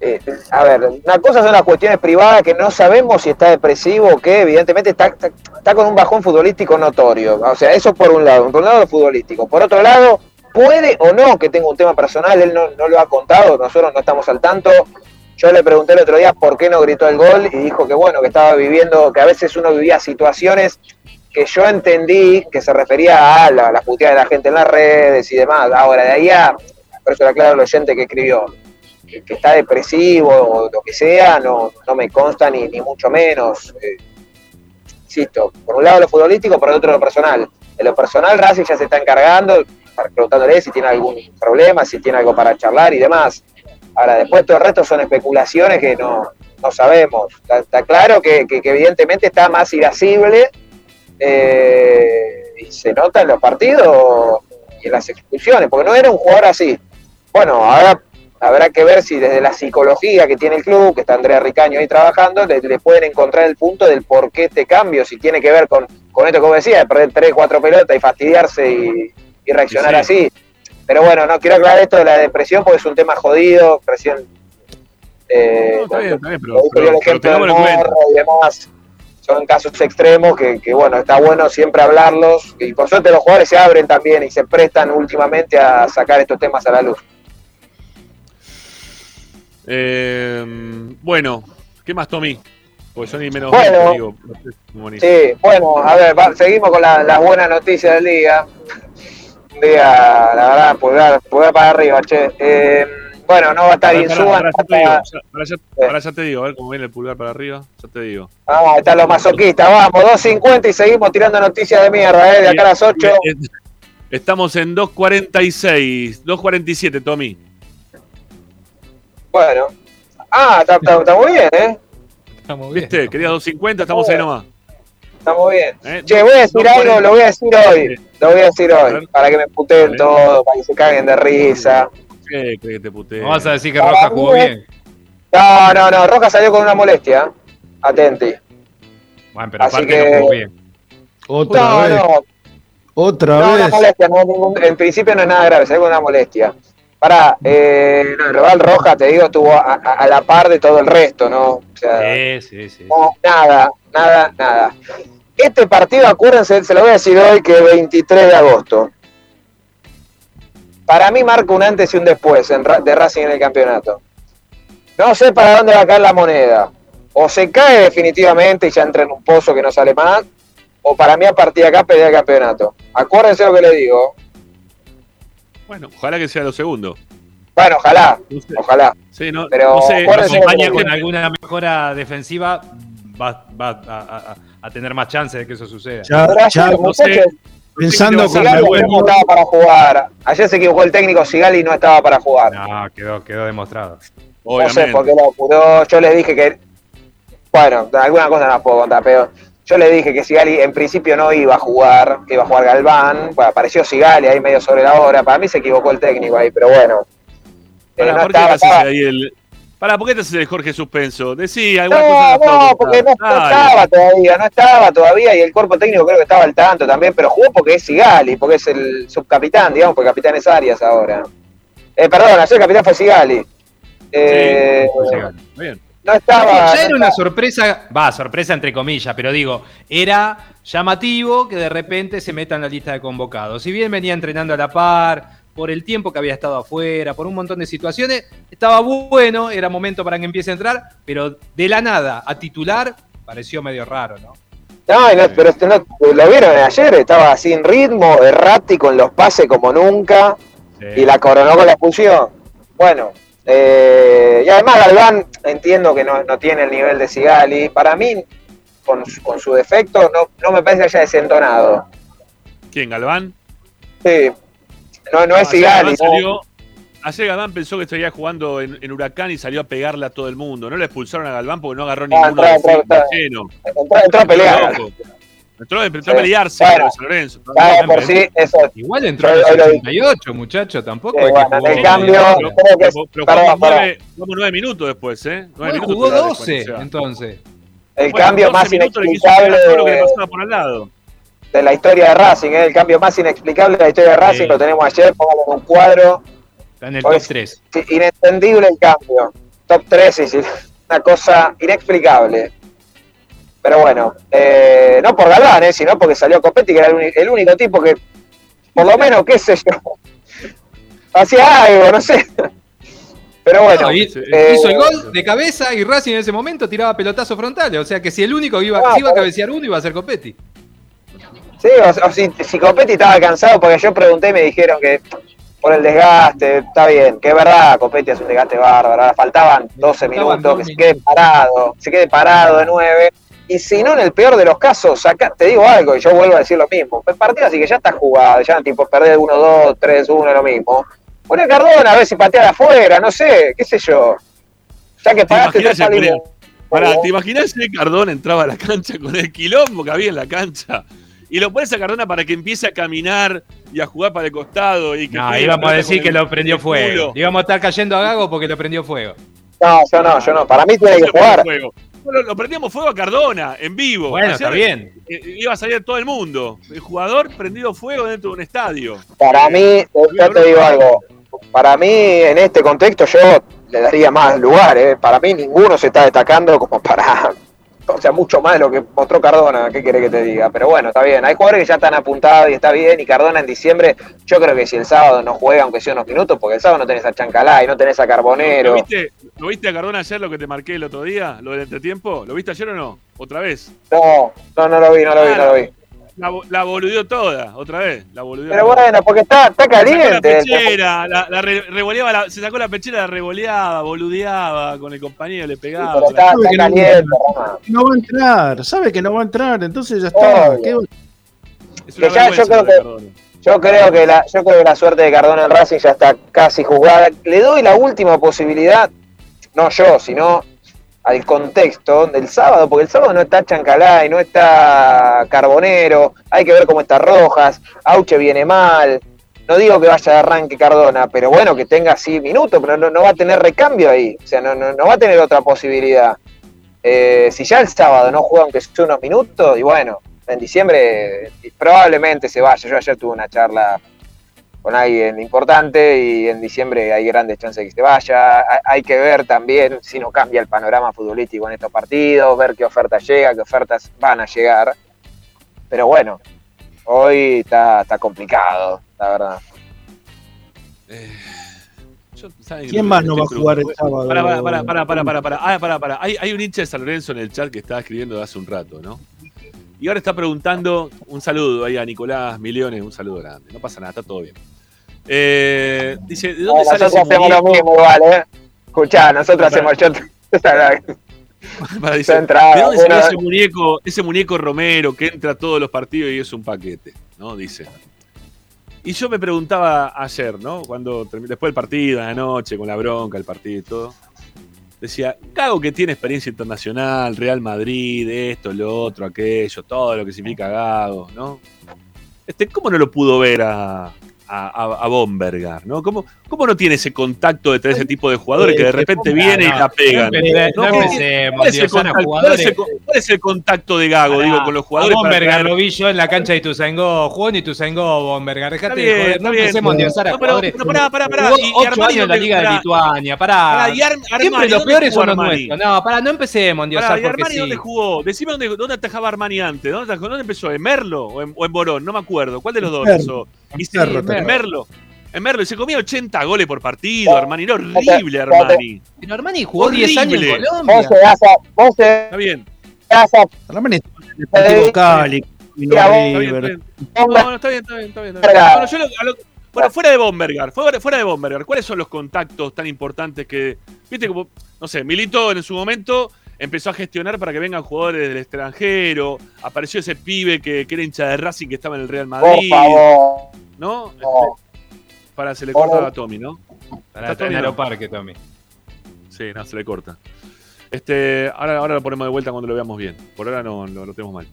Speaker 7: Eh, a ver, una cosa son las cuestiones privadas que no sabemos si está depresivo o qué, evidentemente está, está, está con un bajón futbolístico notorio. O sea, eso por un lado, por un lado lo futbolístico. Por otro lado, puede o no que tenga un tema personal, él no, no lo ha contado, nosotros no estamos al tanto. Yo le pregunté el otro día por qué no gritó el gol y dijo que bueno, que estaba viviendo, que a veces uno vivía situaciones que yo entendí que se refería a la, la puteada de la gente en las redes y demás. Ahora, de ahí a, por eso era claro el oyente que escribió, que, está depresivo o lo que sea, no, no me consta ni, ni mucho menos. Eh, insisto, por un lado lo futbolístico, por el otro lo personal. En lo personal, Racing ya se está encargando, preguntándole si tiene algún problema, si tiene algo para charlar y demás. Ahora, después todo el resto son especulaciones que no, no sabemos. Está, está claro que, que- que evidentemente está más irascible eh, y se nota en los partidos y en las expulsiones, porque no era un jugador así. Bueno, ahora habrá que ver si desde la psicología que tiene el club, que está Andrea Ricaño ahí trabajando, le, le pueden encontrar el punto del por qué este cambio, si tiene que ver con, con esto como decía, de perder tres, cuatro pelotas y fastidiarse y, y reaccionar
Speaker 1: Sí,
Speaker 7: así. Pero bueno, no quiero aclarar esto de la depresión porque es un tema jodido, recién eh,
Speaker 1: No, está bien, está bien, pero,
Speaker 7: el
Speaker 1: pero
Speaker 7: ejemplo del
Speaker 1: tengámoslo en cuenta.
Speaker 7: morro y demás. Son casos extremos que, que, bueno, está bueno siempre hablarlos. Y por suerte los jugadores se abren también y se prestan últimamente a sacar estos temas a la luz.
Speaker 1: Eh, bueno, ¿qué más, Tommy? Porque son y menos
Speaker 7: Bueno.
Speaker 1: 20, digo.
Speaker 7: Sí, bueno, a ver, va- seguimos con la- las buenas noticias del día. Un día, la verdad, pulgar, pulgar para arriba, che. Eh, bueno, no va a estar Insúa.
Speaker 1: te digo, ya- te digo, a ver cómo viene el pulgar para arriba, ya te digo.
Speaker 7: Ah, están los masoquistas, vamos, 2.50 y seguimos tirando noticias de mierda, ¿eh? De acá a las 8.
Speaker 1: Eh, Estamos en 2.46, 2.47, Tommy.
Speaker 7: Bueno. Ah, está, está- está muy bien, ¿eh?
Speaker 5: Estamos bien.
Speaker 1: ¿Viste? Querías 2.50, estamos ahí nomás.
Speaker 7: Está muy bien.
Speaker 1: ¿eh?
Speaker 7: Che, voy a decir
Speaker 1: 2.40.
Speaker 7: algo, lo voy a decir hoy. Lo voy a decir hoy. Para que me puteen todo, para que se caguen de risa.
Speaker 1: ¿Qué crees que te putee?
Speaker 5: No vas a decir que Roja jugó bien.
Speaker 7: No, no, no. Roja salió con una molestia. Atenti.
Speaker 5: Bueno, pero
Speaker 7: Así
Speaker 5: aparte
Speaker 7: que-
Speaker 5: no jugó bien.
Speaker 6: Otra
Speaker 7: No,
Speaker 6: vez.
Speaker 7: no.
Speaker 6: Otra
Speaker 7: No, una
Speaker 6: vez.
Speaker 7: molestia. no, ningún- en principio no es nada grave, salió con una molestia. Pará, eh, no, el rival Roja, te digo, estuvo a, a- a la par de todo el resto, ¿no? O sea,
Speaker 5: Sí, sí, sí.
Speaker 7: no, nada, nada, nada. Este partido, acuérdense, se lo voy a decir hoy, que es 23 de agosto. Para mí marca un antes y un después de Racing en el campeonato. No sé para dónde va a caer la moneda. O se cae definitivamente y ya entra en un pozo que no sale más, o para mí a partir de acá pelea el campeonato. Acuérdense lo que le digo.
Speaker 1: Bueno, ojalá que sea lo segundo.
Speaker 7: Bueno, ojalá,
Speaker 1: No sé.
Speaker 7: ojalá.
Speaker 1: Sí, no,
Speaker 7: Pero
Speaker 1: no sé,
Speaker 5: Acompaña con alguna mejora defensiva, va, va a, a- a tener más chance de que eso suceda.
Speaker 6: Ya, ya
Speaker 1: no sé.
Speaker 6: pensando
Speaker 1: hacer,
Speaker 7: no estaba para jugar. Ayer se equivocó el técnico, Sigali no estaba para jugar.
Speaker 5: No, quedó, quedó demostrado.
Speaker 7: No sé
Speaker 1: obviamente.
Speaker 7: por qué lo apuró. Yo les dije que. Bueno, alguna cosa no las puedo contar, pero yo le dije que Sigali en principio no iba a jugar, que iba a jugar Galván. Bueno, apareció Sigali ahí medio sobre la hora. Para mí se equivocó el técnico ahí, pero bueno. Eh, no
Speaker 1: ¿por qué te
Speaker 7: estaba-
Speaker 1: haces
Speaker 7: estaba-
Speaker 1: ahí el. Pará, ¿por qué te haces el Jorge Suspenso? Decí, alguna cosa
Speaker 7: No,
Speaker 1: puedo
Speaker 7: no, porque no, no estaba todavía, no estaba todavía y el cuerpo técnico creo que estaba al tanto también, pero jugó porque es Sigali, porque es el subcapitán, digamos, porque capitán es Arias ahora. Eh, perdón, ayer el capitán fue Sigali. Eh,
Speaker 5: Sí, Sigali.
Speaker 1: Bien.
Speaker 7: no estaba.
Speaker 5: ya
Speaker 7: no
Speaker 5: era una sorpresa, va, sorpresa entre comillas, pero digo, era llamativo que de repente se meta en la lista de convocados. Si bien venía entrenando a la par, por el tiempo que había estado afuera, por un montón de situaciones, estaba bueno, era momento para que empiece a entrar, pero de la nada a titular pareció medio raro, ¿no?
Speaker 7: No, pero este no- lo vieron ayer, estaba sin ritmo, errático en los pases como nunca, y la coronó con la expulsión. Bueno, eh, y además Galván entiendo que no, no tiene el nivel de Sigali. Para mí, con, su- con su defecto, no, no me parece que haya desentonado.
Speaker 1: ¿Quién, Galván?
Speaker 7: Sí, no, no es Sigali.
Speaker 1: Ayer Galván pensó que estaría jugando en, en Huracán y salió a pegarle a todo el mundo. No le expulsaron a Galván porque no agarró
Speaker 7: Ah,
Speaker 1: ninguno
Speaker 7: entró,
Speaker 1: de
Speaker 7: entró, entró. Entró, entró a pelear.
Speaker 1: Entró, a pelearse
Speaker 7: Bueno,
Speaker 1: con San Lorenzo.
Speaker 7: Por sí, eso.
Speaker 5: Igual entró
Speaker 7: yo lo-
Speaker 5: 88, muchacho, tampoco.
Speaker 7: Sí,
Speaker 5: hay que jugar
Speaker 7: en el cambio,
Speaker 1: Pero, nueve minutos después, ¿eh? Nueve
Speaker 5: Bueno,
Speaker 1: minutos
Speaker 5: jugó
Speaker 1: después,
Speaker 5: 12,
Speaker 1: o sea.
Speaker 5: entonces.
Speaker 7: El
Speaker 1: Bueno,
Speaker 7: cambio
Speaker 1: 12
Speaker 7: más inexplicable
Speaker 1: lo que le pasaba por al lado.
Speaker 7: De la historia de Racing, ¿eh? el cambio más inexplicable de la historia de Racing,
Speaker 5: Sí.
Speaker 7: lo tenemos ayer, póngalo en un cuadro.
Speaker 5: Está en el
Speaker 7: Pues-
Speaker 5: top 3.
Speaker 7: Sí, inentendible el cambio. Top 3, sí, sí. Una cosa inexplicable. Pero bueno, eh, no por Galván, eh, sino porque salió Copetti, que era el, único tipo que, por lo menos, qué sé yo, hacía algo, no sé. Pero bueno,
Speaker 5: No,
Speaker 7: eh,
Speaker 5: hizo el gol de cabeza y Racing en ese momento tiraba pelotazos frontales. O sea que si el único que iba,
Speaker 7: Ah,
Speaker 5: si iba a cabecear uno iba a ser Copetti.
Speaker 7: Sí, o, o si, si Copetti estaba cansado, porque yo pregunté y me dijeron que por el desgaste, está bien, que es verdad, Copetti es un desgaste bárbaro, faltaban 12 minutos, que se quede parado, se quede parado de 9. Y si no, en el peor de los casos, saca, te digo algo, y yo vuelvo a decir lo mismo. El partido así que ya está jugado, ya tipo perder 1-2, 3-1, lo mismo. Pone a Cardona a ver si patea afuera, no sé, qué sé yo. Ya que
Speaker 1: ¿Te
Speaker 7: pagaste tres salimos.
Speaker 1: Pará, ¿te imaginas si Cardona entraba a la cancha con el quilombo que había en la cancha? Y lo pones a Cardona para que empiece a caminar y a jugar para el costado. Y que
Speaker 5: No, íbamos a decir que
Speaker 1: el-
Speaker 5: lo prendió fuego. Íbamos a estar cayendo a Gago porque lo prendió fuego.
Speaker 7: No, yo no, yo no. Para mí tiene que jugar.
Speaker 1: fuego. Bueno, lo prendíamos fuego a Cardona, en vivo.
Speaker 5: Bueno,
Speaker 1: Ayer,
Speaker 5: está bien.
Speaker 1: eh, Iba a salir todo el mundo. El jugador prendido fuego dentro de un estadio.
Speaker 7: Para mí, yo te digo algo. Para mí, en este contexto, yo le daría más lugar. ¿eh? Para mí, ninguno se está destacando como para. O sea, mucho más de lo que mostró Cardona. ¿Qué quiere que te diga? Pero bueno, está bien. Hay jugadores que ya están apuntados y está bien. Y Cardona en diciembre, yo creo que si el sábado no juega, aunque sea unos minutos, porque el sábado no tenés a Chancalá y no tenés a
Speaker 1: ¿Lo
Speaker 7: Carbonero.
Speaker 1: viste, ¿Lo viste a Cardona ayer lo que te marqué el otro día? ¿Lo del entretiempo? ¿Lo viste ayer o no? ¿Otra vez?
Speaker 7: No, no, no lo vi, no lo vi, no lo vi.
Speaker 1: La, bo- la boludeó toda, otra vez. La boludeó
Speaker 7: Pero
Speaker 1: toda.
Speaker 7: bueno, porque está, está
Speaker 1: Se sacó la
Speaker 7: caliente.
Speaker 1: pechera, la, la re- revoleaba la- se sacó la pechera, la revoleaba, boludeaba con el compañero, le pegaba.
Speaker 7: Pero está, está caliente, Rama.
Speaker 6: No va a entrar, sabe que no va a entrar, entonces ya está.
Speaker 7: Obvio.
Speaker 6: ¿Qué-
Speaker 1: Es una
Speaker 7: que ya yo creo que-
Speaker 1: Cardona.
Speaker 7: Yo creo que la, yo creo que la suerte de Cardona en Racing ya está casi jugada. Le doy la última posibilidad, no yo, sino al contexto del sábado, porque el sábado no está Chancalay, no está Carbonero, hay que ver cómo está Rojas, Auche viene mal. No digo que vaya de arranque Cardona, pero bueno, que tenga así minutos, pero no, no va a tener recambio ahí, o sea, no, no, no va a tener otra posibilidad. Eh, si ya el sábado no juega aunque sea unos minutos, y bueno, en diciembre probablemente se vaya. Yo ayer tuve una charla con alguien importante y en diciembre hay grandes chances de que se vaya. Hay- que ver también si no cambia el panorama futbolístico en estos partidos, ver qué ofertas llega, qué ofertas van a llegar. Pero bueno, hoy está, está complicado, la verdad.
Speaker 1: Yo- ¿saben
Speaker 6: ¿Quién más no va a jugar el sábado?
Speaker 1: Pará, pará, pará, pará, pará, pará. Ah, pará, pará. Hay, hay un hincha de San Lorenzo en el chat que estaba escribiendo hace un rato, ¿no? Y ahora está preguntando, un saludo ahí a Nicolás Millones, un saludo grande. No pasa nada, está todo bien. Eh, dice, ¿de dónde
Speaker 7: No,
Speaker 1: sale
Speaker 7: nosotros
Speaker 1: ese
Speaker 7: hacemos lo
Speaker 1: muñeco?
Speaker 7: mismo igual, ¿eh? Escuchá, nosotros hacemos yo.
Speaker 1: Pará, dice,
Speaker 7: Ya entraba,
Speaker 1: ¿De dónde sale ese muñeco, ese muñeco Romero que entra a todos los partidos y es un paquete? ¿No? Dice. Y yo me preguntaba ayer, ¿no? Cuando después del partido, a la noche, con la bronca, el partido y todo. Decía, Gago que tiene experiencia internacional, Real Madrid, esto, lo otro, aquello, todo lo que significa Gago, ¿no? Este, ¿Cómo no lo pudo ver a, a, a- a Bombergar, ¿no? ¿Cómo, ¿Cómo no tiene ese contacto de ese tipo de jugadores que de repente vienen y la pegan?
Speaker 5: No, empe- no
Speaker 1: ¿Qué-
Speaker 5: empecemos,
Speaker 1: ¿Cuál es, el contacto, cuál, es el,
Speaker 5: jugadores.
Speaker 1: co- cuál es el contacto de Gago, digo, con los jugadores?
Speaker 5: Bombergar lo vi yo en la cancha de Ituzaingó. En Ituzaingó, Bombergar. Dejate
Speaker 1: Está
Speaker 5: de
Speaker 1: bien,
Speaker 5: joder. No
Speaker 1: bien.
Speaker 5: empecemos a endiosar a
Speaker 1: No, pero-
Speaker 5: jugadores.
Speaker 1: pero pará, pará, pará. Y- y
Speaker 5: ocho
Speaker 1: Armani,
Speaker 5: años en la
Speaker 1: ¿dónde-
Speaker 5: Liga de? Lituania. Pará. Siempre los
Speaker 1: ¿dónde
Speaker 5: peores son los nuestros. No, pará, no empecemos a
Speaker 1: ¿y
Speaker 5: porque
Speaker 1: Armani
Speaker 5: sí.
Speaker 1: dónde jugó? Decime dónde, atajaba Armani antes. ¿Dónde, empezó? ¿En Merlo o en, Borón? No me acuerdo. ¿Cuál de los dos? Y
Speaker 6: Merlo,
Speaker 1: en
Speaker 6: Merlo.
Speaker 1: En Merlo. Y se comía 80 goles por partido, Armani. Era horrible, Armani.
Speaker 5: Pero Armani jugó 10 años en. Colombia.
Speaker 7: Vos te das a, vos te
Speaker 1: Está bien.
Speaker 6: Armani está en el Deportivo Cali, y no
Speaker 1: bien,
Speaker 6: River.
Speaker 1: está bien. No, no, está bien, está bien, está bien. está bien.
Speaker 7: Verga.
Speaker 1: Bueno, yo lo- a lo- bueno, fuera de Bombergar, fuera, fuera de Bombergar, ¿cuáles son los contactos tan importantes que, viste, como, no sé, Milito en su momento empezó a gestionar para que vengan jugadores del extranjero, apareció ese pibe que, que era hincha de Racing que estaba en el Real
Speaker 7: Por
Speaker 1: Madrid,
Speaker 7: favor.
Speaker 1: ¿No? Este, para, se le corta a Tommy, ¿no?
Speaker 5: Pará,
Speaker 1: Está bien.
Speaker 5: Aeroparque, Tommy.
Speaker 1: Sí, no, se le corta. Este, ahora, ahora lo ponemos de vuelta cuando lo veamos bien. Por ahora no lo, lo tenemos mal.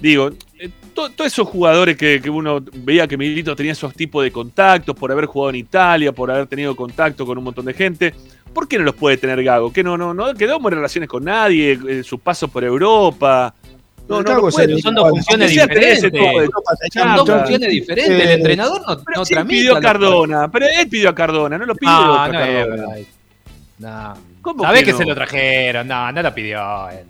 Speaker 1: Digo, eh, to- todos esos jugadores que, que uno veía que Milito tenía esos tipos de contactos por haber jugado en Italia, por haber tenido contacto con un montón de gente, ¿por qué no los puede tener Gago? ¿Que no, no, no quedó en relaciones con nadie? eh, sus pasos por Europa. No, no, no puede.
Speaker 5: Son dos funciones diferentes. Son dos funciones diferentes. El entrenador no,
Speaker 1: Pero
Speaker 5: no
Speaker 1: sí
Speaker 5: tramita.
Speaker 1: pidió Cardona, pero él pidió a Cardona, no lo pidió
Speaker 5: No,
Speaker 1: a
Speaker 5: no es
Speaker 1: Cardona.
Speaker 5: verdad. No.
Speaker 1: ¿Cómo
Speaker 5: Sabés
Speaker 1: que
Speaker 5: se lo trajeron. No, no lo pidió él.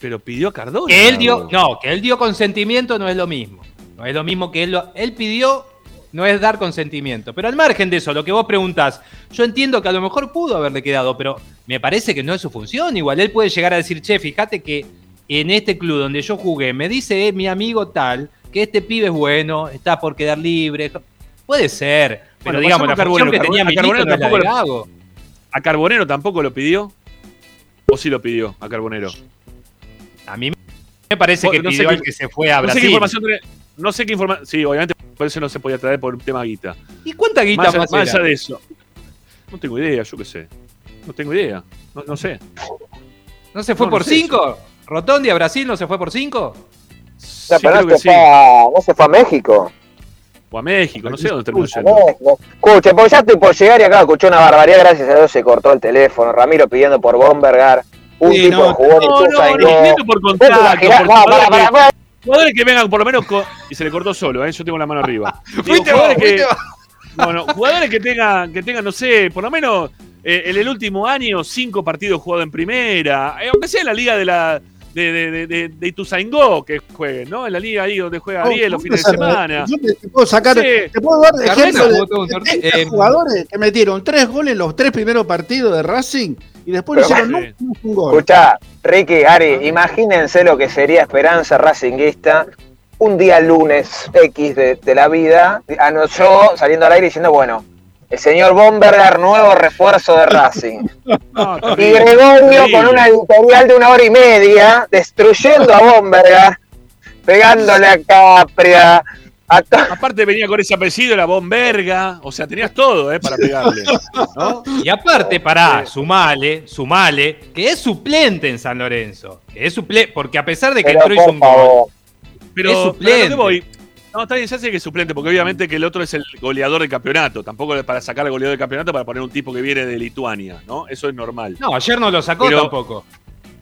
Speaker 1: Pero pidió a Cardona.
Speaker 5: Que él dio, no, que él dio consentimiento no es lo mismo. No es lo mismo que él lo, él pidió, no es dar consentimiento. Pero al margen de eso, lo que vos preguntás, yo entiendo que a lo mejor pudo haberle quedado, pero me parece que no es su función. Igual él puede llegar a decir, che, fíjate que en este club donde yo jugué, me dice eh, mi amigo tal que este pibe es bueno, está por quedar libre. Puede ser, pero
Speaker 1: Bueno,
Speaker 5: digamos, la que
Speaker 1: Carbonero. A Carbonero
Speaker 5: no
Speaker 1: tampoco lo-. ¿A Carbonero tampoco lo pidió? ¿O sí lo pidió a Carbonero?
Speaker 5: A mí me parece que
Speaker 1: No sé
Speaker 5: pidió al que se fue a
Speaker 1: no sé qué
Speaker 5: Brasil.
Speaker 1: No sé qué información. Sí, obviamente por eso no se podía traer por un tema guita.
Speaker 5: ¿Y cuánta guita
Speaker 1: más,
Speaker 5: más
Speaker 1: más
Speaker 5: era?
Speaker 1: allá de eso. No tengo idea, yo qué sé. No tengo idea. No, no sé.
Speaker 5: ¿No se fue
Speaker 1: No, no
Speaker 5: por
Speaker 1: sé
Speaker 5: cinco? ¿Rotondi a Brasil no se fue por cinco?
Speaker 7: No,
Speaker 1: Sí,
Speaker 7: pero
Speaker 1: creo
Speaker 7: no
Speaker 1: que
Speaker 7: se,
Speaker 1: sí.
Speaker 7: fue a, no se fue a México.
Speaker 1: O a México, no sé dónde terminó yendo.
Speaker 7: México. Escuche, porque ya estoy por llegar y acá escuché una barbaridad, gracias a Dios se cortó el teléfono. Ramiro pidiendo por Bombergar. Un
Speaker 6: Sí,
Speaker 7: tipo
Speaker 6: no,
Speaker 7: que jugó en
Speaker 1: No, no, no
Speaker 7: No,
Speaker 1: jugadores,
Speaker 7: para, para,
Speaker 1: que,
Speaker 7: para.
Speaker 1: jugadores que vengan por lo menos con. Y se le cortó solo, ¿eh? yo tengo la mano arriba.
Speaker 5: Fuiste
Speaker 1: jugadores
Speaker 5: vos,
Speaker 1: que, no, no, jugadores que tengan, que tengan, no sé, por lo menos eh, en el último año, cinco partidos jugados en primera. eh, aunque sea en la liga de la. De, de, de, de, de Ituzaingó que jueguen, ¿no? En la liga ahí donde juega Ariel los fines de semana.
Speaker 6: Yo te, te puedo sacar,
Speaker 1: Sí.
Speaker 6: te puedo dar ejemplos de, de 30
Speaker 5: Eh,
Speaker 6: jugadores que metieron tres goles en los tres primeros partidos de Racing y después no
Speaker 7: Pero
Speaker 6: hicieron nunca un gol.
Speaker 7: Escuchá, Ricky, Gary, imagínense lo que sería Esperanza Racinguista un día lunes X de, de la vida, a saliendo al aire diciendo, bueno, el señor Bombergar, nuevo refuerzo de Racing.
Speaker 1: No,
Speaker 7: Y Gregorio con una editorial de una hora y media, destruyendo a Bombergar, pegándole a Capria, a
Speaker 1: Aparte venía con ese apellido, la Bomberga. O sea, tenías todo, ¿eh? Para pegarle. ¿no?
Speaker 5: Y aparte, pará, sumale, sumale, que es suplente en San Lorenzo. Que es suplente, porque a pesar de que
Speaker 7: Pero
Speaker 5: entró y hizo un gol,
Speaker 1: Pero,
Speaker 5: Es
Speaker 1: pero
Speaker 5: suplente.
Speaker 1: que voy. No, está bien, ya sé que es suplente, porque obviamente que el otro es el goleador del campeonato. Tampoco es para sacar al goleador del campeonato para poner un tipo que viene de Lituania, ¿no? Eso es normal.
Speaker 5: No, ayer no lo sacó
Speaker 1: Pero-
Speaker 5: tampoco.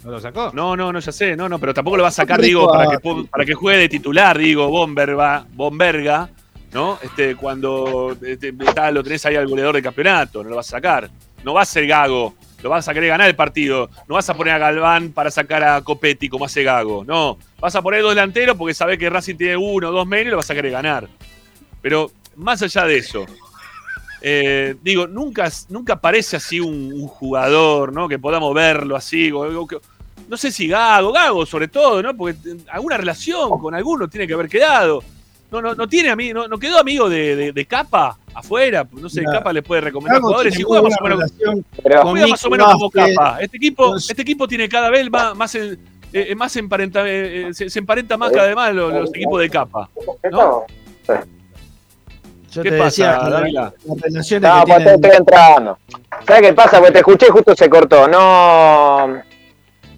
Speaker 5: No lo sacó.
Speaker 1: No, no, no, ya sé, no, no, pero tampoco lo va a sacar, digo, para que, pu- para que juegue de titular, digo, Bomberga, Bomberga, ¿no? Este, cuando este, está- lo tenés ahí al goleador del campeonato, no lo vas a sacar. No va a ser Gago, lo vas a querer ganar el partido. No vas a poner a Galván para sacar a Copetti como hace Gago, no. Vas a poner dos delanteros porque sabés que Racing tiene uno dos menos y lo vas a querer ganar. Pero más allá de eso, eh, digo, nunca, nunca aparece así un, jugador, ¿no? Que podamos verlo así. o- no sé si Gago, Gago sobre todo, ¿no? Porque alguna relación con alguno tiene que haber quedado. No, no, no tiene ami- no, no quedó amigo de- de Capa afuera. No sé, Capa le puede recomendar
Speaker 6: Gago
Speaker 1: jugadores.
Speaker 6: muy
Speaker 1: juega más menos,
Speaker 6: relación
Speaker 7: pero
Speaker 6: con
Speaker 1: juega más o menos como. Capa. Este equipo,
Speaker 6: Pues-
Speaker 1: este equipo tiene cada vez más, más, en- eh, más emparenta, eh, eh, se, se emparenta más cada vez más los, los equipos de Capa.
Speaker 7: no,
Speaker 6: Yo
Speaker 1: ¿Qué
Speaker 6: te
Speaker 1: pasa,
Speaker 6: decía
Speaker 1: Dávila?
Speaker 7: no, pues
Speaker 6: tienen.
Speaker 7: estoy entrando. ¿Sabes qué pasa? Porque te escuché y justo se cortó. No.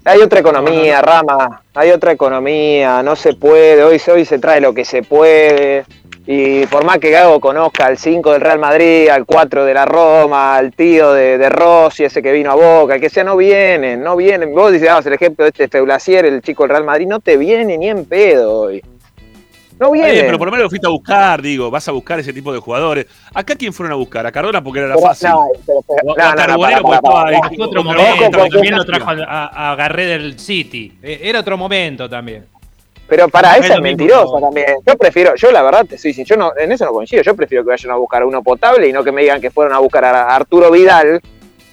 Speaker 7: Hay otra economía, Rama. Hay otra economía. No se puede. Hoy, hoy se trae lo que se puede. Y por más que Gago conozca al 5 del Real Madrid, al 4 de la Roma, al tío de, de Rossi, ese que vino a Boca, el que sea, no vienen, no vienen. Vos dices, el ejemplo de este Feulacier, el chico del Real Madrid, no te viene ni en pedo hoy. No viene.
Speaker 1: bien, pero por lo menos lo fuiste a buscar, digo, vas a buscar ese tipo de jugadores. ¿Acá quién fueron a buscar? ¿A Cardona porque era
Speaker 7: Pero-
Speaker 1: fácil?
Speaker 7: no, pero- pero-
Speaker 1: O- o
Speaker 7: no,
Speaker 1: a
Speaker 7: no, no,
Speaker 1: Carbonero
Speaker 7: para,
Speaker 1: porque
Speaker 7: para,
Speaker 1: estaba
Speaker 7: para,
Speaker 1: ahí.
Speaker 7: para.
Speaker 5: Fue otro momento, también lo trajo a, a Garré del City. Eh, Era otro momento también.
Speaker 7: Pero para
Speaker 5: Es
Speaker 7: esa es
Speaker 5: lo mismo, ¿no?
Speaker 7: también. Yo prefiero, yo la verdad te soy yo no, en eso no coincido. Yo prefiero que vayan a buscar a uno potable y no que me digan que fueron a buscar a Arturo Vidal.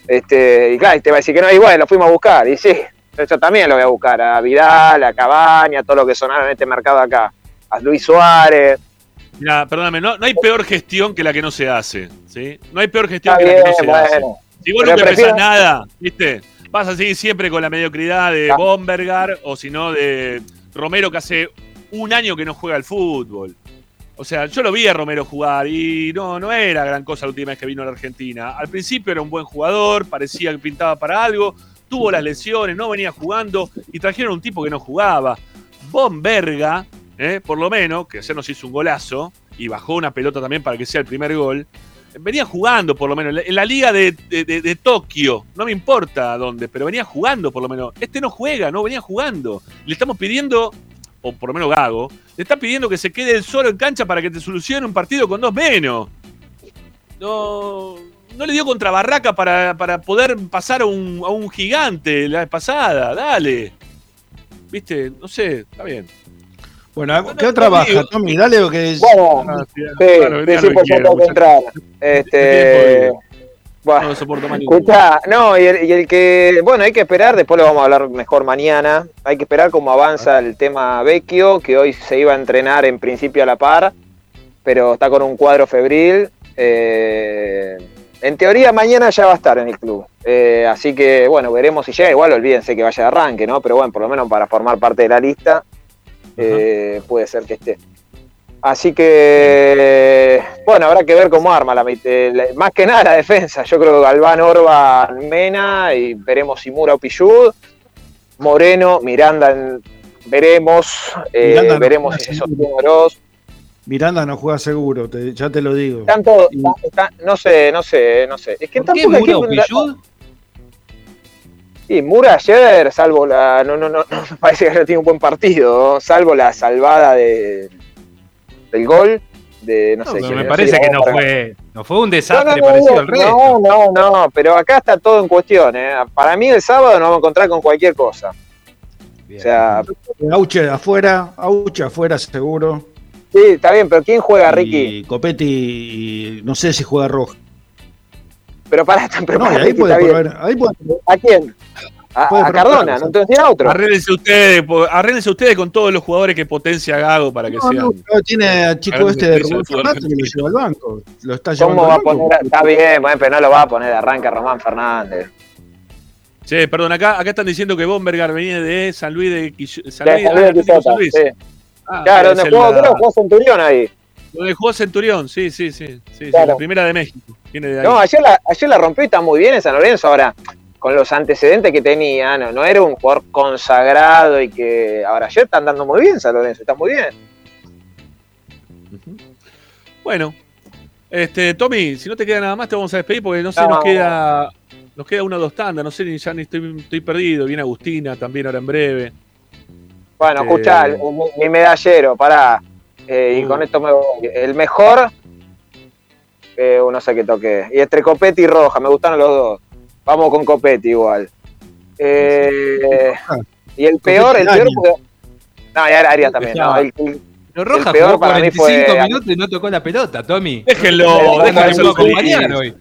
Speaker 7: Este, y claro, y te va a decir que no, bueno, lo fuimos a buscar. Y sí, yo también lo voy a buscar a Vidal, a Cabaña, a todo lo que sonaron en este mercado acá. A Luis Suárez.
Speaker 1: Mira, perdóname, no, no hay peor gestión que la que no se hace. ¿sí? No hay peor gestión que la que no se hace. Si vos
Speaker 7: Pero prefiero-
Speaker 1: empezás nada, ¿viste? Vas a seguir siempre con la mediocridad de
Speaker 7: Ah.
Speaker 1: Bombergar o si no de Romero que hace un año que no juega al fútbol. O sea, yo lo vi a Romero jugar y no, no era gran cosa la última vez que vino a la Argentina. Al principio era un buen jugador, parecía que pintaba para algo, tuvo las lesiones, no venía jugando y trajeron un tipo que no jugaba. Bomberga, ¿eh? por lo menos, que ayer nos hizo un golazo y bajó una pelota también para que sea el primer gol. Venía jugando, por lo menos, en la- liga de, de- Tokio. No me importa dónde, pero venía jugando, por lo menos. Este no juega, no venía jugando. Le estamos pidiendo, o por lo menos Gago, le está pidiendo que se quede solo en cancha para que te solucione un partido con dos menos. No, no le dio contra Barraca para, para poder pasar a un, a un gigante la vez pasada. Dale. Viste, no sé, está bien.
Speaker 6: Bueno, ¿qué otra baja, Tommy? Dale lo que es.
Speaker 7: Bueno,
Speaker 1: Ah, sí,
Speaker 7: sí,
Speaker 1: claro,
Speaker 7: sí,
Speaker 1: diga
Speaker 7: sí,
Speaker 1: lo que
Speaker 7: pues yo
Speaker 1: quiera,
Speaker 7: tengo que
Speaker 1: muchacho.
Speaker 7: entrar. Este, Buah.
Speaker 1: No lo soporto
Speaker 7: no, y el, y el que, bueno, hay que esperar, después lo vamos a hablar mejor mañana, hay que esperar cómo avanza el tema Vecchio, que hoy se iba a entrenar en principio a la par, pero está con un cuadro febril. eh, en teoría mañana ya va a estar en el club, Eh, así que bueno, veremos si llega, igual olvídense que vaya de arranque, ¿no? Pero bueno, por lo menos para formar parte de la lista, eh, puede ser que esté. Así que, bueno, habrá que ver cómo arma la la- Más que nada la defensa. Yo creo que Galván, Orban, Mena y veremos si Mura o Pillud. Moreno, Miranda, veremos. eh,
Speaker 6: Miranda no
Speaker 7: veremos si se sostiene Oroz.
Speaker 6: Miranda no juega seguro, te- ya te lo digo.
Speaker 7: Están todos, está- está- no sé, no sé, no sé. Es que
Speaker 5: ¿Por qué
Speaker 7: tampoco hay
Speaker 5: Mura o
Speaker 7: que- Sí, Mura ayer, salvo la. No, no, no, no me parece que haya tenido un buen partido, ¿no? salvo la salvada de, del gol. De, no,
Speaker 5: No,
Speaker 7: sé
Speaker 5: pero
Speaker 7: quién
Speaker 5: me parece que no fue, no fue un desastre
Speaker 7: no,
Speaker 5: parecido
Speaker 7: no,
Speaker 5: al resto.
Speaker 7: no, no, no, pero acá está todo en cuestión. ¿eh? Para mí el sábado nos vamos a encontrar con cualquier cosa. O sea,
Speaker 6: Auche afuera, Auche afuera seguro.
Speaker 7: sí, está bien, pero ¿quién juega, Ricky?
Speaker 6: Y Copetti, y no sé si juega rojo.
Speaker 7: Pero
Speaker 6: No, y
Speaker 7: para
Speaker 6: ahí puede
Speaker 7: está bien.
Speaker 6: probar, ahí puede-
Speaker 7: ¿A quién? A, a Cardona,
Speaker 6: sí.
Speaker 7: no te decía otro.
Speaker 1: Arréglense ustedes, arréglense ustedes con todos los jugadores que potencia Gago para que
Speaker 6: No,
Speaker 1: sean.
Speaker 6: no, no, tiene al chico este de
Speaker 1: fútbol
Speaker 6: Fernández que lo lleva al banco. Lo está llevando
Speaker 7: ¿Cómo va
Speaker 6: al
Speaker 7: a? Está bien, bueno, pero no lo va a poner de arranque a Román Fernández.
Speaker 1: Che, perdón, acá, acá están diciendo que Bombergar venía de San Luis de Quillo- San
Speaker 7: De
Speaker 1: Luis,
Speaker 7: San Luis de
Speaker 1: Atlético
Speaker 7: Quillota,
Speaker 1: San Luis.
Speaker 7: sí.
Speaker 1: Ah,
Speaker 7: Claro, donde jugó,
Speaker 1: la-
Speaker 7: creo jugó Centurión ahí.
Speaker 1: Donde jugó Centurión, sí, sí, sí. sí, sí,
Speaker 7: Claro.
Speaker 1: la primera de México. Viene de ahí.
Speaker 7: No, ayer la, ayer la rompió y está muy bien en San Lorenzo. Ahora, con los antecedentes que tenía, no, no era un jugador consagrado y que. Ahora, ayer está andando muy bien San Lorenzo, está muy bien.
Speaker 1: Bueno, este, Tommy, si no te queda nada más, te vamos a despedir porque no sé,
Speaker 7: No.
Speaker 1: nos queda. Nos queda una o dos tandas, no sé, ni ya ni estoy, estoy perdido. Viene Agustina también ahora en breve.
Speaker 7: Bueno,
Speaker 1: Eh,
Speaker 7: escuchá, mi medallero, pará. Eh, y con esto me voy. El mejor, eh, no sé qué toque. Y entre Copetti y Roja, me gustaron los dos. Vamos con Copetti igual. Eh, y el peor, el peor. No, y Arias también. no, el- el-
Speaker 5: Pero Roja
Speaker 7: el peor
Speaker 5: jugó
Speaker 7: para mí
Speaker 5: 45
Speaker 7: fue-
Speaker 5: minutos y no tocó la pelota, Tommy.
Speaker 1: Déjenlo, déjenlo
Speaker 7: para
Speaker 1: ser
Speaker 5: puedo
Speaker 1: feliz.
Speaker 5: acompañar hoy.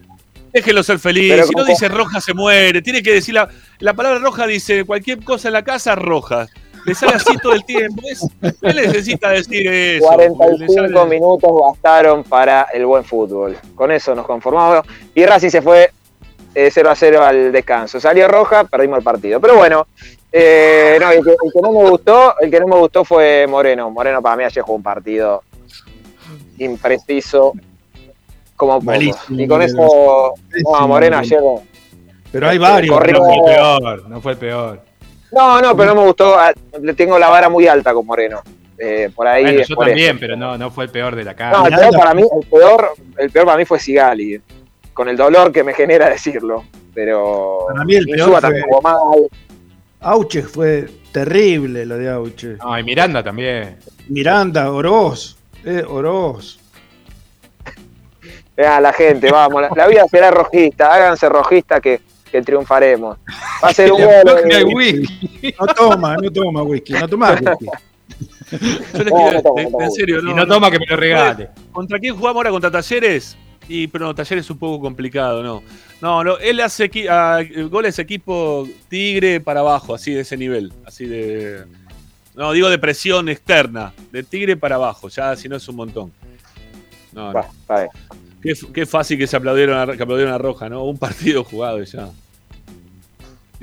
Speaker 1: Déjenlo ser feliz.
Speaker 7: Pero
Speaker 1: si no
Speaker 7: como-
Speaker 1: dice roja, se muere. Tiene que decir la, la palabra roja, dice cualquier cosa en la casa, roja. Le sale así todo el tiempo. Es- él necesita decir eso. Le
Speaker 7: 45
Speaker 1: sale-
Speaker 7: minutos bastaron para el buen fútbol. Con eso nos conformamos. Y Racing se fue eh, 0 a 0 al descanso. Salió roja, perdimos el partido. Pero bueno, eh, no, el, que, el que no me gustó, el que no me gustó fue Moreno. Moreno para mí ayer jugó un partido impreciso como.
Speaker 6: Malísimo,
Speaker 7: Y con eso, no, Moreno
Speaker 6: Moreno.
Speaker 7: ayer.
Speaker 6: Pero hay varios.
Speaker 7: Corrió-
Speaker 5: No fue el peor, no fue el peor.
Speaker 7: No, no, pero no me gustó. ah, Le tengo la vara muy alta con Moreno. Eh, por ahí.
Speaker 5: Bueno, yo
Speaker 7: por
Speaker 5: también,
Speaker 7: eso.
Speaker 5: pero no, no fue el peor de la
Speaker 7: No,
Speaker 5: cara.
Speaker 7: el peor para mí, el peor, el peor para mí fue Sigali, con el dolor que me genera decirlo. Pero
Speaker 6: Para mí el peor fue-
Speaker 7: mal.
Speaker 6: Auche fue terrible lo de Auche.
Speaker 5: No, y Miranda también.
Speaker 6: Miranda, Oroz. Eh, Oroz.
Speaker 7: Vean la gente, vamos, la, la vida será rojista, háganse rojista que, que triunfaremos. Va a ser un gol. eh.
Speaker 6: No toma, no toma whisky, no toma whisky.
Speaker 1: Yo les
Speaker 7: No,
Speaker 1: quiero-
Speaker 7: no no
Speaker 1: en serio,
Speaker 5: Y no toma que me lo regale.
Speaker 1: ¿Contra quién jugamos ahora? ¿Contra Talleres? Y, pero no, Talleres es un poco complicado, ¿no? No, no él hace equi- a- goles equipo Tigre para abajo, así de ese nivel. Así de. No, digo de presión externa. De Tigre para abajo, ya si no es un montón. No, no.
Speaker 7: Bien.
Speaker 1: Qué, qué fácil que se aplaudieron a, que aplaudieron a Roja, ¿no? Un partido jugado y ya.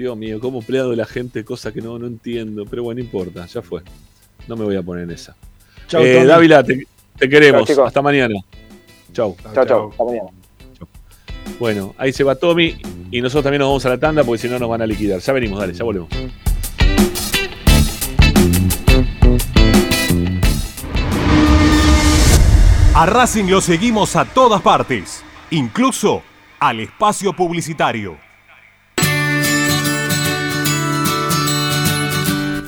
Speaker 1: Dios mío, cómo pleado la gente, cosa que no, no entiendo. Pero bueno, no importa, ya fue. No me voy a poner en esa.
Speaker 6: Chau,
Speaker 1: Eh,
Speaker 6: Tommy.
Speaker 1: Dávila, te, te queremos.
Speaker 7: Chau.
Speaker 1: Hasta mañana. Chau.
Speaker 7: Chao, chao. Hasta mañana.
Speaker 1: Bueno, ahí se va Tommy y nosotros también nos vamos a la tanda porque si no nos van a liquidar. Ya venimos, dale, ya volvemos.
Speaker 8: A Racing lo seguimos a todas partes, incluso al espacio publicitario.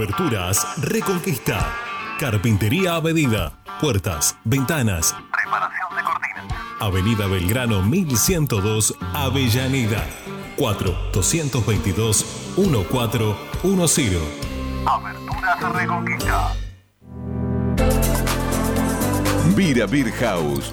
Speaker 8: Aberturas Reconquista. Carpintería a medida. Puertas, ventanas. Preparación de cortinas. Avenida Belgrano 1102, Avellaneda. 4 222 1410. Aberturas Reconquista.
Speaker 2: Vira Beer House.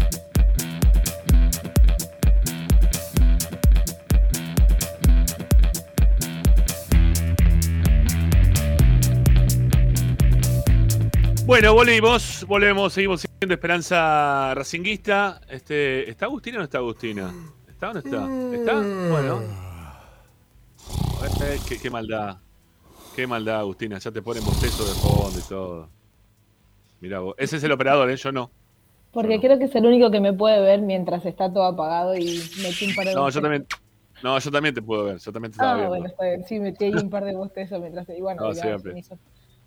Speaker 1: Bueno, volvimos, volvemos, seguimos siendo Esperanza Racinguista. Este, ¿Está Agustina o no está Agustina? ¿Está o no está? ¿Está? Bueno. Eh, qué, qué maldad. Qué maldad, Agustina. Ya te ponen bostezo de fondo y todo. Mirá vos. Ese es el operador, ¿eh? Yo no.
Speaker 10: Porque creo que es el único que me puede ver mientras está todo apagado y metí un par de
Speaker 1: No, yo
Speaker 10: bostezos.
Speaker 1: también. No, yo también te puedo ver. Yo también te estaba
Speaker 10: Ah,
Speaker 1: viendo.
Speaker 10: bueno, está bien. Sí, metí ahí un par de bostezos mientras. Y bueno,
Speaker 1: No,
Speaker 10: se me hizo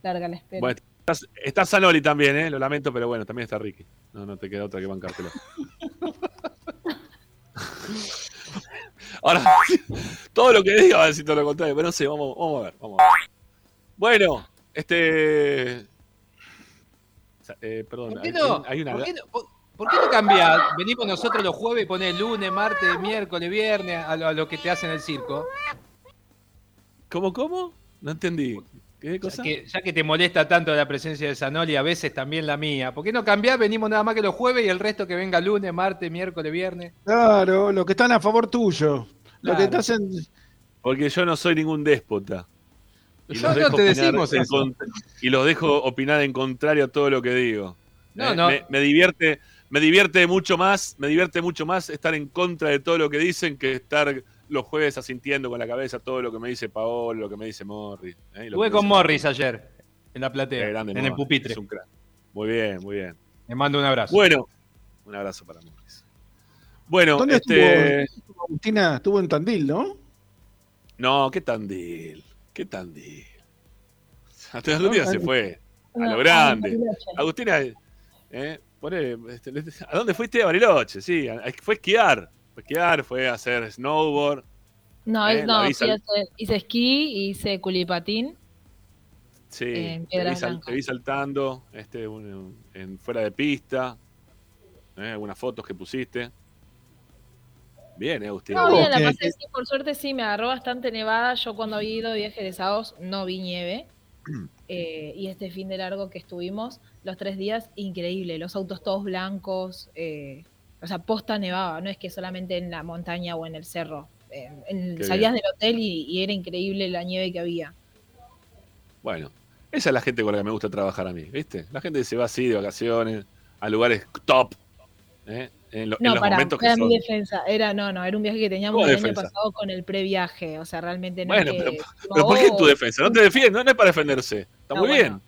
Speaker 10: larga la espera.
Speaker 1: Bueno, estás, está Zanoli también, ¿eh? Lo lamento, pero bueno, también está Ricky. No, no te queda otra que bancártelo. Ahora, todo lo que diga va a decir todo lo contrario, pero no sé, vamos, vamos a ver, vamos a ver. Bueno, este. eh, perdón,
Speaker 5: ¿Por qué
Speaker 1: hay-
Speaker 5: no?
Speaker 1: hay una.
Speaker 5: ¿Por qué no, por- qué no cambiás? Venimos nosotros los jueves y ponés lunes, martes, miércoles, viernes, a lo, a lo que te hacen el circo.
Speaker 1: ¿Cómo, cómo? No entendí. ¿Qué
Speaker 5: Ya que, ya que te molesta tanto la presencia de Sanoli, a veces también la mía. ¿Por qué no cambiás? Venimos nada más que los jueves y el resto que venga lunes, martes, miércoles, viernes.
Speaker 6: Claro, los que están a favor tuyo. Lo que hacen.
Speaker 1: Porque yo no soy ningún déspota. Y
Speaker 5: No,
Speaker 1: los
Speaker 5: te decimos eso.
Speaker 1: contra- Y los dejo opinar en contrario a todo lo que digo.
Speaker 5: No,
Speaker 1: Eh,
Speaker 5: no.
Speaker 1: Me, me divierte, me divierte mucho más, me divierte mucho más estar en contra de todo lo que dicen que estar los jueves asintiendo con la cabeza todo lo que me dice Paolo, lo que me dice Morris. eh, que
Speaker 5: con Morris ayer, en la platea,
Speaker 1: grande
Speaker 5: en el pupitre.
Speaker 1: es un crack. Muy bien, muy bien.
Speaker 5: Le mando un abrazo.
Speaker 1: Bueno, un abrazo para Morris. Bueno,
Speaker 6: ¿Dónde
Speaker 1: este.
Speaker 6: estuvo? Agustina estuvo en Tandil, ¿no?
Speaker 1: No, qué tandil, qué tandil. Hasta Agustina se fue a
Speaker 10: No,
Speaker 1: lo
Speaker 10: a
Speaker 1: grande. Agustina, eh, poné, este, ¿a dónde fuiste? A Bariloche, sí. a- Fue a esquiar. Fue a esquiar, fue a hacer snowboard.
Speaker 10: No,
Speaker 1: Eh,
Speaker 10: no,
Speaker 1: vi
Speaker 10: fui a
Speaker 1: sal-
Speaker 10: hacer- hice esquí, hice culipatín.
Speaker 1: Sí, te vi,
Speaker 10: Piedras
Speaker 1: sal-
Speaker 10: Blancas.
Speaker 1: te vi saltando este, un- en fuera de pista. eh, algunas fotos que pusiste. Bien, eh, Agustina.
Speaker 10: No, bien, la pasé, sí, por suerte sí, me agarró bastante nevada. Yo cuando había ido de viaje de sábados no vi nieve. Eh, y este fin de largo que estuvimos, los tres días, increíble. Los autos todos blancos. eh, o sea, posta nevaba, no es que solamente en la montaña o en el cerro. Eh, en- salías
Speaker 1: bien.
Speaker 10: del hotel y, y era increíble la nieve que había.
Speaker 1: Bueno, esa es la gente con la que me gusta trabajar a mí, ¿viste? La gente se va así de vacaciones a lugares top. ¿eh? En, lo- en
Speaker 10: No,
Speaker 1: los
Speaker 10: para,
Speaker 1: momentos que
Speaker 10: era
Speaker 1: son.
Speaker 10: mi defensa. Era, no, no, era un viaje que teníamos
Speaker 1: ¿Cómo
Speaker 10: el año pasado con el previaje. O sea, realmente no
Speaker 1: Bueno,
Speaker 10: es que
Speaker 1: pero, pero ¿por qué en tu
Speaker 10: "Oh,
Speaker 1: defensa? No te defiendes, no es para defenderse. Está muy
Speaker 10: bueno.
Speaker 1: bien.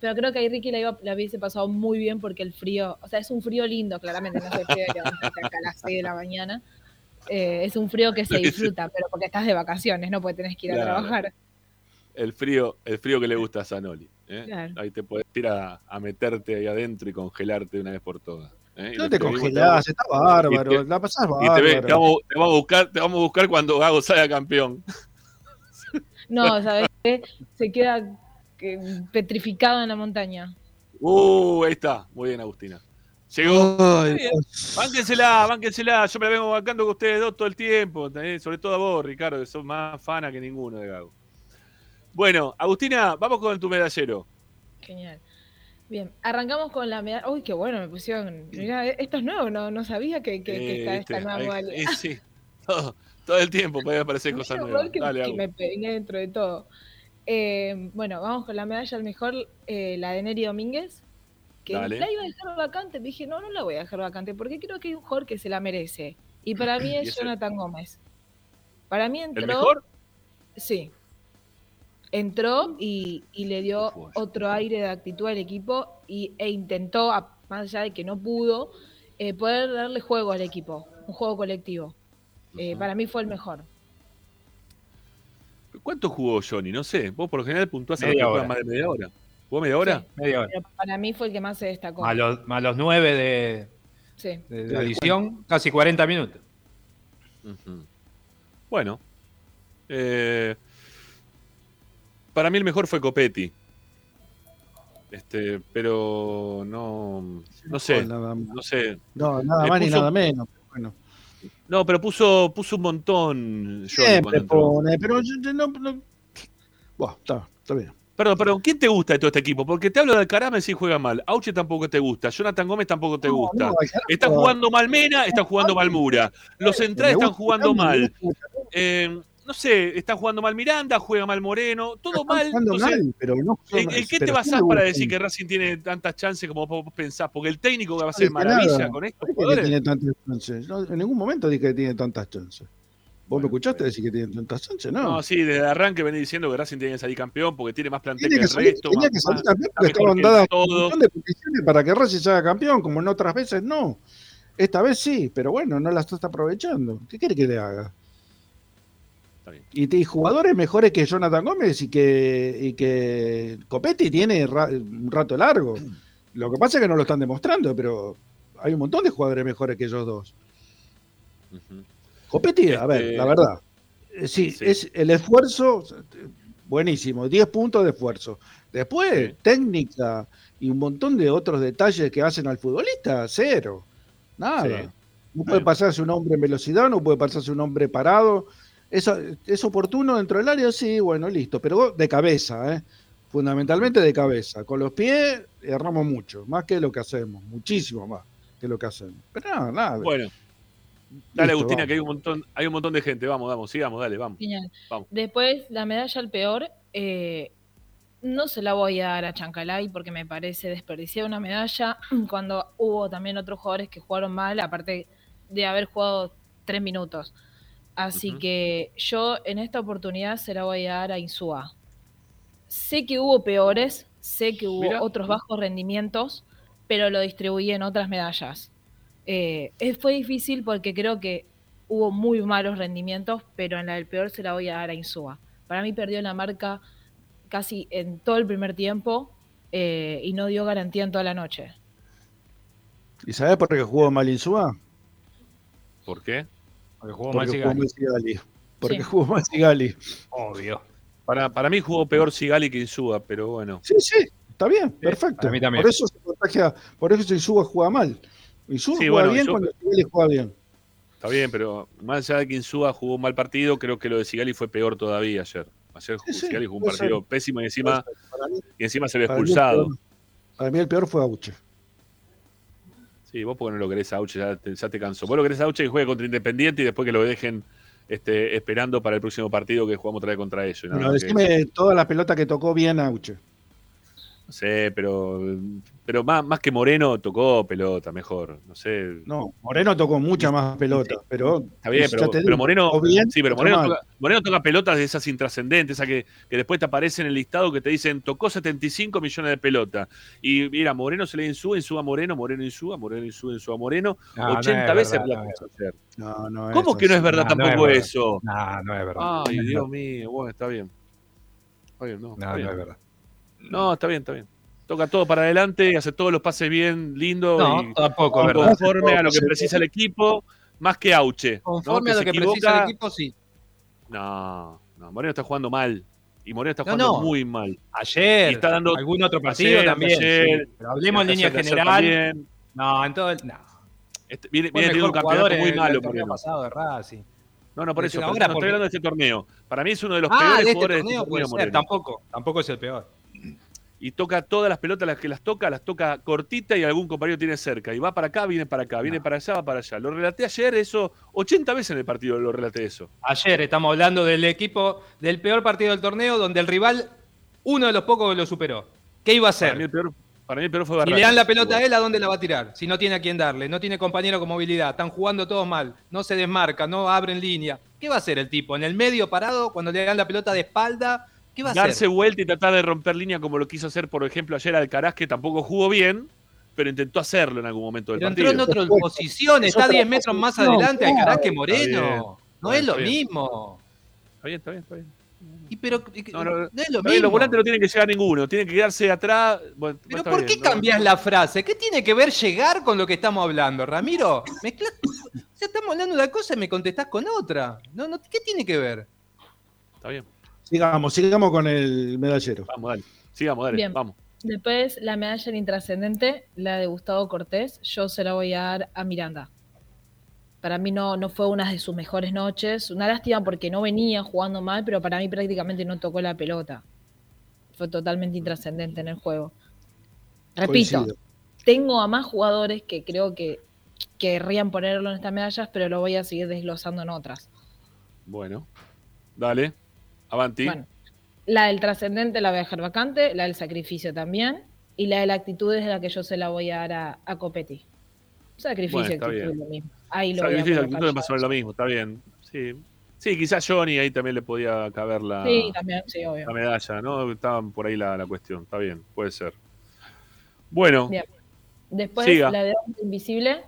Speaker 10: Pero creo que ahí Ricky la, iba, la hubiese pasado muy bien porque el frío, o sea, es un frío lindo, claramente, no es el frío que vas a estar acá a las 6 de la mañana. Eh, es un frío que se disfruta, pero porque estás de vacaciones, no porque tenés que ir a
Speaker 1: Claro.
Speaker 10: trabajar.
Speaker 1: El frío, el frío que le gusta a Sanoli. ¿eh?
Speaker 10: Claro.
Speaker 1: Ahí te puedes ir a, a meterte ahí adentro y congelarte de una vez por todas. ¿eh?
Speaker 6: No te
Speaker 1: vimos,
Speaker 6: congelás, está bárbaro.
Speaker 1: te-
Speaker 6: la pasás
Speaker 1: Y te, ve- te
Speaker 6: bárbaro.
Speaker 1: vamos, te vamos a buscar, te vamos a buscar cuando Gago salga campeón.
Speaker 10: No, ¿sabes qué? Se queda petrificado en la montaña.
Speaker 1: Uh, ahí está. Muy bien, Agustina. Llegó. Bánquensela, bánquensela. Yo me la vengo bancando con ustedes dos todo el tiempo. ¿eh? Sobre todo a vos, Ricardo, que sos más fana que ninguno de Gago. Bueno, Agustina, vamos con tu medallero.
Speaker 10: Genial. Bien, arrancamos con la medalla. Uy, qué bueno, me pusieron. Mirá, esto es nuevo, no, no sabía que, que, que
Speaker 1: Eh,
Speaker 10: está esta nueva modalidad.
Speaker 1: eh, sí, todo, todo el tiempo puede aparecer cosas nuevas.
Speaker 10: que,
Speaker 1: Dale,
Speaker 10: que me pegué dentro de todo. Eh, bueno, vamos con la medalla al mejor, eh, la de Neri Domínguez. Que
Speaker 1: Dale.
Speaker 10: la iba a dejar vacante. Dije, no, no la voy a dejar vacante porque creo que hay un jugador que se la merece. Y para mí
Speaker 1: ¿Y
Speaker 10: es? Jonathan Gómez. Para mí entró.
Speaker 1: ¿El mejor?
Speaker 10: Sí. Entró y, y le dio otro aire de actitud al equipo y, e intentó, más allá de que no pudo, eh, poder darle juego al equipo, un juego colectivo. Eh, Para mí fue el mejor.
Speaker 1: ¿Cuánto jugó Johnny? No sé. Vos por lo general puntuás a los que
Speaker 5: Media
Speaker 1: juegan
Speaker 5: hora.
Speaker 1: más de media hora. ¿Jugó media hora?
Speaker 5: Media hora.
Speaker 10: Pero para mí fue el que más se destacó.
Speaker 5: Más los, nueve de,
Speaker 10: Sí.
Speaker 5: de edición, casi 40 minutos.
Speaker 1: Bueno. Eh, para mí el mejor fue Copetti. Este, pero no, no sé, no sé.
Speaker 6: no, nada más ni nada menos. Bueno,
Speaker 1: No, pero puso, puso un montón.
Speaker 6: Siempre pone, pero yo, yo no, no- Buah, está, está bien.
Speaker 1: Perdón, perdón, ¿quién te gusta de todo este equipo? Porque te hablo de Alcaraz, si juega mal. Auche tampoco te gusta. Jonathan Gómez tampoco te
Speaker 6: No,
Speaker 1: gusta.
Speaker 6: no,
Speaker 1: está jugando mal Mena, está jugando mal Mura. Los centrales están jugando mal. Eh, no sé, está jugando mal Miranda, juega mal Moreno, todo
Speaker 6: Están
Speaker 1: mal.
Speaker 6: jugando
Speaker 1: Entonces,
Speaker 6: mal, pero no son-
Speaker 1: ¿En, en qué te basás para decir que Racing tiene tantas chances como vos pensás? Porque el técnico va a
Speaker 6: No dije
Speaker 1: maravilla
Speaker 6: nada.
Speaker 1: con estos
Speaker 6: que
Speaker 1: jugadores.
Speaker 6: tiene tantas chances. No, en ningún momento dije que tiene tantas chances. ¿Vos me escuchaste decir que tiene tantas chances? No.
Speaker 1: No, sí, desde arranque venía diciendo que Racing tiene que salir campeón porque tiene más plantel
Speaker 6: Tiene
Speaker 1: que
Speaker 6: que
Speaker 1: el resto.
Speaker 6: tenía
Speaker 1: más-
Speaker 6: que salir campeón
Speaker 1: está
Speaker 6: porque
Speaker 1: mejor
Speaker 6: estaban
Speaker 1: que
Speaker 6: dadas un
Speaker 1: todo.
Speaker 6: montón de condiciones para que Racing se haga campeón, como en otras veces no. Esta vez sí, pero bueno, no la estás aprovechando. ¿Qué quiere que le haga? Y, y jugadores mejores que Jonathan Gómez y que, y que Copetti tiene ra- un rato largo. Lo que pasa es que no lo están demostrando, pero hay un montón de jugadores mejores que ellos dos. Copetti, a ver,
Speaker 1: Este,
Speaker 6: la verdad. eh, Sí,
Speaker 1: Sí.
Speaker 6: es el esfuerzo, buenísimo, 10 puntos de esfuerzo. Después, técnica y un montón de otros detalles que hacen al futbolista, cero. Nada.
Speaker 1: Sí.
Speaker 6: No puede pasarse un hombre en velocidad, no puede pasarse un hombre parado. ¿Es, es oportuno dentro del área? Sí, bueno, listo. Pero de cabeza, ¿eh? fundamentalmente de cabeza. Con los pies erramos mucho, más que lo que hacemos, muchísimo más que lo que hacemos. Pero nada, nada.
Speaker 1: Bueno. Dale,
Speaker 6: Listo,
Speaker 1: Agustina,
Speaker 6: vamos.
Speaker 1: que hay un montón, hay un montón de gente. Vamos, vamos, sigamos, dale, vamos.
Speaker 10: Genial.
Speaker 1: Vamos.
Speaker 10: Después, la medalla al peor, eh, no se la voy a dar a Chancalay porque me parece desperdiciar una medalla cuando hubo también otros jugadores que jugaron mal, aparte de haber jugado tres minutos. Así que yo en esta oportunidad se la voy a dar a Insúa. Sé que hubo peores, sé que hubo
Speaker 11: Mira.
Speaker 10: otros bajos rendimientos, pero lo distribuí en otras medallas. Eh, es- fue difícil porque creo que hubo muy malos rendimientos, pero en la del peor se la voy a dar a Insúa. Para mí perdió la marca casi en todo el primer tiempo eh, y no dio garantía en toda la noche.
Speaker 6: ¿Y sabés por qué jugó mal Insúa?
Speaker 1: ¿Por qué?
Speaker 5: Porque jugó
Speaker 6: Porque
Speaker 5: mal
Speaker 6: jugó
Speaker 5: Sigali.
Speaker 6: Porque
Speaker 10: Sí.
Speaker 6: jugó mal Sigali.
Speaker 5: Obvio.
Speaker 1: Para, para mí jugó peor Sigali que Insúa, pero bueno.
Speaker 6: Sí, sí, está bien, perfecto.
Speaker 1: para mí también.
Speaker 6: Por eso se contagia, por eso Insúa juega mal. Insúa
Speaker 1: Sí,
Speaker 6: juega
Speaker 1: bueno,
Speaker 6: bien
Speaker 1: Insúa-
Speaker 6: cuando Sigali juega bien.
Speaker 1: Está bien, pero más allá de que Insúa jugó un mal partido, creo que lo de Sigali fue peor todavía ayer. Ayer
Speaker 6: Sí,
Speaker 1: Sigali jugó un partido
Speaker 6: ser.
Speaker 1: pésimo y encima,
Speaker 6: mí-
Speaker 1: y encima se ve expulsado.
Speaker 6: Para mí el peor fue Auche.
Speaker 1: Sí, vos porque no lo querés a Auche, ya te, ya te cansó. Vos lo querés a Auche que juegue contra Independiente y después que lo dejen este, esperando para el próximo partido que jugamos otra vez contra ellos.
Speaker 6: Bueno,
Speaker 1: más que
Speaker 6: decime toda la pelota que tocó bien Auche.
Speaker 1: No sé, pero, pero más, más que Moreno tocó pelota, mejor. No sé.
Speaker 6: No, Moreno tocó mucha más pelota, pero
Speaker 1: Está bien, pero,
Speaker 6: te
Speaker 1: pero
Speaker 6: digo,
Speaker 1: Moreno,
Speaker 6: bien,
Speaker 1: sí, pero Moreno toca, Moreno toca pelotas de esas intrascendentes, esas que, que después te aparecen en el listado que te dicen tocó 75 millones de pelotas. Y mira, Moreno se le insúa, insúa Moreno, Moreno insúa, Moreno insúa, insúa Moreno,
Speaker 5: No, no
Speaker 1: 80
Speaker 5: es
Speaker 1: veces
Speaker 5: verdad,
Speaker 1: la
Speaker 5: no.
Speaker 6: No, no
Speaker 1: ¿Cómo
Speaker 6: es
Speaker 1: que no es verdad
Speaker 5: No, no es
Speaker 1: tampoco
Speaker 5: verdad.
Speaker 1: eso?
Speaker 5: No, no es verdad.
Speaker 1: Ay,
Speaker 5: No
Speaker 1: Dios mío, bueno, está bien. No,
Speaker 5: No, no es verdad.
Speaker 1: No, está bien, está bien. Toca todo para adelante, hace todos los pases bien, lindo
Speaker 5: No,
Speaker 1: y,
Speaker 5: tampoco es
Speaker 1: y
Speaker 5: verdad.
Speaker 1: conforme a lo que precisa el equipo, más que Auche. ¿no?
Speaker 5: Conforme a lo que precisa el equipo, sí.
Speaker 1: No, no, Moreno está jugando mal. Y Moreno está
Speaker 5: No,
Speaker 1: jugando
Speaker 5: no.
Speaker 1: muy mal.
Speaker 5: Ayer,
Speaker 1: Y está dando
Speaker 5: algún otro partido
Speaker 1: ayer,
Speaker 5: también.
Speaker 1: ayer,
Speaker 5: sí. Pero hablemos en línea general. No, en todo el. No.
Speaker 1: Este- viene viene
Speaker 5: el
Speaker 1: teniendo un
Speaker 5: mejor jugador
Speaker 1: campeonato muy malo,
Speaker 5: el torneo
Speaker 1: Moreno.
Speaker 5: pasado de Racing.
Speaker 1: No, no, por eso.
Speaker 5: ahora
Speaker 1: no
Speaker 5: porque-
Speaker 1: estoy hablando de este torneo. Para mí es uno de los
Speaker 5: Ah,
Speaker 1: peores
Speaker 5: de este
Speaker 1: jugadores
Speaker 5: torneo
Speaker 1: de este
Speaker 5: puede
Speaker 1: torneo,
Speaker 5: ser. Tampoco, tampoco es el peor.
Speaker 1: Y toca todas las pelotas las que las toca, las toca cortita y algún compañero tiene cerca. Y va para acá, viene para acá, viene para allá, va para allá. Lo relaté ayer, eso, 80 veces en el partido lo relaté eso.
Speaker 5: Ayer estamos hablando del equipo del peor partido del torneo, donde el rival, uno de los pocos que lo superó. ¿Qué iba a
Speaker 1: Para mí
Speaker 5: hacer?
Speaker 1: el peor, para mí el peor fue
Speaker 5: Si
Speaker 1: Barracas.
Speaker 5: le dan la pelota a él, ¿a dónde la va a tirar? Si no tiene a quién darle, no tiene compañero con movilidad, están jugando todos mal, no se desmarca, no abren línea. ¿Qué va a hacer el tipo? ¿En el medio parado, cuando le dan la pelota de espalda? ¿Qué va a
Speaker 1: Darse
Speaker 5: hacer?
Speaker 1: vuelta y tratar de romper línea como lo quiso hacer, por ejemplo, ayer Alcaraz, que tampoco jugó bien, pero intentó hacerlo en algún momento del
Speaker 5: Pero
Speaker 1: partido.
Speaker 5: entró en otra posición,
Speaker 6: Es
Speaker 5: está
Speaker 6: otra
Speaker 5: 10 metros más adelante
Speaker 6: claro.
Speaker 5: Alcaraz que Moreno. No es lo mismo.
Speaker 1: Está bien, está bien, está bien.
Speaker 5: Y pero
Speaker 1: No, no,
Speaker 5: no, es lo mismo.
Speaker 1: los volantes no tienen que llegar ninguno, tienen que quedarse atrás. Bueno,
Speaker 5: Pero ¿por
Speaker 1: bien,
Speaker 5: qué
Speaker 1: ¿no?
Speaker 5: cambias la frase? ¿Qué tiene que ver llegar con lo que estamos hablando, Ramiro? Mezcla- O sea, estamos hablando de una cosa y me contestás con otra. No, no, ¿Qué tiene que ver?
Speaker 1: Está bien.
Speaker 6: Sigamos, sigamos con el medallero.
Speaker 1: Vamos, dale. Sigamos, dale.
Speaker 10: Bien.
Speaker 1: Vamos.
Speaker 10: Después, la medalla en intrascendente, la de Gustavo Cortés, yo se la voy a dar a Miranda. Para mí no, no fue una de sus mejores noches. Una lástima porque no venía jugando mal, pero para mí prácticamente no tocó la pelota. Fue totalmente intrascendente en el juego. Repito,
Speaker 6: Coincido.
Speaker 10: tengo a más jugadores que creo que querrían ponerlo en estas medallas, pero lo voy a seguir desglosando en otras.
Speaker 1: Bueno. Dale. Avanti.
Speaker 10: Bueno, la del trascendente la voy a dejar vacante, la del sacrificio también, y la de la actitud es la que yo se la voy a dar a, a Copetti. Sacrificio
Speaker 1: Bueno, está
Speaker 10: actitud
Speaker 1: bien.
Speaker 10: es lo mismo. Ahí lo voy a
Speaker 1: Sacrificio y
Speaker 10: colocar
Speaker 1: actitud es
Speaker 10: yo.
Speaker 1: más o menos lo mismo, está bien. Sí. Sí, quizás Johnny ahí también le podía caber la,
Speaker 10: Sí, también, sí, obvio.
Speaker 1: la medalla, ¿no? Estaban por ahí la, la cuestión. Está bien, puede ser. Bueno,
Speaker 10: Bien. Después,
Speaker 1: Siga.
Speaker 10: la de Hombre Invisible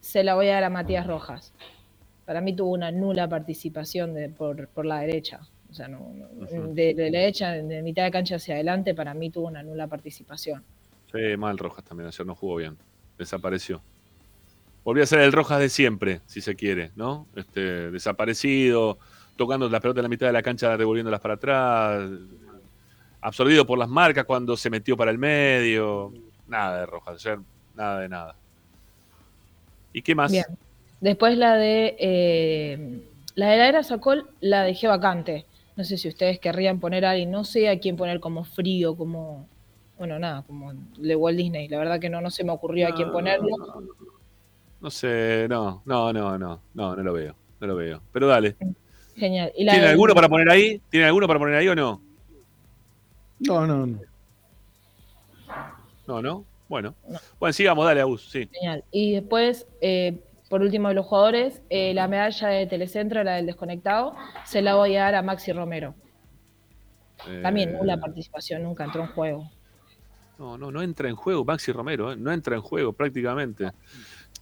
Speaker 10: se la voy a dar a Matías Rojas. Para mí tuvo una nula participación de, por, por la derecha. O sea, no, no- de, de la derecha, de mitad de cancha hacia adelante, para mí tuvo una nula participación.
Speaker 1: sí, mal Rojas también, ayer no jugó bien. Desapareció. Volvió a ser el Rojas de siempre, si se quiere, ¿no? Este, desaparecido, tocando las pelotas en la mitad de la cancha, devolviéndolas para atrás, absorbido por las marcas cuando se metió para el medio. Nada de Rojas, ayer nada de nada. ¿Y qué más?
Speaker 10: Bien. Después la de eh, la de la era Sacol la dejé vacante. No sé si ustedes querrían poner a alguien, no sé a quién poner como frío, como bueno, nada, como de Walt Disney. La verdad que no, no se me ocurrió a quién ponerlo.
Speaker 1: No sé, no, no, no, no, no, no lo veo, no lo veo. Pero dale.
Speaker 10: Genial. Y la
Speaker 1: ¿Tiene
Speaker 10: de-
Speaker 1: alguno para poner ahí? ¿Tiene alguno para poner ahí o no?
Speaker 6: No, no, no.
Speaker 1: No, no. Bueno. Bueno, sigamos, dale, Agus, sí.
Speaker 10: Genial. Y después, eh, por último de los jugadores, eh, la medalla de Telecentro, la del desconectado, se la voy a dar a Maxi Romero. También
Speaker 1: Eh,
Speaker 10: nula participación, nunca entró en juego.
Speaker 1: No, no, no entra en juego Maxi Romero, ¿eh? no entra en juego prácticamente.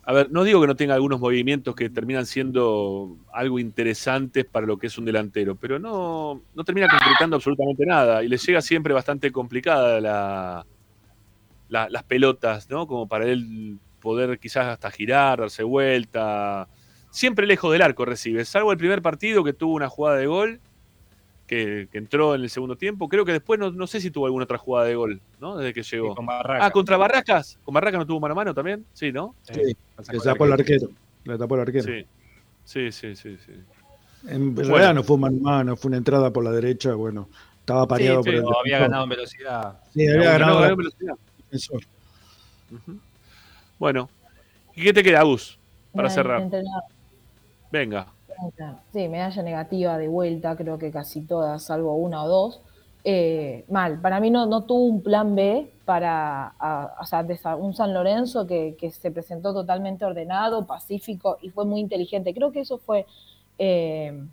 Speaker 1: A ver, no digo que no tenga algunos movimientos que terminan siendo algo interesantes para lo que es un delantero, pero no, no termina concretando absolutamente nada y le llega siempre bastante complicada la, la- las pelotas, ¿no? Como para él poder quizás hasta girar, darse vuelta. Siempre lejos del arco recibe, salvo el primer partido que tuvo una jugada de gol, que, que entró en el segundo tiempo. Creo que después no, no sé si tuvo alguna otra jugada de gol, ¿no? Desde que llegó.
Speaker 5: con Barracas.
Speaker 1: Ah, contra Barracas. ¿Con Barracas no tuvo mano a mano también? Sí, ¿no?
Speaker 6: Sí, le tapó el arquero. Le tapó el arquero.
Speaker 1: Sí, sí, sí, sí. sí.
Speaker 6: En
Speaker 1: Bueno.
Speaker 6: realidad no fue mano a mano, fue una entrada por la derecha, bueno, estaba pareado
Speaker 1: Sí,
Speaker 6: por
Speaker 1: sí,
Speaker 6: el
Speaker 5: No, había ganado en velocidad.
Speaker 6: Sí, había ganado
Speaker 1: en velocidad.
Speaker 6: defensor.
Speaker 1: Bueno, ¿y qué te queda, Gus? Para
Speaker 10: Una
Speaker 1: cerrar. Venga.
Speaker 10: Sí, medalla negativa de vuelta, creo que casi todas, salvo una o dos. Eh, mal, para mí no, no tuvo un plan B para a- o sea, de un San Lorenzo que, que se presentó totalmente ordenado, pacífico y fue muy inteligente. Creo que eso fue eh,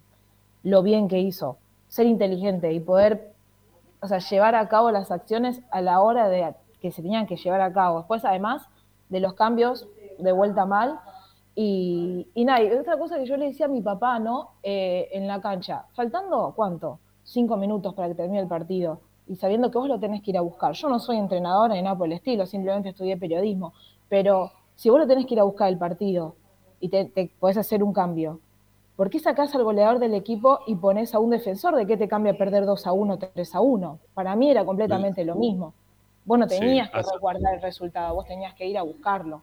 Speaker 10: lo bien que hizo, ser inteligente y poder o sea, llevar a cabo las acciones a la hora de que se tenían que llevar a cabo. Después, además de los cambios de vuelta mal, y, y nada, y otra cosa que yo le decía a mi papá, ¿no? Eh, en la cancha, faltando, ¿cuánto? Cinco minutos para que termine el partido. Y sabiendo que vos lo tenés que ir a buscar. Yo no soy entrenadora ni nada por el estilo, simplemente estudié periodismo. Pero si vos lo tenés que ir a buscar el partido y te, te podés hacer un cambio, ¿por qué sacás al goleador del equipo y pones a un defensor? ¿De qué te cambia perder 2 a 1, 3 a 1? Para mí era completamente lo mismo. Vos no
Speaker 1: Sí,
Speaker 10: tenías que resguardar el resultado, vos tenías que ir a buscarlo.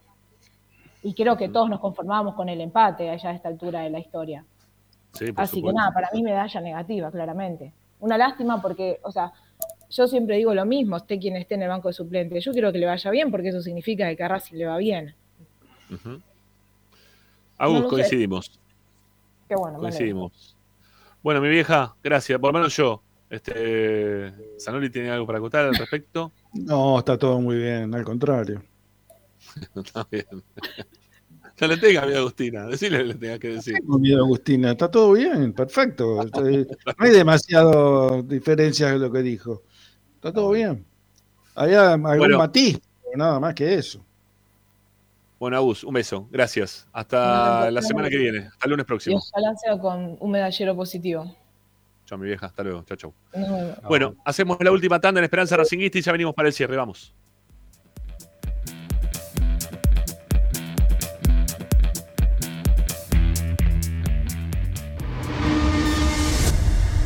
Speaker 10: Y creo que todos nos conformábamos con el empate allá a esta altura de la historia.
Speaker 1: Sí,
Speaker 10: Así que nada, para mí medalla negativa, claramente. Una lástima porque, o sea, yo siempre digo lo mismo, esté quien esté en el banco de suplentes. Yo quiero que le vaya bien porque eso significa que a Racing le va bien.
Speaker 1: Agus,
Speaker 10: No
Speaker 1: coincidimos.
Speaker 10: Qué bueno.
Speaker 1: Coincidimos. Bueno, mi vieja, gracias. Por lo menos yo. Este, Sanoli tiene algo para acotar al respecto.
Speaker 6: No, está todo muy bien, al contrario.
Speaker 1: Está bien. No le tenga miedo a Agustina. Decirle que le tenga que decir.
Speaker 6: Tengo miedo, Agustina. Está todo bien, perfecto. No hay demasiado diferencias de lo que dijo. Está todo bien. Había algún
Speaker 1: Bueno.
Speaker 6: matiz, pero nada más que eso.
Speaker 1: Bueno, Agus, un beso. Gracias. Hasta
Speaker 10: No,
Speaker 1: la
Speaker 10: no,
Speaker 1: semana
Speaker 10: no.
Speaker 1: que viene. Hasta el lunes
Speaker 10: Y
Speaker 1: próximo.
Speaker 10: ojalá sea con un medallero positivo.
Speaker 1: Chao, mi vieja. Hasta luego. Chao, chao. Bueno, hacemos la última tanda en Esperanza Racinguista y ya venimos para el cierre. Vamos.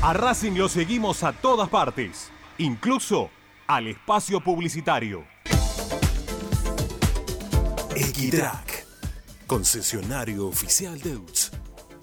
Speaker 8: A Racing lo seguimos a todas partes, incluso al espacio publicitario.
Speaker 9: Equitrack, concesionario oficial de UTS.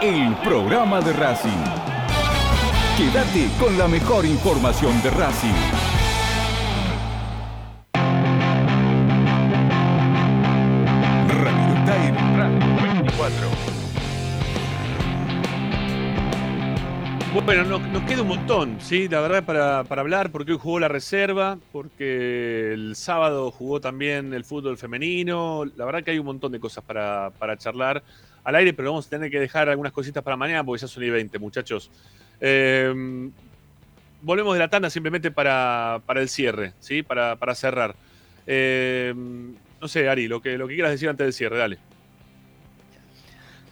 Speaker 2: el programa de Racing. Quédate con la mejor información de Racing. Radio Time Radio 24.
Speaker 1: Bueno, nos, nos queda un montón, ¿sí? La verdad, para, para hablar, porque hoy jugó la reserva, porque el sábado jugó también el fútbol femenino. La verdad que hay un montón de cosas para, para charlar al aire, pero vamos a tener que dejar algunas cositas para mañana porque ya son y 20, muchachos. Eh, volvemos de la tanda simplemente para, para el cierre, ¿sí? Para, para cerrar. Eh, no sé, Ari, lo que, lo que quieras decir antes del cierre, dale.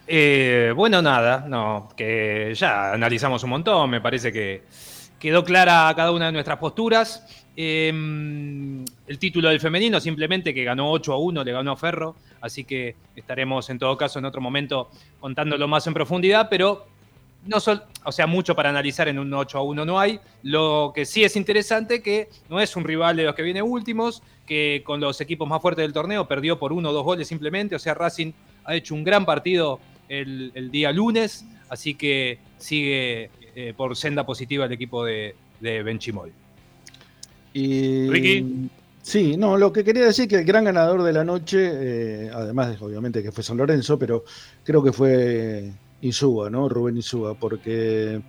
Speaker 5: Eh, bueno, nada, no, que ya analizamos un montón, me parece que quedó clara cada una de nuestras posturas. Eh, el título del femenino simplemente que ganó 8 a 1, le ganó a Ferro, así que estaremos en todo caso en otro momento contándolo más en profundidad, pero no sol- o sea, mucho para analizar en un 8 a 1 no hay. Lo que sí es interesante que no es un rival de los que viene últimos, que con los equipos más fuertes del torneo perdió por uno o dos goles simplemente, o sea, Racing ha hecho un gran partido el, el día lunes, así que sigue eh, por senda positiva el equipo de, de Benchimol.
Speaker 6: Y,
Speaker 1: Ricky.
Speaker 6: Sí, no, lo que quería decir que el gran ganador de la noche, eh, además de, obviamente que fue San Lorenzo, pero creo que fue Insúa, ¿no? Rubén Insúa, porque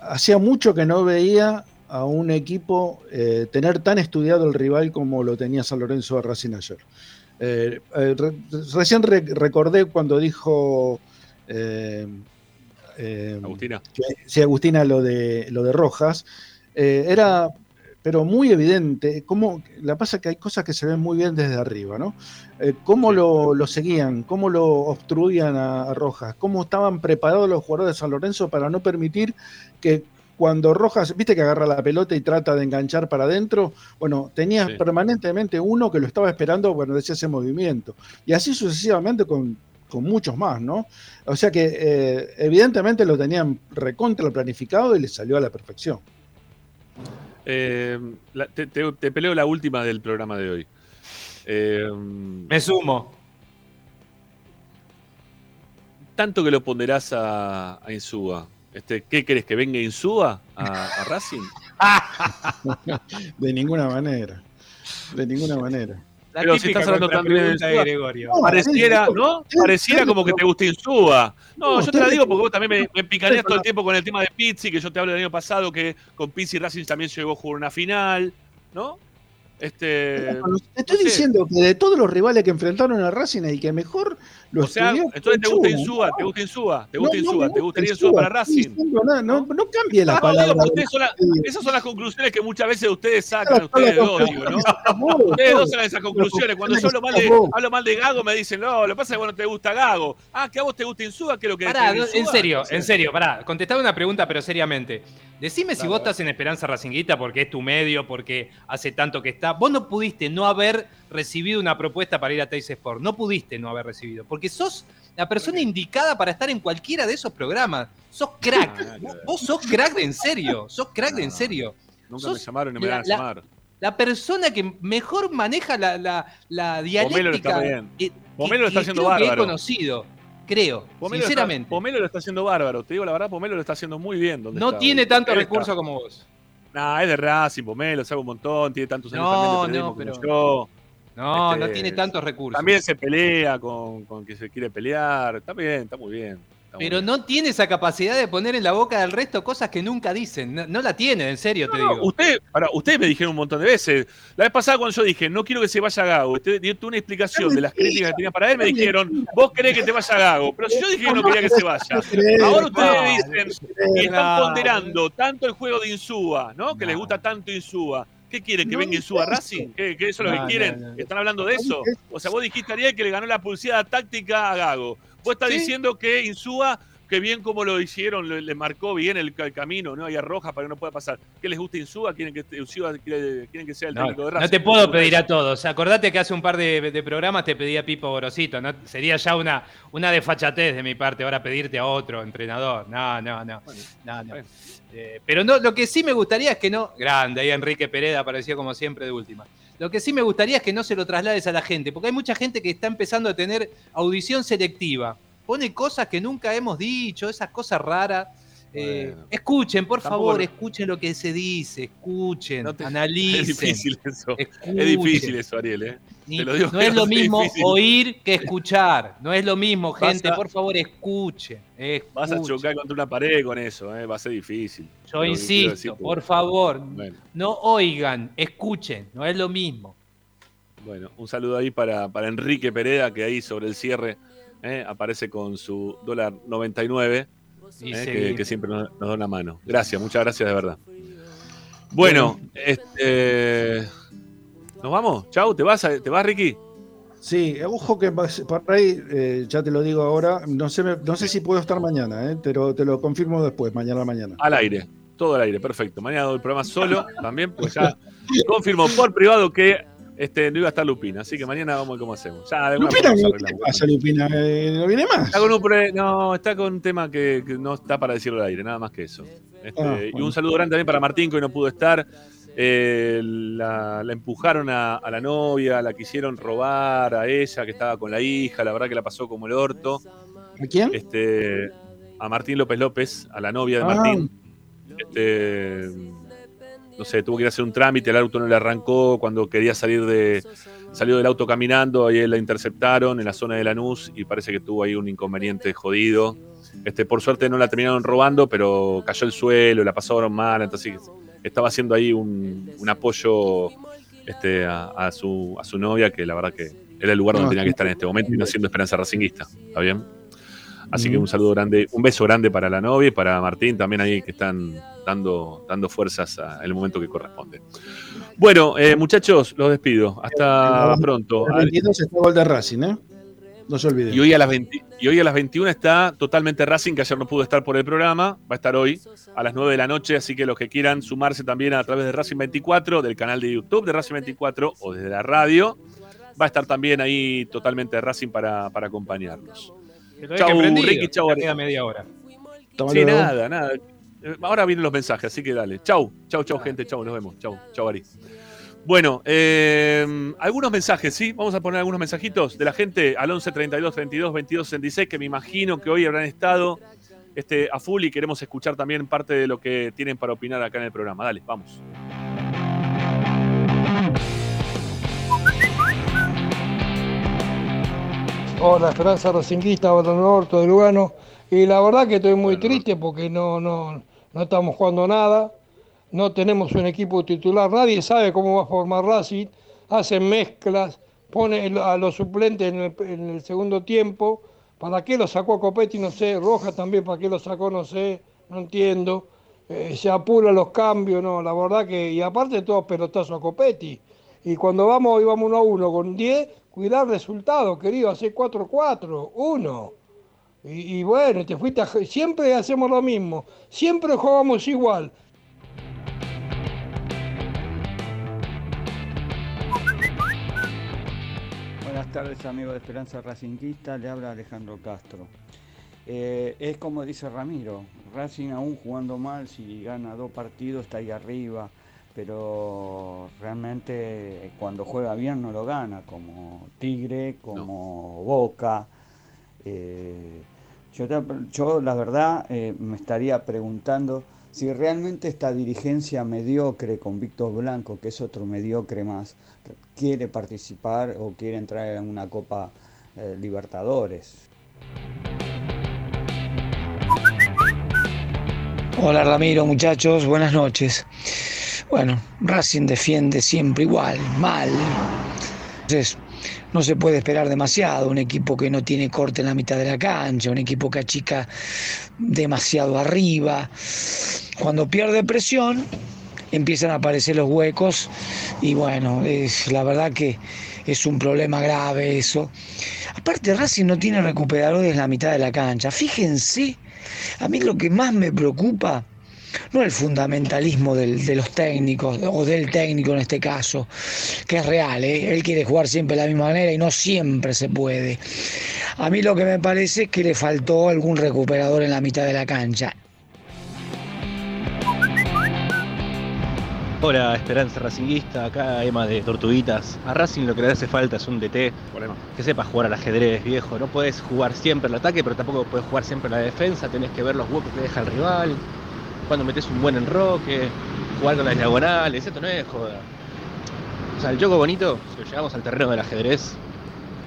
Speaker 6: hacía mucho que no veía a un equipo eh, tener tan estudiado el rival como lo tenía San Lorenzo a Racing ayer. Eh, eh, re- recién re- recordé cuando dijo
Speaker 1: Agustina.
Speaker 6: que- sí, Agustina, lo de, lo de Rojas, era, pero muy evidente, cómo, la pasa que hay cosas que se ven muy bien desde arriba, ¿no? Eh, cómo lo, lo seguían, cómo lo obstruían a, a Rojas, cómo estaban preparados los jugadores de San Lorenzo para no permitir que cuando Rojas, viste que agarra la pelota y trata de enganchar para adentro, bueno, tenía
Speaker 1: Sí.
Speaker 6: permanentemente uno que lo estaba esperando cuando decía ese movimiento. Y así sucesivamente con, con muchos más, ¿no? O sea que eh, evidentemente lo tenían recontra planificado y les salió a la perfección.
Speaker 1: Eh, la- te, te- te peleo la última del programa de hoy. Eh,
Speaker 5: Me sumo.
Speaker 1: tanto que lo ponderás a, a Insúa. Este, ¿Qué querés? ¿Que venga Insúa a, a Racing?
Speaker 6: De ninguna manera. De ninguna manera.
Speaker 5: La
Speaker 1: Pero si estás hablando tan bien de
Speaker 5: Gregorio.
Speaker 6: No,
Speaker 1: Pareciera, ¿no? Pareciera como que te gusta Insúa. No,
Speaker 6: No,
Speaker 1: yo te la digo porque vos también me, me picaneas
Speaker 6: sí,
Speaker 1: todo el tiempo con el tema de Pizzi, que yo te hablo del año pasado, que con Pizzi Racing también llegó a jugar una final, ¿no? Este,
Speaker 6: Te estoy
Speaker 1: sé.
Speaker 6: diciendo que de todos los rivales que enfrentaron a Racing, el que mejor lo
Speaker 1: o sea, entonces te gusta
Speaker 6: Insúa.
Speaker 1: Te gusta Insúa, te gusta
Speaker 6: no
Speaker 1: Insúa, te
Speaker 6: gusta
Speaker 1: gustaría Insúa
Speaker 6: Insúa,
Speaker 1: para Racing.
Speaker 6: No, no cambie la
Speaker 1: No,
Speaker 6: palabra.
Speaker 1: esas son las conclusiones que muchas veces ustedes sacan, ustedes dos, digo, ¿no? Ustedes dos sacan esas conclusiones. Cuando yo hablo mal, de, hablo mal de Gago, me dicen, no, lo que pasa es que vos no te gusta Gago. Ah, que a vos te gusta Insúa, ¿qué es lo que
Speaker 5: Pará, en serio, en serio, pará. Contestame una pregunta, pero seriamente. Decime si vos estás en Esperanza Racinguita porque es tu medio, porque hace tanto que está. Vos no pudiste no haber recibido una propuesta para ir a Teis Sport. No pudiste no haber recibido. Porque sos la persona indicada para estar en cualquiera de esos programas. Sos crack. Vos- Vos sos crack de en serio. Sos crack de en serio.
Speaker 1: Nunca me llamaron ni me
Speaker 5: la-
Speaker 1: van a
Speaker 5: la-
Speaker 1: llamar.
Speaker 5: La persona que mejor maneja la, la, la dialéctica.
Speaker 1: Pomelo lo está bien.
Speaker 5: que-
Speaker 1: Pomelo lo
Speaker 5: que-
Speaker 1: está
Speaker 5: que
Speaker 1: haciendo
Speaker 5: creo que
Speaker 1: bárbaro.
Speaker 5: he conocido. Creo.
Speaker 1: Pomelo
Speaker 5: sinceramente.
Speaker 1: Está, Pomelo lo está haciendo bárbaro. Te digo la verdad, Pomelo lo está haciendo muy bien. donde
Speaker 5: No
Speaker 1: está
Speaker 5: tiene tanto recurso como vos.
Speaker 1: Nah, es de Racing, Pomelo, sabe un montón, tiene tantos años
Speaker 5: No,
Speaker 1: también de
Speaker 5: no, pero-
Speaker 1: como yo.
Speaker 5: No,
Speaker 1: Este,
Speaker 5: no tiene tantos recursos.
Speaker 1: También se pelea con, con que se quiere pelear. Está bien, está muy bien. está muy
Speaker 5: Pero
Speaker 1: bien.
Speaker 5: no tiene esa capacidad de poner en la boca del resto cosas que nunca dicen. No, no la tiene, en serio te
Speaker 1: No,
Speaker 5: digo.
Speaker 1: usted, para, ustedes me dijeron un montón de veces. La vez pasada cuando yo dije, no quiero que se vaya Gago, usted dio una explicación de las críticas que tenía para él, me dijeron, vos querés que te vaya Gago. Pero si yo dije que no quería que se vaya. Ahora ustedes dicen, y están ponderando tanto el juego de Insúa, ¿no? Que les gusta tanto Insúa. ¿Qué quieren? ¿Que
Speaker 6: No
Speaker 1: venga
Speaker 6: es
Speaker 1: Insúa a
Speaker 6: eso.
Speaker 1: Racing? ¿Qué, qué eso es lo
Speaker 5: No,
Speaker 1: que quieren?
Speaker 5: no, no.
Speaker 1: ¿Están hablando de eso? O sea, vos dijiste, Ariel, que le ganó la pulseada táctica a Gago. Vos estás
Speaker 5: Sí.
Speaker 1: diciendo que Insúa, que bien como lo hicieron, le, le marcó bien el, el camino, ¿no? Y a Roja para que no pueda pasar. ¿Qué les gusta Insúa? ¿Quieren que, Insúa quiere- quieren que sea el
Speaker 5: No,
Speaker 1: técnico de Racing?
Speaker 5: no te puedo pedir a todos. Acordate que hace un par de, de programas te pedí a Pipo Gorosito. ¿no? Sería ya una, una desfachatez de mi parte ahora pedirte a otro entrenador. No, no, no. no. Eh, pero no, lo que sí me gustaría es que no. Grande, ahí Enrique Pereda apareció como siempre de última. Lo que sí me gustaría es que no se lo traslades a la gente, porque hay mucha gente que está empezando a tener audición selectiva. Pone cosas que nunca hemos dicho, esas cosas raras. Eh,
Speaker 1: Bueno.
Speaker 5: escuchen, por
Speaker 1: Tampoco
Speaker 5: favor,
Speaker 1: lo-
Speaker 5: escuchen lo que se dice, escuchen,
Speaker 1: No te-
Speaker 5: analicen.
Speaker 1: Es difícil eso.
Speaker 5: escuchen.
Speaker 1: Es difícil eso, Ariel, ¿eh?
Speaker 5: Ni-
Speaker 1: Te lo digo
Speaker 5: no es lo mismo
Speaker 1: difícil.
Speaker 5: oír que escuchar. No es lo mismo, gente.
Speaker 1: a-
Speaker 5: Por favor, escuchen.
Speaker 1: Vas a chocar contra una pared con eso, ¿eh? Va a ser difícil.
Speaker 5: Yo
Speaker 1: Lo
Speaker 5: insisto,
Speaker 1: decir,
Speaker 5: por favor,
Speaker 1: Bueno.
Speaker 5: no oigan, escuchen. No es lo mismo.
Speaker 1: Bueno, un saludo ahí para, para Enrique Pereda, que ahí sobre el cierre eh, aparece con su dólar 99,
Speaker 5: Y
Speaker 1: eh, que, que siempre nos, nos da una mano. Gracias, muchas gracias de verdad. Bueno, este, ¿nos vamos? Chau, ¿te vas, ¿te vas Ricky?
Speaker 6: Sí, ojo que por ahí, eh, ya te lo digo ahora, no sé, no sé si puedo estar mañana, eh, pero te lo confirmo después, mañana a la mañana.
Speaker 1: Al aire, todo al aire, perfecto. Mañana doy el programa solo también, pues ya confirmó por privado que este, no iba a estar Lupina, así que mañana vamos a ver cómo hacemos. Ya, de
Speaker 6: Lupina, ¿qué pasa, Lupina? Eh, ¿No viene más?
Speaker 1: Está con un pre- no, está con un tema que, que no está para decirlo al aire, nada más que eso. Este,
Speaker 6: Ah,
Speaker 1: Y un saludo grande también para Martín, que hoy no pudo estar. Eh, la, la empujaron a, a la novia, la quisieron robar a ella, que estaba con la hija, la verdad que la pasó como el orto.
Speaker 6: ¿A quién?
Speaker 1: Este, a Martín López López, a la novia de
Speaker 6: Ah.
Speaker 1: Martín. Este, no sé, tuvo que ir a hacer un trámite, el auto no le arrancó, cuando quería salir de, salió del auto caminando, ahí la interceptaron en la zona de Lanús y parece que tuvo ahí un inconveniente jodido. Este, por suerte no la terminaron robando, pero cayó el suelo, la pasaron mal, entonces estaba haciendo ahí un, un apoyo este, a, a su, a su novia, que la verdad que era el lugar donde
Speaker 6: No,
Speaker 1: tenía que estar en este momento y no siendo esperanza racinguista. ¿Está bien? Así que
Speaker 6: Ujú.
Speaker 1: un saludo grande, un beso grande para la novia y para Martín también ahí que están dando, dando fuerzas a- en el momento que corresponde. Bueno, eh, muchachos, los despido. Hasta pronto.
Speaker 6: El 22 está gol de Racing, ¿eh? No se olviden.
Speaker 1: Y hoy, a las 20 y hoy a las 21 está totalmente Racing, que ayer no pudo estar por el programa. Va a estar hoy a las 9 de la noche, así que los que quieran sumarse también a través de Racing 24, del canal de YouTube de Racing 24 o desde la radio, va a estar también ahí totalmente Racing para, para acompañarnos. Chau, Ricky, chau,
Speaker 5: queda media hora.
Speaker 1: Sí, nada, nada. Eh, Ahora vienen los mensajes, así que dale. Chau, chau, chau, gente. Chau, nos vemos. Chau, chau, Ari. Bueno, eh, algunos mensajes, ¿sí? Vamos a poner algunos mensajitos de la gente al 11 32 32 22 66, que me imagino que hoy habrán estado este, a full y queremos escuchar también parte de lo que tienen para opinar acá en el programa. Dale, vamos.
Speaker 12: Hola, Esperanza Racinguista, Batón Norte de Lugano. Y la verdad que estoy muy triste porque no, no, no estamos jugando nada. no tenemos un equipo titular, nadie sabe cómo va a formar Racing, hacen mezclas, pone a los suplentes en el, en el segundo tiempo, ¿para qué lo sacó a Copetti? No sé, Rojas también, ¿para qué lo sacó? No sé, no entiendo. Eh, se apuran los cambios, no, la verdad que, y aparte todos pelotazos a Copetti. Y cuando vamos, íbamos uno a uno con 10, cuidar resultado, querido, hacer 4-4, 1. Y, y bueno, te fuiste a- siempre hacemos lo mismo, siempre jugamos igual.
Speaker 13: Buenas tardes amigos de Esperanza Racinguista, le habla Alejandro Castro. Eh, es como dice Ramiro, Racing aún jugando mal, si gana dos partidos está ahí arriba, pero realmente cuando juega bien no lo gana, como Tigre, como Boca. Eh, yo, yo, la verdad eh, me estaría preguntando si realmente esta dirigencia mediocre con Víctor Blanco, que es otro mediocre más, quiere participar o quiere entrar en una Copa eh, Libertadores.
Speaker 14: Hola Ramiro, muchachos, buenas noches. Bueno, Racing defiende siempre igual, mal. Entonces, no se puede esperar demasiado. Un equipo que no tiene corte en la mitad de la cancha, un equipo que achica demasiado arriba. Cuando pierde presión, empiezan a aparecer los huecos y bueno, es, la verdad que es un problema grave eso. Aparte, Racing no tiene recuperadores en la mitad de la cancha. Fíjense, a mí lo que más me preocupa no el fundamentalismo del- de los técnicos, o del técnico en este caso, que es real, ¿eh? él quiere jugar siempre de la misma manera y no siempre se puede. A mí lo que me parece es que le faltó algún recuperador en la mitad de la cancha.
Speaker 15: Hola, Esperanza Racinguista, acá Emma de Tortuguitas. A Racing lo que le hace falta es un DT que sepa jugar al ajedrez, viejo. No puedes jugar siempre al ataque, pero tampoco puedes jugar siempre a la defensa. Tenés que ver los huecos que deja el rival, cuando metes un buen enroque, jugar con las diagonales. Esto no es joda. O sea, el juego bonito, si lo llevamos al terreno del ajedrez,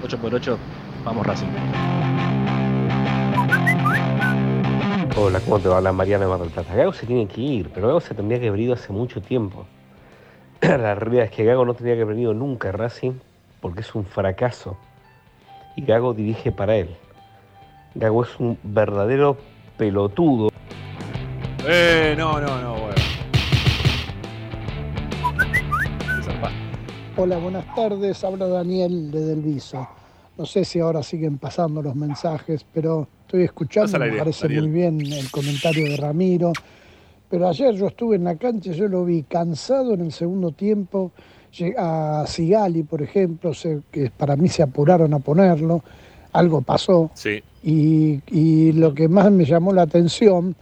Speaker 15: 8x8, vamos Racing.
Speaker 16: Hola, ¿cómo te va? La Mariana Mar. Gago se tiene que ir, pero Gago se tendría que haber ido hace mucho tiempo. La realidad es que Gago no tendría que haber venido nunca a Racing porque es un fracaso. Y Gago dirige para él. Gago es un verdadero pelotudo.
Speaker 1: Eh, no, no, no, bueno.
Speaker 17: Hola, buenas tardes. Habla Daniel de Delviso. No sé si ahora siguen pasando los mensajes, pero estoy escuchando. Me parece
Speaker 1: Daniel.
Speaker 17: muy bien el comentario de Ramiro. Pero ayer yo estuve en la cancha, yo lo vi cansado en el segundo tiempo. A Sigali, por ejemplo, que para mí se apuraron a ponerlo. Algo pasó.
Speaker 1: Sí.
Speaker 17: Y, y lo que más me llamó la atención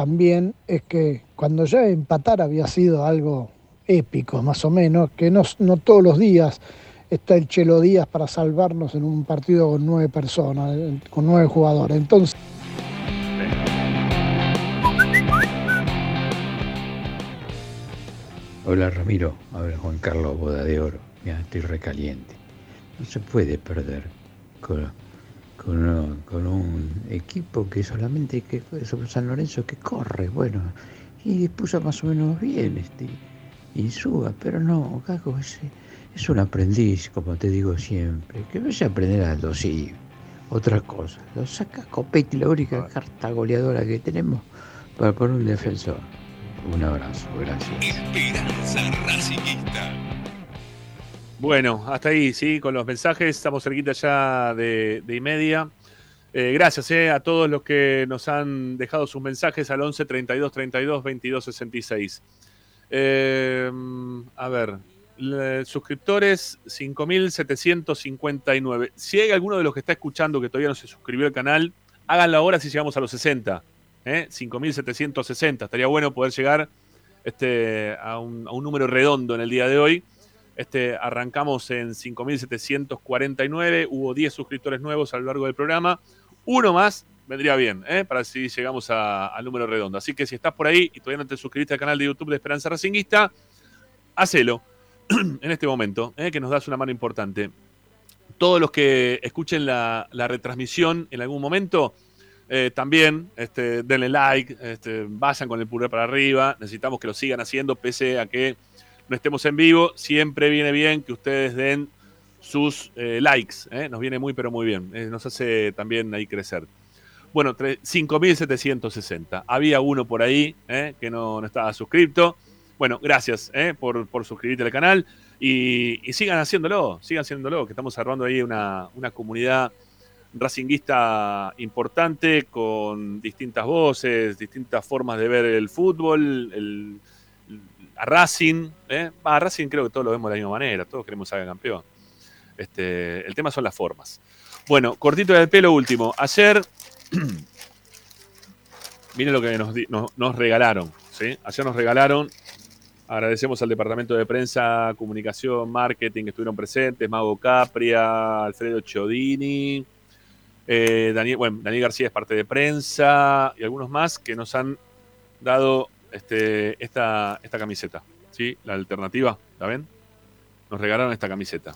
Speaker 17: también es que cuando ya empatar había sido algo épico, más o menos, que no, no todos los días está el Chelo Díaz para salvarnos en un partido con nueve personas, con nueve jugadores. Entonces,
Speaker 18: Hola Ramiro, habla Juan Carlos Boda de Oro. Mira, estoy recaliente. No se puede perder con, con, uno- con un equipo que solamente que sobre San Lorenzo que corre, bueno, y puso más o menos bien este y suba, pero no, Gago es, es un aprendiz, como te digo siempre, que vaya a aprender algo, sí, otra cosa. Lo saca Copetti, la única carta goleadora que tenemos para poner un defensor. Un abrazo, gracias.
Speaker 2: Esperanza Racingista.
Speaker 1: Bueno, hasta ahí, sí, con los mensajes. Estamos cerquita ya de, y media. Eh, gracias eh, a todos los que nos han dejado sus mensajes al 11 32 32 22 66. Eh, a ver, le- suscriptores 5.759. Si hay alguno de los que está escuchando que todavía no se suscribió al canal, háganlo ahora si llegamos a los 60. ¿eh? 5.760. Estaría bueno poder llegar este, a un número redondo en el día de hoy. Este, arrancamos en 5.749. Hubo 10 suscriptores nuevos a lo largo del programa. Uno más vendría bien, ¿eh? para si llegamos al número redondo. Así que si estás por ahí y todavía no te suscribiste al canal de YouTube de Esperanza Racinguista, hacelo en este momento, ¿eh? que nos das una mano importante. Todos los que escuchen la, la retransmisión en algún momento, eh, también este, denle like, este, vayan con el pulgar para arriba. Necesitamos que lo sigan haciendo, pese a que no estemos en vivo. Siempre viene bien que ustedes den sus eh, likes. ¿eh? Nos viene muy, pero muy bien. Eh, nos hace también ahí crecer. Bueno, tre- 5.760. Había uno por ahí que no, estaba suscrito. Bueno, gracias por, suscribirte al canal y, sigan haciéndolo, sigan haciéndolo, que estamos armando ahí una, comunidad racinguista importante con distintas voces, distintas formas de ver el fútbol, a Racing. ¿eh? A Racing creo que todos lo vemos de la misma manera, todos queremos ser campeón. Este, el tema son las formas. Bueno, cortito del pelo último. Ayer, miren lo que nos, regalaron. Ayer nos regalaron, agradecemos al departamento de prensa, comunicación, marketing que estuvieron presentes, Mago Capria, Alfredo Chiodini, eh, Daniel García es parte de prensa y algunos más que nos han dado este, esta, esta camiseta. ¿sí? La alternativa, ¿la ven? Nos regalaron esta camiseta.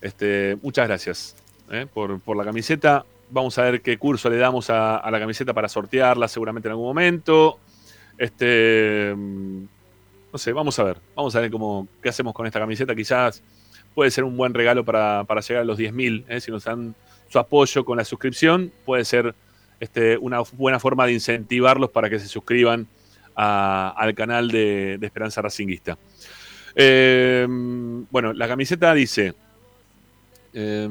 Speaker 1: Este, muchas gracias ¿eh? por, por la camiseta. Vamos a ver qué curso le damos a, la camiseta para sortearla seguramente en algún momento. Este, mm, no sé, vamos a ver. Vamos a ver cómo, qué hacemos con esta camiseta. Quizás puede ser un buen regalo para, para llegar a los 10.000. ¿eh? Si nos dan su apoyo con la suscripción, puede ser este, una buena forma de incentivarlos para que se suscriban al canal de, Esperanza Racinguista. Eh, bueno, la camiseta dice, eh,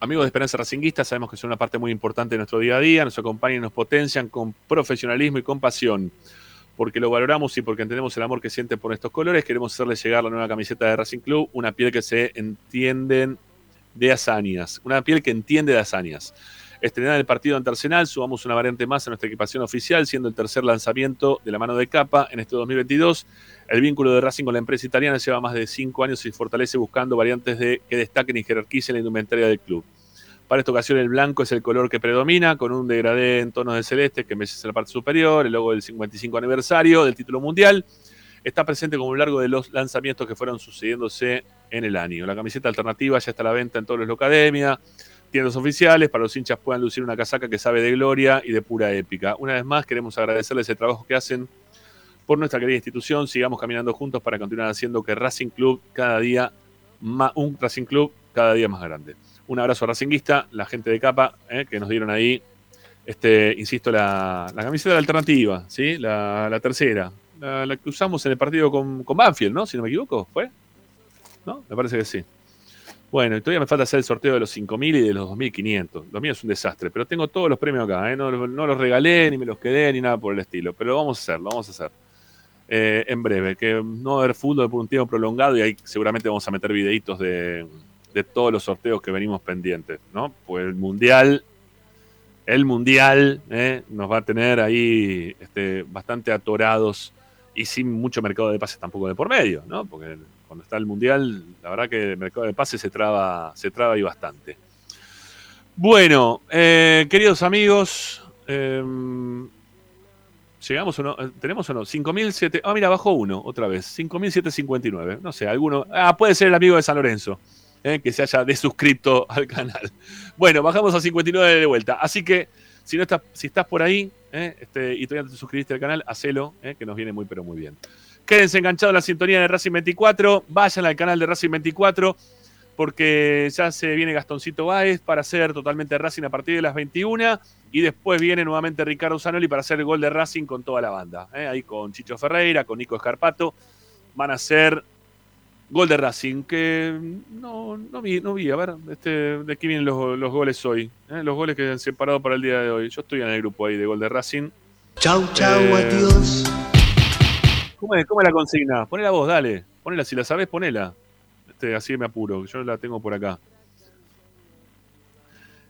Speaker 1: amigos de Esperanza Racinguista, sabemos que son una parte muy importante de nuestro día a día, nos acompañan y nos potencian con profesionalismo y con pasión. Porque lo valoramos y porque entendemos el amor que sienten por estos colores, queremos hacerles llegar la nueva camiseta de Racing Club, una piel que se entienden de hazañas, una piel que entiende de hazañas. Estrenar el partido ante Arsenal, sumamos una variante más a nuestra equipación oficial, siendo el tercer lanzamiento de la mano de capa en este 2022. El vínculo de Racing con la empresa italiana lleva más de cinco años y fortalece buscando variantes de, que destaquen y jerarquicen la indumentaria del club. Para esta ocasión el blanco es el color que predomina, con un degradé en tonos de celeste que embellece la parte superior, el logo del 55 aniversario del título mundial. Está presente como lo largo de los lanzamientos que fueron sucediéndose en el año. La camiseta alternativa ya está a la venta en todos los locademia, tiendas oficiales, para los hinchas puedan lucir una casaca que sabe de gloria y de pura épica. Una vez más, queremos agradecerles el trabajo que hacen por nuestra querida institución. Sigamos caminando juntos para continuar haciendo que Racing Club cada día más, un Racing Club cada día más grande. Un abrazo a Racinguista, la gente de capa eh, que nos dieron ahí, este, insisto, la, la camiseta de la alternativa, ¿sí? la, tercera, la, la que usamos en el partido con, con Banfield, ¿no? Si no me equivoco, ¿fue? ¿No? Me parece que sí. Bueno, y todavía me falta hacer el sorteo de los 5.000 y de los 2.500. Lo mío es un desastre, pero tengo todos los premios acá. ¿eh? No, los regalé, ni me los quedé, ni nada por el estilo. Pero lo vamos a hacer, lo vamos a hacer. Eh, en breve, que no va a haber fútbol por un tiempo prolongado y ahí seguramente vamos a meter videitos de, de todos los sorteos que venimos pendientes, ¿no? Pues el Mundial, el Mundial ¿eh? nos va a tener ahí este, bastante atorados y sin mucho mercado de pases tampoco de por medio, ¿no? Porque cuando está el Mundial, la verdad que el mercado de pases se traba, se traba ahí bastante. Bueno, eh, queridos amigos, eh, ¿llegamos o no? Eh, ¿Tenemos o no? 5.007. Ah, mira, bajó uno otra vez. 5.759. No sé, alguno. Ah, puede ser el amigo de San Lorenzo, eh, que se haya desuscrito al canal. Bueno, bajamos a 59 de vuelta. Así que, si, no estás, si estás por ahí eh, este, y todavía no te suscribiste al canal, hacelo, eh, que nos viene muy, pero muy bien. Quédense enganchados en la sintonía de Racing 24. Vayan al canal de Racing 24 porque ya se viene Gastoncito Báez para hacer totalmente Racing a partir de las 21 y después viene nuevamente Ricardo Zanoli para hacer el gol de Racing con toda la banda. ¿eh? Ahí con Chicho Ferreira, con Nico Escarpato. Van a hacer gol de Racing, que no, no, vi, no vi. A ver, este, de aquí vienen los, los goles hoy. ¿eh? Los goles que han separado para el día de hoy. Yo estoy en el grupo ahí de gol de Racing.
Speaker 11: Chau, chau,
Speaker 1: Eh,
Speaker 11: adiós.
Speaker 1: ¿Cómo es, cómo es la consigna? Ponela vos, dale. Ponela, si la sabés, ponela. Este, así me apuro, yo la tengo por acá.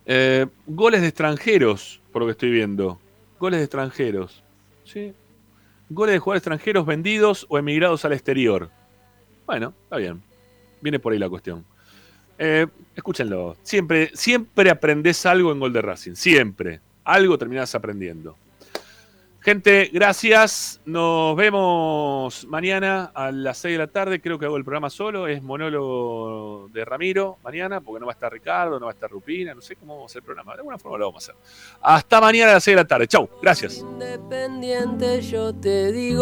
Speaker 1: Eh, goles de extranjeros, por lo que estoy viendo. Goles de extranjeros. ¿Sí? Goles de jugadores extranjeros vendidos o emigrados al exterior. Bueno, está bien. Viene por ahí la cuestión. Eh, escúchenlo. Siempre, siempre aprendés algo en Gol de Racing. Siempre. Algo terminás aprendiendo. Gente, gracias. Nos vemos mañana a las 6 de la tarde. Creo que hago el programa solo. Es monólogo de Ramiro mañana, porque no va a estar Ricardo, no va a estar Rupina. No sé cómo vamos a hacer el programa. De alguna forma lo vamos a hacer. Hasta mañana a las 6 de la tarde. Chau. Gracias.
Speaker 19: Independiente yo te digo.